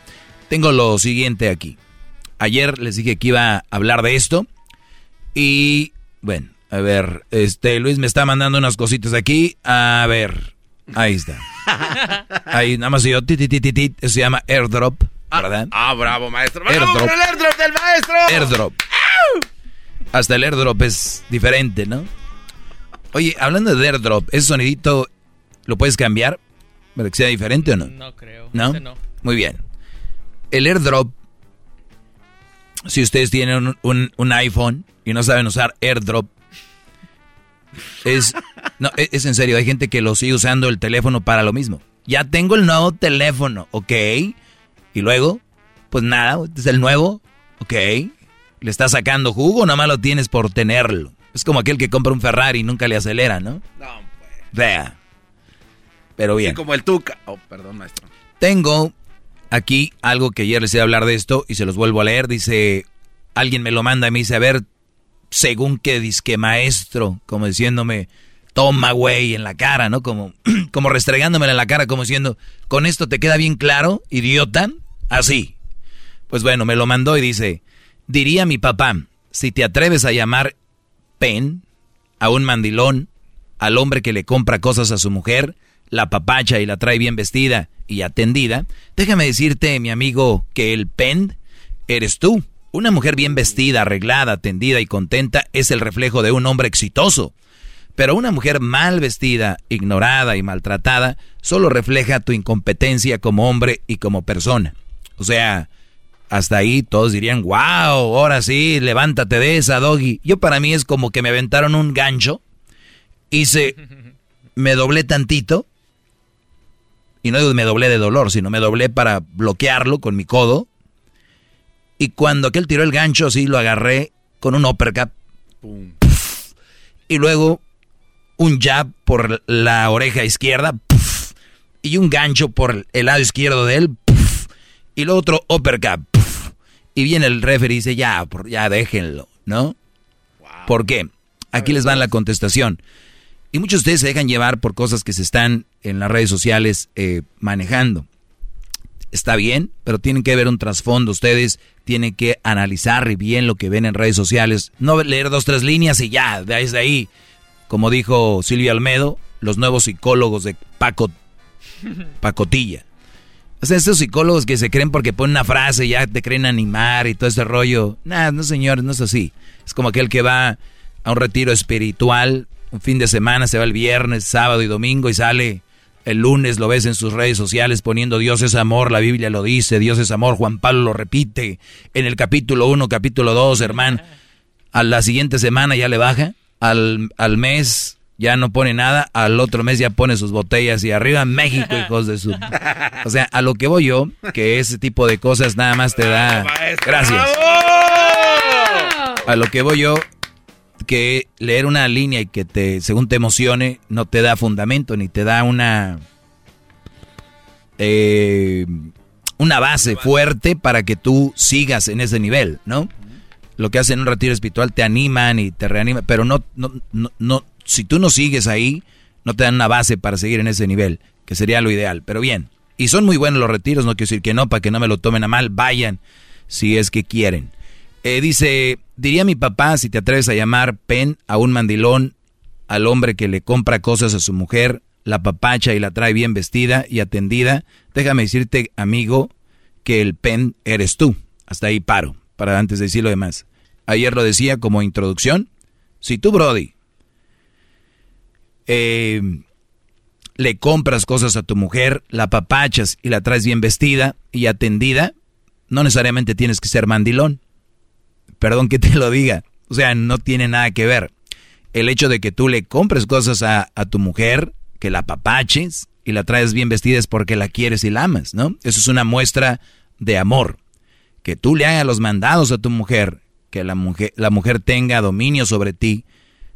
tengo lo siguiente aquí. Ayer les dije que iba a hablar de esto y, bueno, a ver, este Luis me está mandando unas cositas aquí, a ver, ahí está. Ahí nada más yo, ti, ti, ti, ti, ti, eso se llama airdrop, ¿verdad? Ah, bravo, maestro. ¡Bravo Airdrop. por el airdrop del maestro! Airdrop. Hasta el airdrop es diferente, ¿no? Oye, hablando de airdrop, ¿ese sonidito lo puedes cambiar? ¿Para que sea diferente o no? No creo. ¿No? Ese no. Muy bien. El airdrop, si ustedes tienen un, un- un iPhone y no saben usar airdrop, es, no, es, es en serio, hay gente que lo sigue usando el teléfono para lo mismo. Ya tengo el nuevo teléfono, ok. Y luego, pues nada, este es el nuevo, ok. Le está sacando jugo, nada más lo tienes por tenerlo. Es como aquel que compra un Ferrari y nunca le acelera, ¿no? No, Vea. Pero bien. Sí, como el Tuca. Oh, perdón, maestro. Tengo aquí algo que ayer les iba a hablar de esto y se los vuelvo a leer. Dice, alguien me lo manda y me dice, a ver, según que disque maestro, como diciéndome, toma güey en la cara, ¿no? Como, como restregándomela en la cara, como diciendo, ¿con esto te queda bien claro, idiota? Así. Pues bueno, me lo mandó y dice, diría mi papá, si te atreves a llamar pen a un mandilón, al hombre que le compra cosas a su mujer, la papacha y la trae bien vestida y atendida, déjame decirte, mi amigo, que el pen eres tú. Una mujer bien vestida, arreglada, atendida y contenta es el reflejo de un hombre exitoso. Pero una mujer mal vestida, ignorada y maltratada solo refleja tu incompetencia como hombre y como persona. O sea, hasta ahí todos dirían, wow, ahora sí, levántate de esa, doggy. Yo para mí es como que me aventaron un gancho, hice, me doblé tantito Y no me doblé de dolor, sino me doblé para bloquearlo con mi codo. Y cuando aquel tiró el gancho, sí, lo agarré con un uppercut. Y luego un jab por la oreja izquierda. Y un gancho por el lado izquierdo de él. Y luego otro uppercut. Y viene el referee y dice, ya, ya déjenlo, ¿no? ¿Por qué? Aquí les va la contestación. Y muchos de ustedes se dejan llevar por cosas que se están en las redes sociales eh, manejando. Está bien, pero tienen que ver un trasfondo. Ustedes tienen que analizar bien lo que ven en redes sociales. No leer dos, tres líneas y ya, desde ahí. Como dijo Silvia Almedo, los nuevos psicólogos de Paco, Pacotilla. O sea, esos psicólogos que se creen porque ponen una frase ya te creen animar y todo ese rollo. Nada, no señores, no es así. Es como aquel que va a un retiro espiritual, un fin de semana, se va el viernes, sábado y domingo y sale el lunes, lo ves en sus redes sociales poniendo Dios es amor, la Biblia lo dice, Dios es amor, Juan Pablo lo repite en el capítulo 1, capítulo 2, hermano. A la siguiente semana ya le baja, al, al mes ya no pone nada, al otro mes ya pone sus botellas y arriba México, hijos de su... O sea, a lo que voy yo, que ese tipo de cosas nada más te da... Gracias. A lo que voy yo, que leer una línea y que te, según te emocione, no te da fundamento ni te da una... Eh, una base fuerte para que tú sigas en ese nivel, ¿no? Lo que hacen en un retiro espiritual te animan y te reaniman, pero no, no, no, no, si tú no sigues ahí, no te dan una base para seguir en ese nivel, que sería lo ideal. Pero bien, y son muy buenos los retiros, no quiero decir que no, para que no me lo tomen a mal, vayan si es que quieren. Eh, dice, diría mi papá, si te atreves a llamar pen a un mandilón, al hombre que le compra cosas a su mujer, la papacha y la trae bien vestida y atendida, déjame decirte, amigo, que el pen eres tú. Hasta ahí paro, para antes de decir lo demás. Ayer lo decía como introducción. Si tú, Brody, eh, le compras cosas a tu mujer, la papachas y la traes bien vestida y atendida, no necesariamente tienes que ser mandilón. Perdón que te lo diga. O sea, no tiene nada que ver. El hecho de que tú le compres cosas a, tu mujer, que la papaches y la traes bien vestida es porque la quieres y la amas, ¿no? Eso es una muestra de amor. Que tú le hagas los mandados a tu mujer, que la mujer, la mujer tenga dominio sobre ti,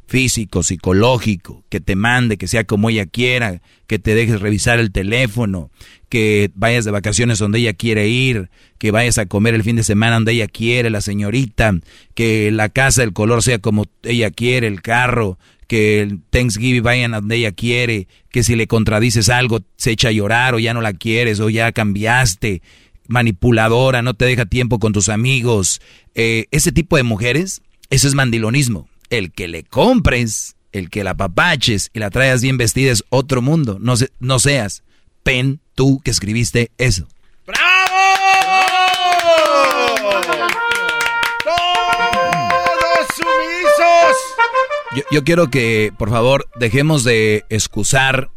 físico, psicológico, que te mande, que sea como ella quiera, que te dejes revisar el teléfono, que vayas de vacaciones donde ella quiere ir, que vayas a comer el fin de semana donde ella quiere, la señorita, que la casa, el color sea como ella quiere, el carro, que el Thanksgiving vayan donde ella quiere, que si le contradices algo se echa a llorar o ya no la quieres o ya cambiaste, manipuladora, no te deja tiempo con tus amigos, eh, ese tipo de mujeres, eso es mandilonismo el que le compres, el que la papaches y la traigas bien vestida es otro mundo. No, no seas pen tú que escribiste eso. ¡Bravo! ¡Todos sumisos! Yo, yo quiero que, por favor, dejemos de excusar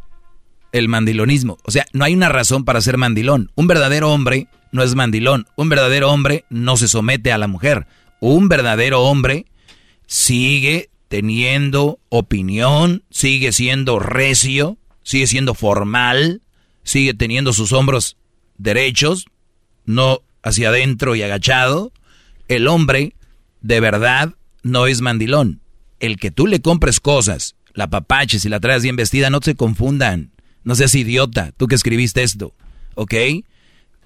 el mandilonismo. O sea, no hay una razón para ser mandilón. Un verdadero hombre no es mandilón. Un verdadero hombre no se somete a la mujer. Un verdadero hombre sigue teniendo opinión, sigue siendo recio, sigue siendo formal, sigue teniendo sus hombros derechos, no hacia adentro y agachado. El hombre de verdad no es mandilón. El que tú le compres cosas, la papaches y la traes bien vestida, no se confundan. No seas idiota, tú que escribiste esto, ¿ok?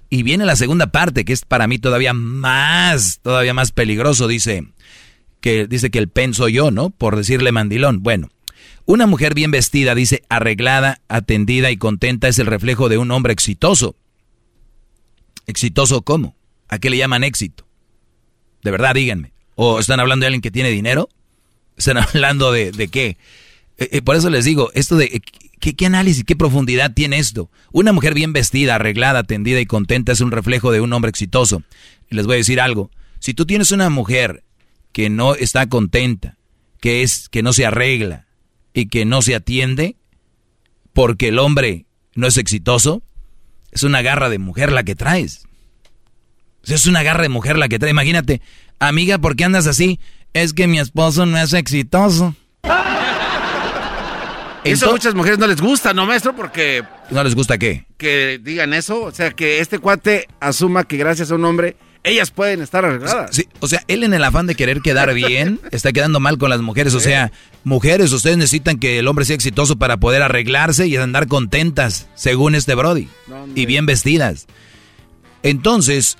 Y viene la segunda parte, que es para mí todavía más, todavía más peligroso, dice, que dice que el pen soy yo, ¿no? Por decirle mandilón. Bueno, una mujer bien vestida, dice, arreglada, atendida y contenta es el reflejo de un hombre exitoso. ¿Exitoso cómo? ¿A qué le llaman éxito? De verdad, díganme. ¿O están hablando de alguien que tiene dinero? ¿Están hablando de, de qué? Eh, eh, por eso les digo, esto de... Eh, ¿qué, ¿Qué análisis, qué profundidad tiene esto? Una mujer bien vestida, arreglada, atendida y contenta es un reflejo de un hombre exitoso. Les voy a decir algo. Si tú tienes una mujer que no está contenta, que es que no se arregla y que no se atiende porque el hombre no es exitoso, es una garra de mujer la que traes. Es una garra de mujer la que traes. Imagínate, amiga, ¿por qué andas así? Es que mi esposo no es exitoso. Eso a muchas mujeres no les gusta, ¿no, maestro? Porque... ¿No les gusta qué? Que digan eso, o sea, que este cuate asuma que gracias a un hombre ellas pueden estar arregladas. Sí, o sea, él en el afán de querer quedar bien, está quedando mal con las mujeres. O sea, mujeres, ustedes necesitan que el hombre sea exitoso para poder arreglarse y andar contentas, según este Brody. y bien vestidas. Entonces,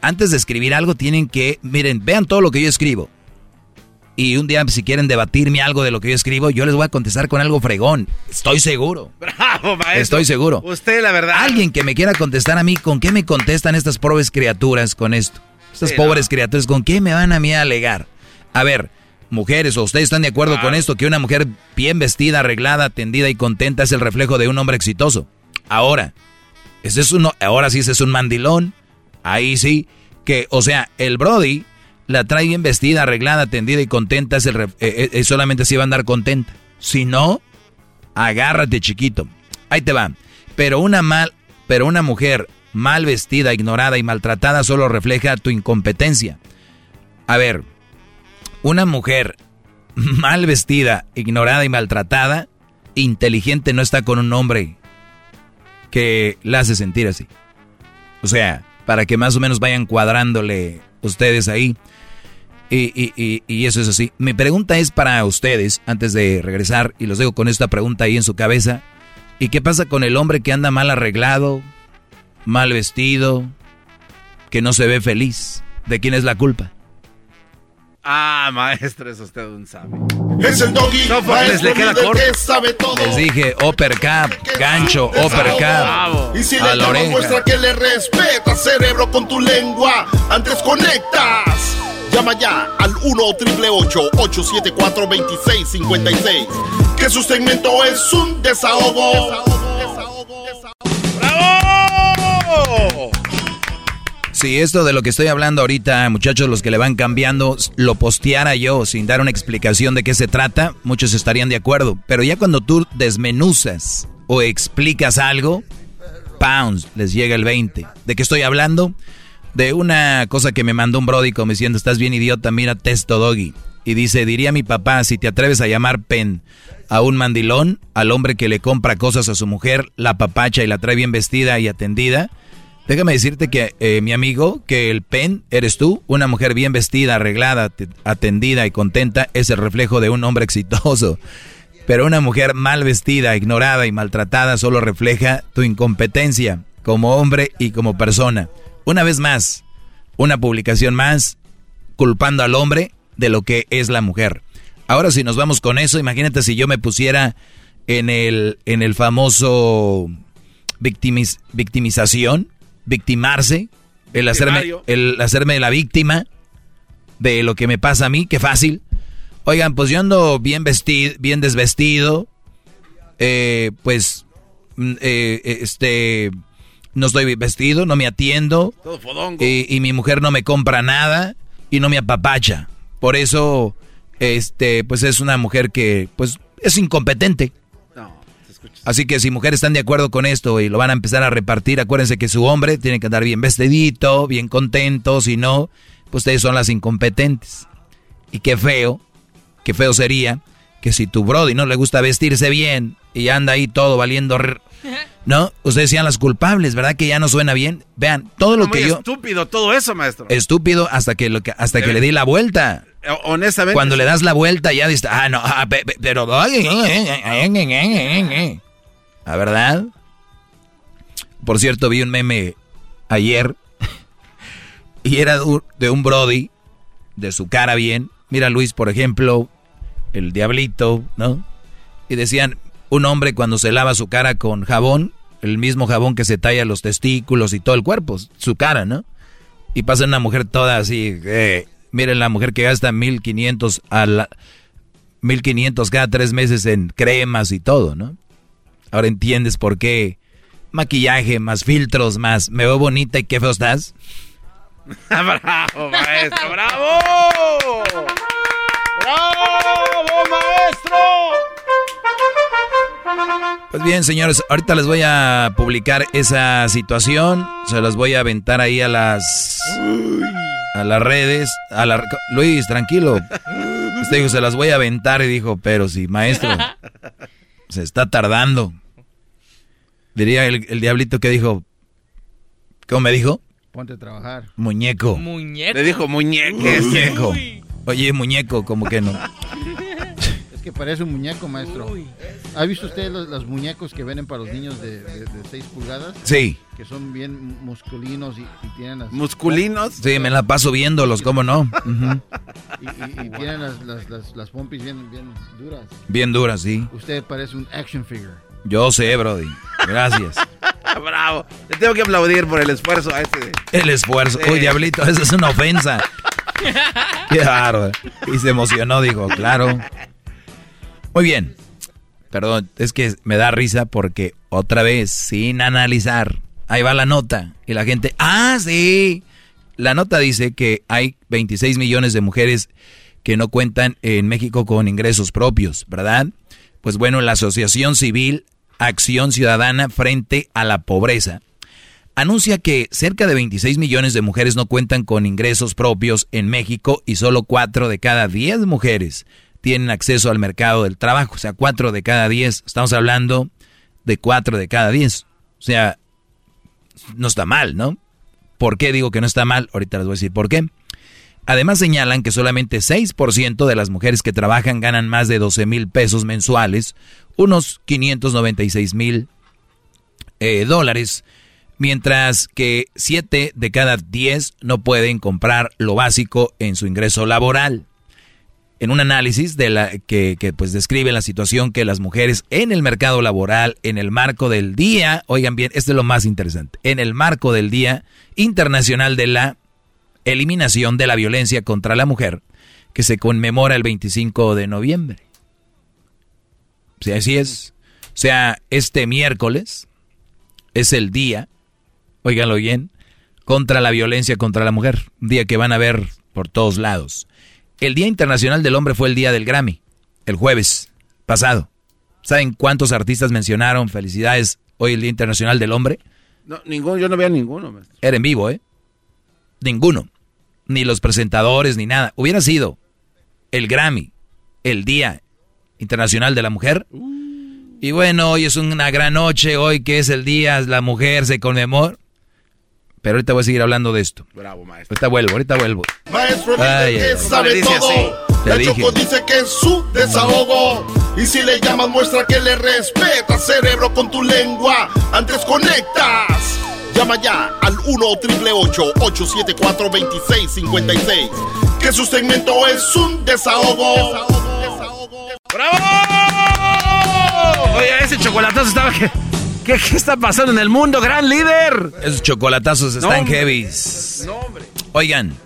antes de escribir algo, tienen que, miren, vean todo lo que yo escribo. Y un día, si quieren debatirme algo de lo que yo escribo, yo les voy a contestar con algo fregón. Estoy seguro. Bravo, maestro. Estoy seguro. Usted, la verdad. Alguien que me quiera contestar a mí, ¿con qué me contestan estas pobres criaturas con esto? Estas pobres criaturas, ¿con qué me van a mí a alegar? A ver, mujeres, ¿o ustedes están de acuerdo con esto? Que una mujer bien vestida, arreglada, atendida y contenta es el reflejo de un hombre exitoso. Ahora, ese es uno, ahora sí ese es un mandilón. Ahí sí, que, o sea, el Brody la trae bien vestida, arreglada, atendida y contenta, es el, eh, eh, solamente así va a andar contenta. Si no, agárrate chiquito. Ahí te va. Pero una mal, pero una mujer mal vestida, ignorada y maltratada solo refleja tu incompetencia. A ver, una mujer mal vestida, ignorada y maltratada, inteligente no está con un hombre que la hace sentir así. O sea, para que más o menos vayan cuadrándole ustedes ahí. Y, eso es así. Mi pregunta es para ustedes, antes de regresar, y los dejo con esta pregunta ahí en su cabeza. ¿Y qué pasa con el hombre que anda mal arreglado, mal vestido, que no se ve feliz? ¿De quién es la culpa? Ah, maestro, es usted un sabio. Es el doggy. No, porque les le queda corto. sabe todo. Les dije, uppercut, gancho, uppercut. Y si a le la llamas, oreja. muestra que le respeta, cerebro, con tu lengua. Antes conectas. Llama ya al 1-888-874-2656. Que su segmento es un desahogo. ¡Bravo! Si esto de lo que estoy hablando ahorita, muchachos, los que le van cambiando, lo posteara yo sin dar una explicación de qué se trata, muchos estarían de acuerdo. Pero ya cuando tú desmenuzas o explicas algo, pounds, les llega el 20. ¿De qué estoy hablando? De una cosa que me mandó un brody como diciendo, estás bien idiota, mira Testo Doggy. Y dice, diría mi papá, si te atreves a llamar pen a un mandilón, al hombre que le compra cosas a su mujer, la papacha y la trae bien vestida y atendida, Déjame decirte que, eh, mi amigo, que el pen eres tú, una mujer bien vestida, arreglada, te- atendida y contenta, es el reflejo de un hombre exitoso. Pero una mujer mal vestida, ignorada y maltratada solo refleja tu incompetencia como hombre y como persona. Una vez más, una publicación más culpando al hombre de lo que es la mujer. Ahora si nos vamos con eso, imagínate si yo me pusiera en el, en el famoso victimiz- victimización, victimarse, el hacerme, el hacerme la víctima de lo que me pasa a mí, qué fácil. Oigan, pues yo ando bien vestido, bien desvestido, eh, pues, mm, eh, este, no estoy vestido, no me atiendo, Todo fodongo. y, y mi mujer no me compra nada y no me apapacha. Por eso, este, pues es una mujer que, pues, es incompetente. Así que si mujeres están de acuerdo con esto y lo van a empezar a repartir, acuérdense que su hombre tiene que andar bien vestidito, bien contento, si no, pues ustedes son las incompetentes. Y qué feo, qué feo sería que si tu brody no le gusta vestirse bien y anda ahí todo valiendo, ¿no? Ustedes sean las culpables, ¿verdad? Que ya no suena bien. Vean, todo lo Muy que yo... estúpido todo eso, maestro. Estúpido hasta que, lo que, hasta que le di la vuelta. Eh, Honestamente. Cuando le das la vuelta ya dices, ah, no, ah, pe- pe- pero... ¿La verdad? Por cierto, vi un meme ayer y era de un Brody, de su cara bien. Mira Luis, por ejemplo, el diablito, ¿no? Y decían, un hombre cuando se lava su cara con jabón, el mismo jabón que se talla los testículos y todo el cuerpo, su cara, ¿no? Y pasa una mujer toda así, eh, miren la mujer que gasta 1500 a la, 1500 cada tres meses en cremas y todo, ¿no? Ahora entiendes por qué maquillaje, más filtros, más me veo bonita y qué feo estás. bravo, maestro, bravo. Bravo, maestro. Pues bien, señores, ahorita les voy a publicar esa situación, se las voy a aventar ahí a las a las redes, a la Luis, tranquilo. Usted dijo, se las voy a aventar y dijo, pero sí, maestro. Se está tardando. Diría el, el diablito que dijo. ¿Cómo me dijo? Ponte a trabajar. Muñeco. Muñeco. Le dijo muñeco. Muñeco. Oye, muñeco, como que no. Que parece un muñeco, maestro. ¿Ha visto usted los, los muñecos que venden para los niños de, 6 pulgadas? Sí. Que son bien musculinos y, y tienen las... ¿Musculinos? Sí, me la paso viéndolos, ¿cómo no? Y, y- y tienen las, las, las, las pompis bien, bien duras. Bien duras, sí. Usted parece un action figure. Yo sé, Brody. Gracias. Bravo. Le tengo que aplaudir por el esfuerzo a este. El esfuerzo. Sí. Uy, diablito, eso es una ofensa. Qué bárbaro. Y se emocionó, dijo, claro. Muy bien. Perdón, es que me da risa porque otra vez, sin analizar, ahí va la nota. Y la gente, ah, sí. La nota dice que hay 26 millones de mujeres que no cuentan en México con ingresos propios, ¿verdad? Pues bueno, la Asociación Civil Acción Ciudadana frente a la Pobreza anuncia que cerca de 26 millones de mujeres no cuentan con ingresos propios en México y solo 4 de cada 10 mujeres tienen acceso al mercado del trabajo. O sea, 4 de cada 10. Estamos hablando de 4 de cada 10. O sea, no está mal, ¿no? ¿Por qué digo que no está mal? Ahorita les voy a decir por qué. Además señalan que solamente 6% de las mujeres que trabajan ganan más de 12 mil pesos mensuales, unos 596 mil eh, dólares, mientras que 7 de cada 10 no pueden comprar lo básico en su ingreso laboral. En un análisis de la, que, pues describe la situación que las mujeres en el mercado laboral, en el marco del día, oigan bien, esto es lo más interesante, en el marco del Día Internacional de la Eliminación de la Violencia contra la Mujer, que se conmemora el 25 de noviembre. Así es. O sea, este miércoles es el día, óiganlo bien, contra la violencia contra la mujer. Un día que van a ver por todos lados. El Día Internacional del Hombre fue el día del Grammy, el jueves pasado. ¿Saben cuántos artistas mencionaron felicidades hoy el Día Internacional del Hombre? No, ninguno, yo no veía ninguno. maestro. Era en vivo, ¿eh? Ninguno. Ni los presentadores, ni nada. Hubiera sido el Grammy, el Día Internacional de la Mujer. Y bueno, hoy es una gran noche, hoy que es el Día, la mujer se conmemora. Pero ahorita voy a seguir hablando de esto. Bravo, maestro. Ahorita vuelvo, ahorita vuelvo. Maestro dice Ay, que sabe Dice todo. así. Te La dije. Choco dice que es su desahogo. Y si le llamas, muestra que le respeta, cerebro, con tu lengua. Antes conectas. Llama ya al 1 874 2656 Que su segmento es un desahogo. ¡Bravo! Oye, ese chocolatazo estaba... ¿Qué, qué, qué está pasando en el mundo, gran líder? Esos chocolatazos están. No, hombre. Oigan,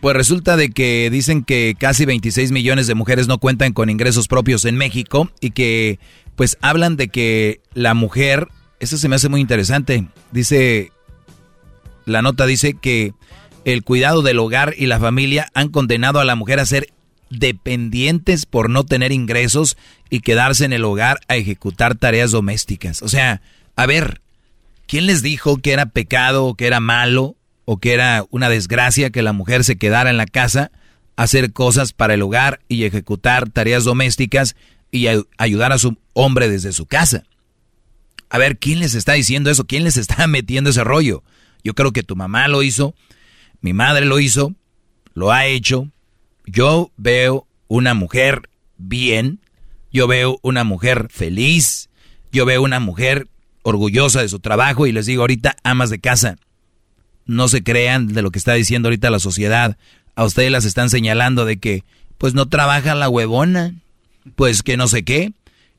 pues resulta de que dicen que casi 26 millones de mujeres no cuentan con ingresos propios en México y que pues hablan de que la mujer, eso se me hace muy interesante, dice, la nota dice que el cuidado del hogar y la familia han condenado a la mujer a ser dependientes por no tener ingresos y quedarse en el hogar a ejecutar tareas domésticas. O sea, a ver, ¿quién les dijo que era pecado o que era malo o que era una desgracia que la mujer se quedara en la casa a hacer cosas para el hogar y ejecutar tareas domésticas y ay- ayudar a su hombre desde su casa? A ver, ¿quién les está diciendo eso? ¿Quién les está metiendo ese rollo? Yo creo que tu mamá lo hizo, mi madre lo hizo, lo ha hecho. Yo veo una mujer bien, yo veo una mujer feliz, yo veo una mujer orgullosa de su trabajo y les digo ahorita, amas de casa, no se crean de lo que está diciendo ahorita la sociedad. A ustedes las están señalando de que, pues no trabaja la huevona, pues que no sé qué.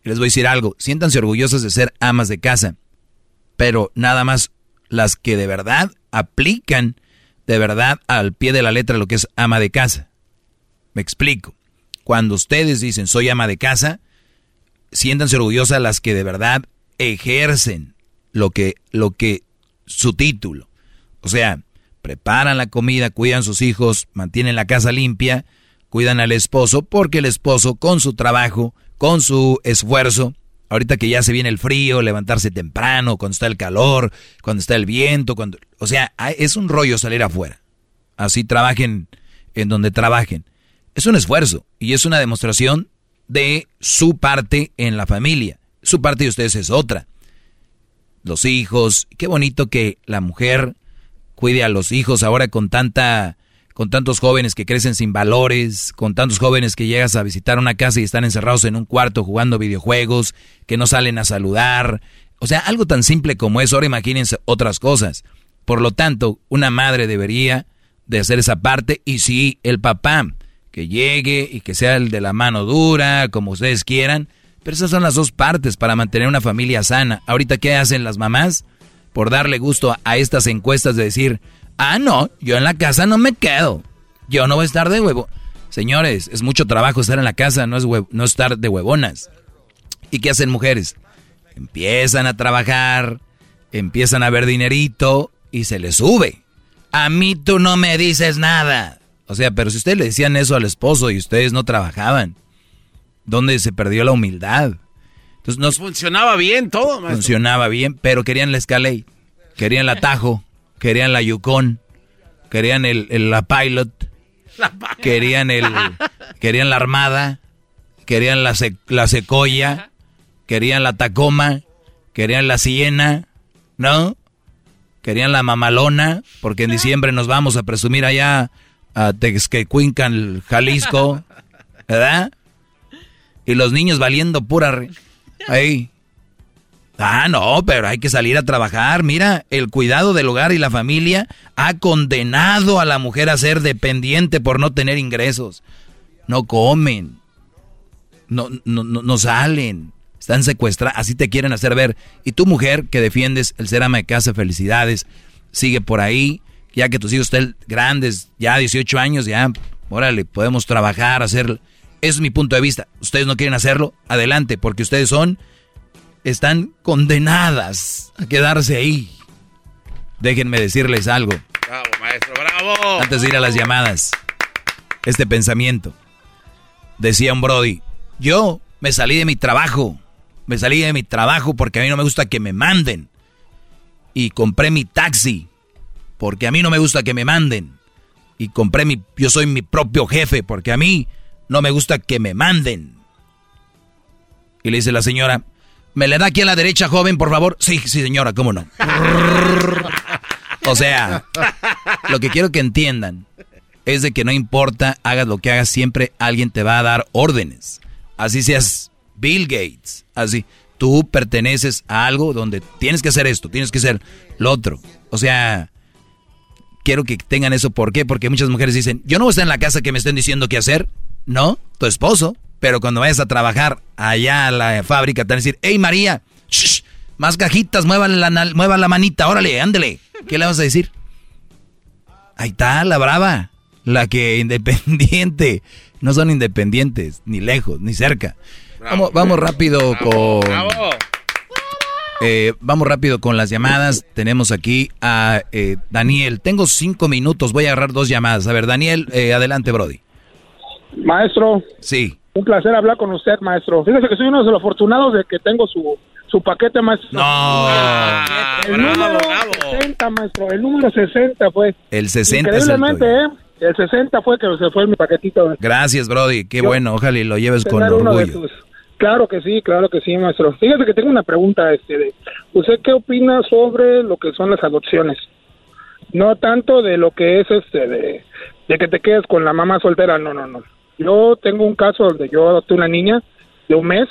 Les voy a decir algo, siéntanse orgullosas de ser amas de casa, pero nada más las que de verdad aplican de verdad al pie de la letra lo que es ama de casa. Me explico. Cuando ustedes dicen soy ama de casa, siéntanse orgullosas las que de verdad ejercen lo que, lo que, su título. O sea, preparan la comida, cuidan sus hijos, mantienen la casa limpia, cuidan al esposo, porque el esposo con su trabajo, con su esfuerzo, ahorita que ya se viene el frío, levantarse temprano, cuando está el calor, cuando está el viento, cuando, o sea, es un rollo salir afuera. Así trabajen en donde trabajen. Es un esfuerzo y es una demostración de su parte en la familia. Su parte de ustedes es otra. Los hijos, qué bonito que la mujer cuide a los hijos ahora con tanta con tantos jóvenes que crecen sin valores, con tantos jóvenes que llegas a visitar una casa y están encerrados en un cuarto jugando videojuegos, que no salen a saludar. O sea, algo tan simple como eso, ahora imagínense otras cosas. Por lo tanto, una madre debería de hacer esa parte y si el papá que llegue y que sea el de la mano dura, como ustedes quieran, pero esas son las dos partes para mantener una familia sana. Ahorita, ¿qué hacen las mamás? Por darle gusto a estas encuestas de decir, Ah, no, yo en la casa no me quedo. Yo no voy a estar de huevo. Señores, es mucho trabajo estar en la casa, no es no estar de huevonas. ¿Y qué hacen mujeres? Empiezan a trabajar, empiezan a ver dinerito y se les sube. A mí tú no me dices nada. O sea, pero si ustedes le decían eso al esposo y ustedes no trabajaban, ¿dónde se perdió la humildad? Entonces no funcionaba bien todo, Funcionaba bien, pero querían la escalade, querían el atajo querían la Yukon, querían el, la Pilot, querían el querían la Armada, querían la, la Secoya, querían la Tacoma, querían la Siena, ¿no? Querían la Mamalona, porque en diciembre nos vamos a presumir allá a Texquecuincan, Jalisco, ¿verdad? Y los niños valiendo pura... Ahí, Ah, no, pero hay que salir a trabajar. Mira, el cuidado del hogar y la familia ha condenado a la mujer a ser dependiente por no tener ingresos. No comen, no, no, no, salen, están secuestradas, así te quieren hacer ver. Y tu mujer que defiendes el ser ama de casa, felicidades, sigue por ahí, ya que tus hijos estén grandes, ya 18 años, ya, órale, podemos trabajar, hacer... Ese es mi punto de vista. Ustedes no quieren hacerlo, adelante, porque ustedes son están condenadas a quedarse ahí. Déjenme decirles algo. Bravo, maestro, bravo. Antes de ir a las llamadas, este pensamiento. Decía un Brody, yo me salí de mi trabajo. Me salí de mi trabajo porque a mí no me gusta que me manden. Y compré mi taxi porque a mí no me gusta que me manden. Y compré mi, yo soy mi propio jefe porque a mí no me gusta que me manden. Y le dice la señora, ¿Me le da aquí a la derecha, joven, por favor? Sí, sí, señora, ¿cómo no? o sea, lo que quiero que entiendan es de que no importa, hagas lo que hagas, siempre alguien te va a dar órdenes. Así seas Bill Gates, así. Tú perteneces a algo donde tienes que hacer esto, tienes que hacer lo otro. O sea, quiero que tengan eso. ¿Por qué? Porque muchas mujeres dicen, yo no voy a estar en la casa que me estén diciendo qué hacer. No, tu esposo. Pero cuando vayas a trabajar allá a la fábrica, te van a decir, hey María, más cajitas, mueva la, mueva la manita, órale, ándele. ¿Qué le vas a decir? Ahí está, la brava, la que independiente. No son independientes, ni lejos, ni cerca. vamos, vamos rápido con... Eh, vamos rápido con las llamadas. Tenemos aquí a eh, Daniel. Tengo cinco minutos, voy a agarrar dos llamadas. A ver, Daniel, eh, adelante, Brody. Maestro. Sí. Un placer hablar con usted, maestro. Fíjese que soy uno de los afortunados de que tengo su, su paquete, maestro. No. el número 60, maestro. El número 60 fue. El 60 Increíblemente, ¿eh? El 60 fue que se fue mi paquetito. Gracias, Brody. Qué bueno. Ojalá y lo lleves con orgullo. Claro que sí, claro que sí, maestro. Fíjese que tengo una pregunta. Este, de, ¿Usted qué opina sobre lo que son las adopciones? No tanto de lo que es este, de, de que te quedes con la mamá soltera. No, no, no yo tengo un caso donde yo adopté una niña de un mes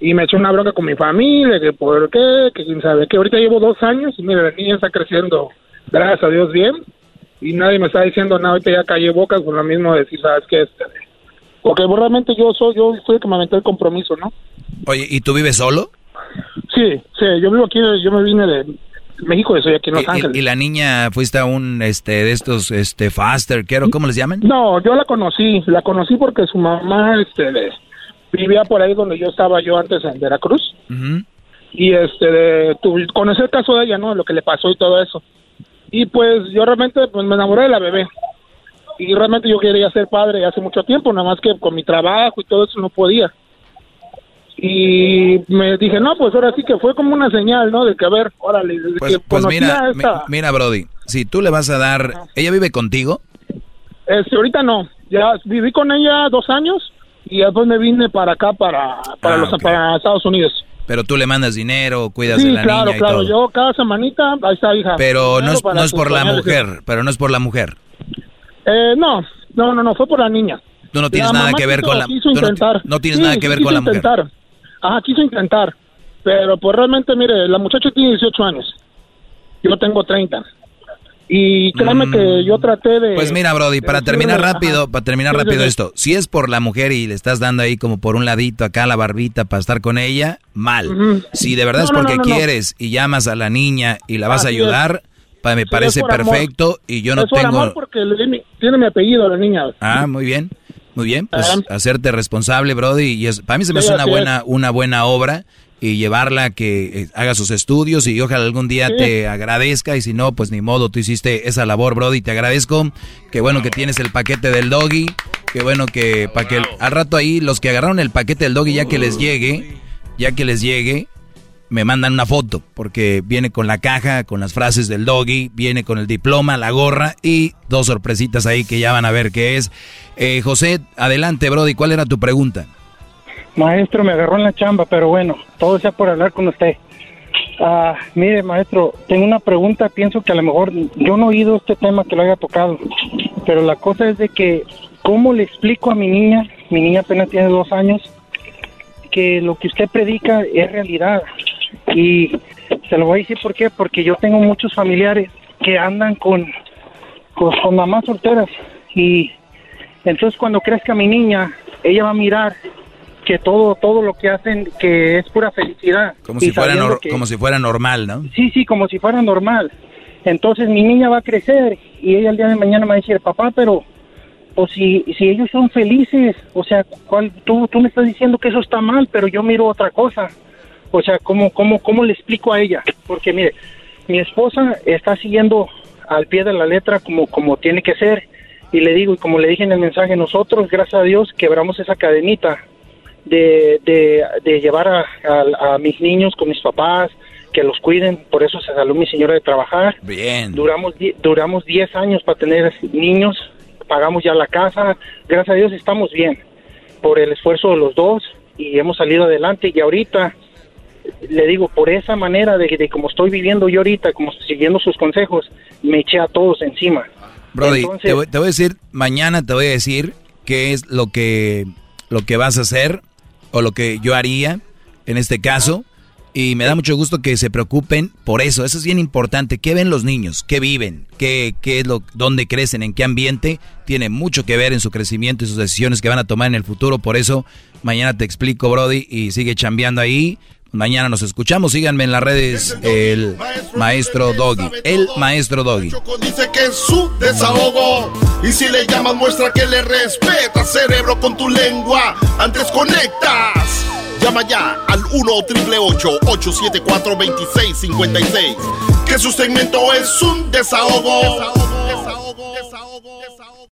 y me eché una bronca con mi familia, que por qué, que quién sabe, que ahorita llevo dos años y mira, la niña está creciendo, gracias a Dios, bien, y nadie me está diciendo nada, ahorita ya callé bocas con lo mismo de decir, ¿sabes qué? Este, porque realmente yo soy, yo fui el que me aventé el compromiso, ¿no? Oye, ¿y tú vives solo? Sí, sí, yo vivo aquí, yo me vine de, México, soy aquí en Los Ángeles. ¿Y, la niña fuiste a un este de estos este faster quiero cómo les llaman? No, yo la conocí, la conocí porque su mamá este vivía por ahí donde yo estaba yo antes en Veracruz. Y este de, conocí el caso de ella, ¿no? Lo que le pasó y todo eso. Y pues yo realmente pues me enamoré de la bebé. Y realmente yo quería ser padre hace mucho tiempo, nada más que con mi trabajo y todo eso no podía y me dije, no, pues ahora sí que fue como una señal, ¿no? De que, a ver, órale, pues, pues mira, mira, Brody, si tú le vas a dar, ¿ella vive contigo? Este, ahorita no, ya viví con ella dos años y después me vine para acá, para, para, Ah, los, para Estados Unidos. Pero tú le mandas dinero, cuidas Sí, de la claro, niña y claro. todo. Yo cada semanita, ahí está, hija. Pero no es, no es por la mujer, pero no es por la mujer. Eh, no, no, no, no, fue por la niña. Tú no tienes La nada que ver quiso- con la quiso no- intentar. no tienes Sí, nada que ver con la mujer. intentar. Ajá, quiso intentar. Pero pues realmente, mire, la muchacha tiene 18 años. Yo tengo 30. Y créeme que yo traté de... Pues mira, Brody, para terminar rápido, ajá. para terminar rápido sí. esto, si es por la mujer y le estás dando ahí como por un ladito acá la barbita para estar con ella, mal. Si de verdad No, es no, porque no, no, no. quieres y llamas a la niña y la vas a ayudar, pa- me parece amor. perfecto y yo no es por tengo... amor porque le tiene mi apellido la niña. Ah, muy bien, muy bien, pues hacerte responsable, Brody, y es, para mí se me hace una buena, es. una buena obra y llevarla a que eh, haga sus estudios y ojalá algún día Sí. te agradezca y si no, pues ni modo, tú hiciste esa labor, Brody, te agradezco, que bueno que tienes el paquete del doggy, que bueno que para que al rato ahí los que agarraron el paquete del doggy ya que les llegue, ya que les llegue, me mandan una foto, porque viene con la caja, con las frases del doggy, viene con el diploma, la gorra y dos sorpresitas ahí que ya van a ver qué es. Eh, José, adelante, Brody, ¿cuál era tu pregunta? Maestro, me agarró en la chamba, pero bueno, todo sea por hablar con usted. Ah, mire, maestro, tengo una pregunta, pienso que a lo mejor yo no he oído este tema que lo haya tocado, pero la cosa es de que, ¿cómo le explico a mi niña? Mi niña apenas tiene dos años, que lo que usted predica es realidad. Y se lo voy a decir por qué, porque yo tengo muchos familiares que andan con, con, con mamás solteras. Y entonces cuando crezca mi niña, ella va a mirar que todo todo lo que hacen que es pura felicidad. Como si fuera nor- que- como si fuera normal, ¿no? sí sí como si fuera normal. Entonces mi niña va a crecer y ella el día de mañana me va a decir papá pero o si si ellos son felices o sea ¿cuál, tú tú me estás diciendo que eso está mal pero yo miro otra cosa o sea cómo cómo cómo le explico a ella porque mire mi esposa está siguiendo al pie de la letra como como tiene que ser. Y le digo y como le dije en el mensaje nosotros gracias a Dios quebramos esa cadenita de, de, de llevar a, a- a mis niños con mis papás, que los cuiden, por eso se salió mi señora de trabajar. Bien. Duramos, die- duramos 10 años para tener niños, pagamos ya la casa, gracias a Dios estamos bien, por el esfuerzo de los dos y hemos salido adelante. Y ahorita le digo, por esa manera de, de como estoy viviendo yo ahorita, como siguiendo sus consejos, me eché a todos encima. Brody, Entonces- te, voy, te voy a decir, mañana te voy a decir qué es lo que, lo que vas a hacer o lo que yo haría en este caso. Y me da mucho gusto que se preocupen por eso. Eso es bien importante. ¿Qué ven los niños? ¿Qué viven? ¿Qué, qué es lo, dónde crecen? ¿En qué ambiente? Tiene mucho que ver en su crecimiento y sus decisiones que van a tomar en el futuro. Por eso, mañana te explico, Brody, y sigue chambeando ahí. Mañana nos escuchamos. Síganme en las redes, el maestro Doggy. El maestro Doggy. Dice que es su desahogo. Y si le llamas, muestra que le respeta, cerebro, con tu lengua. Antes conectas. Llama ya al 1-888-874-2656. Que su segmento es un desahogo. desahogo, desahogo, desahogo.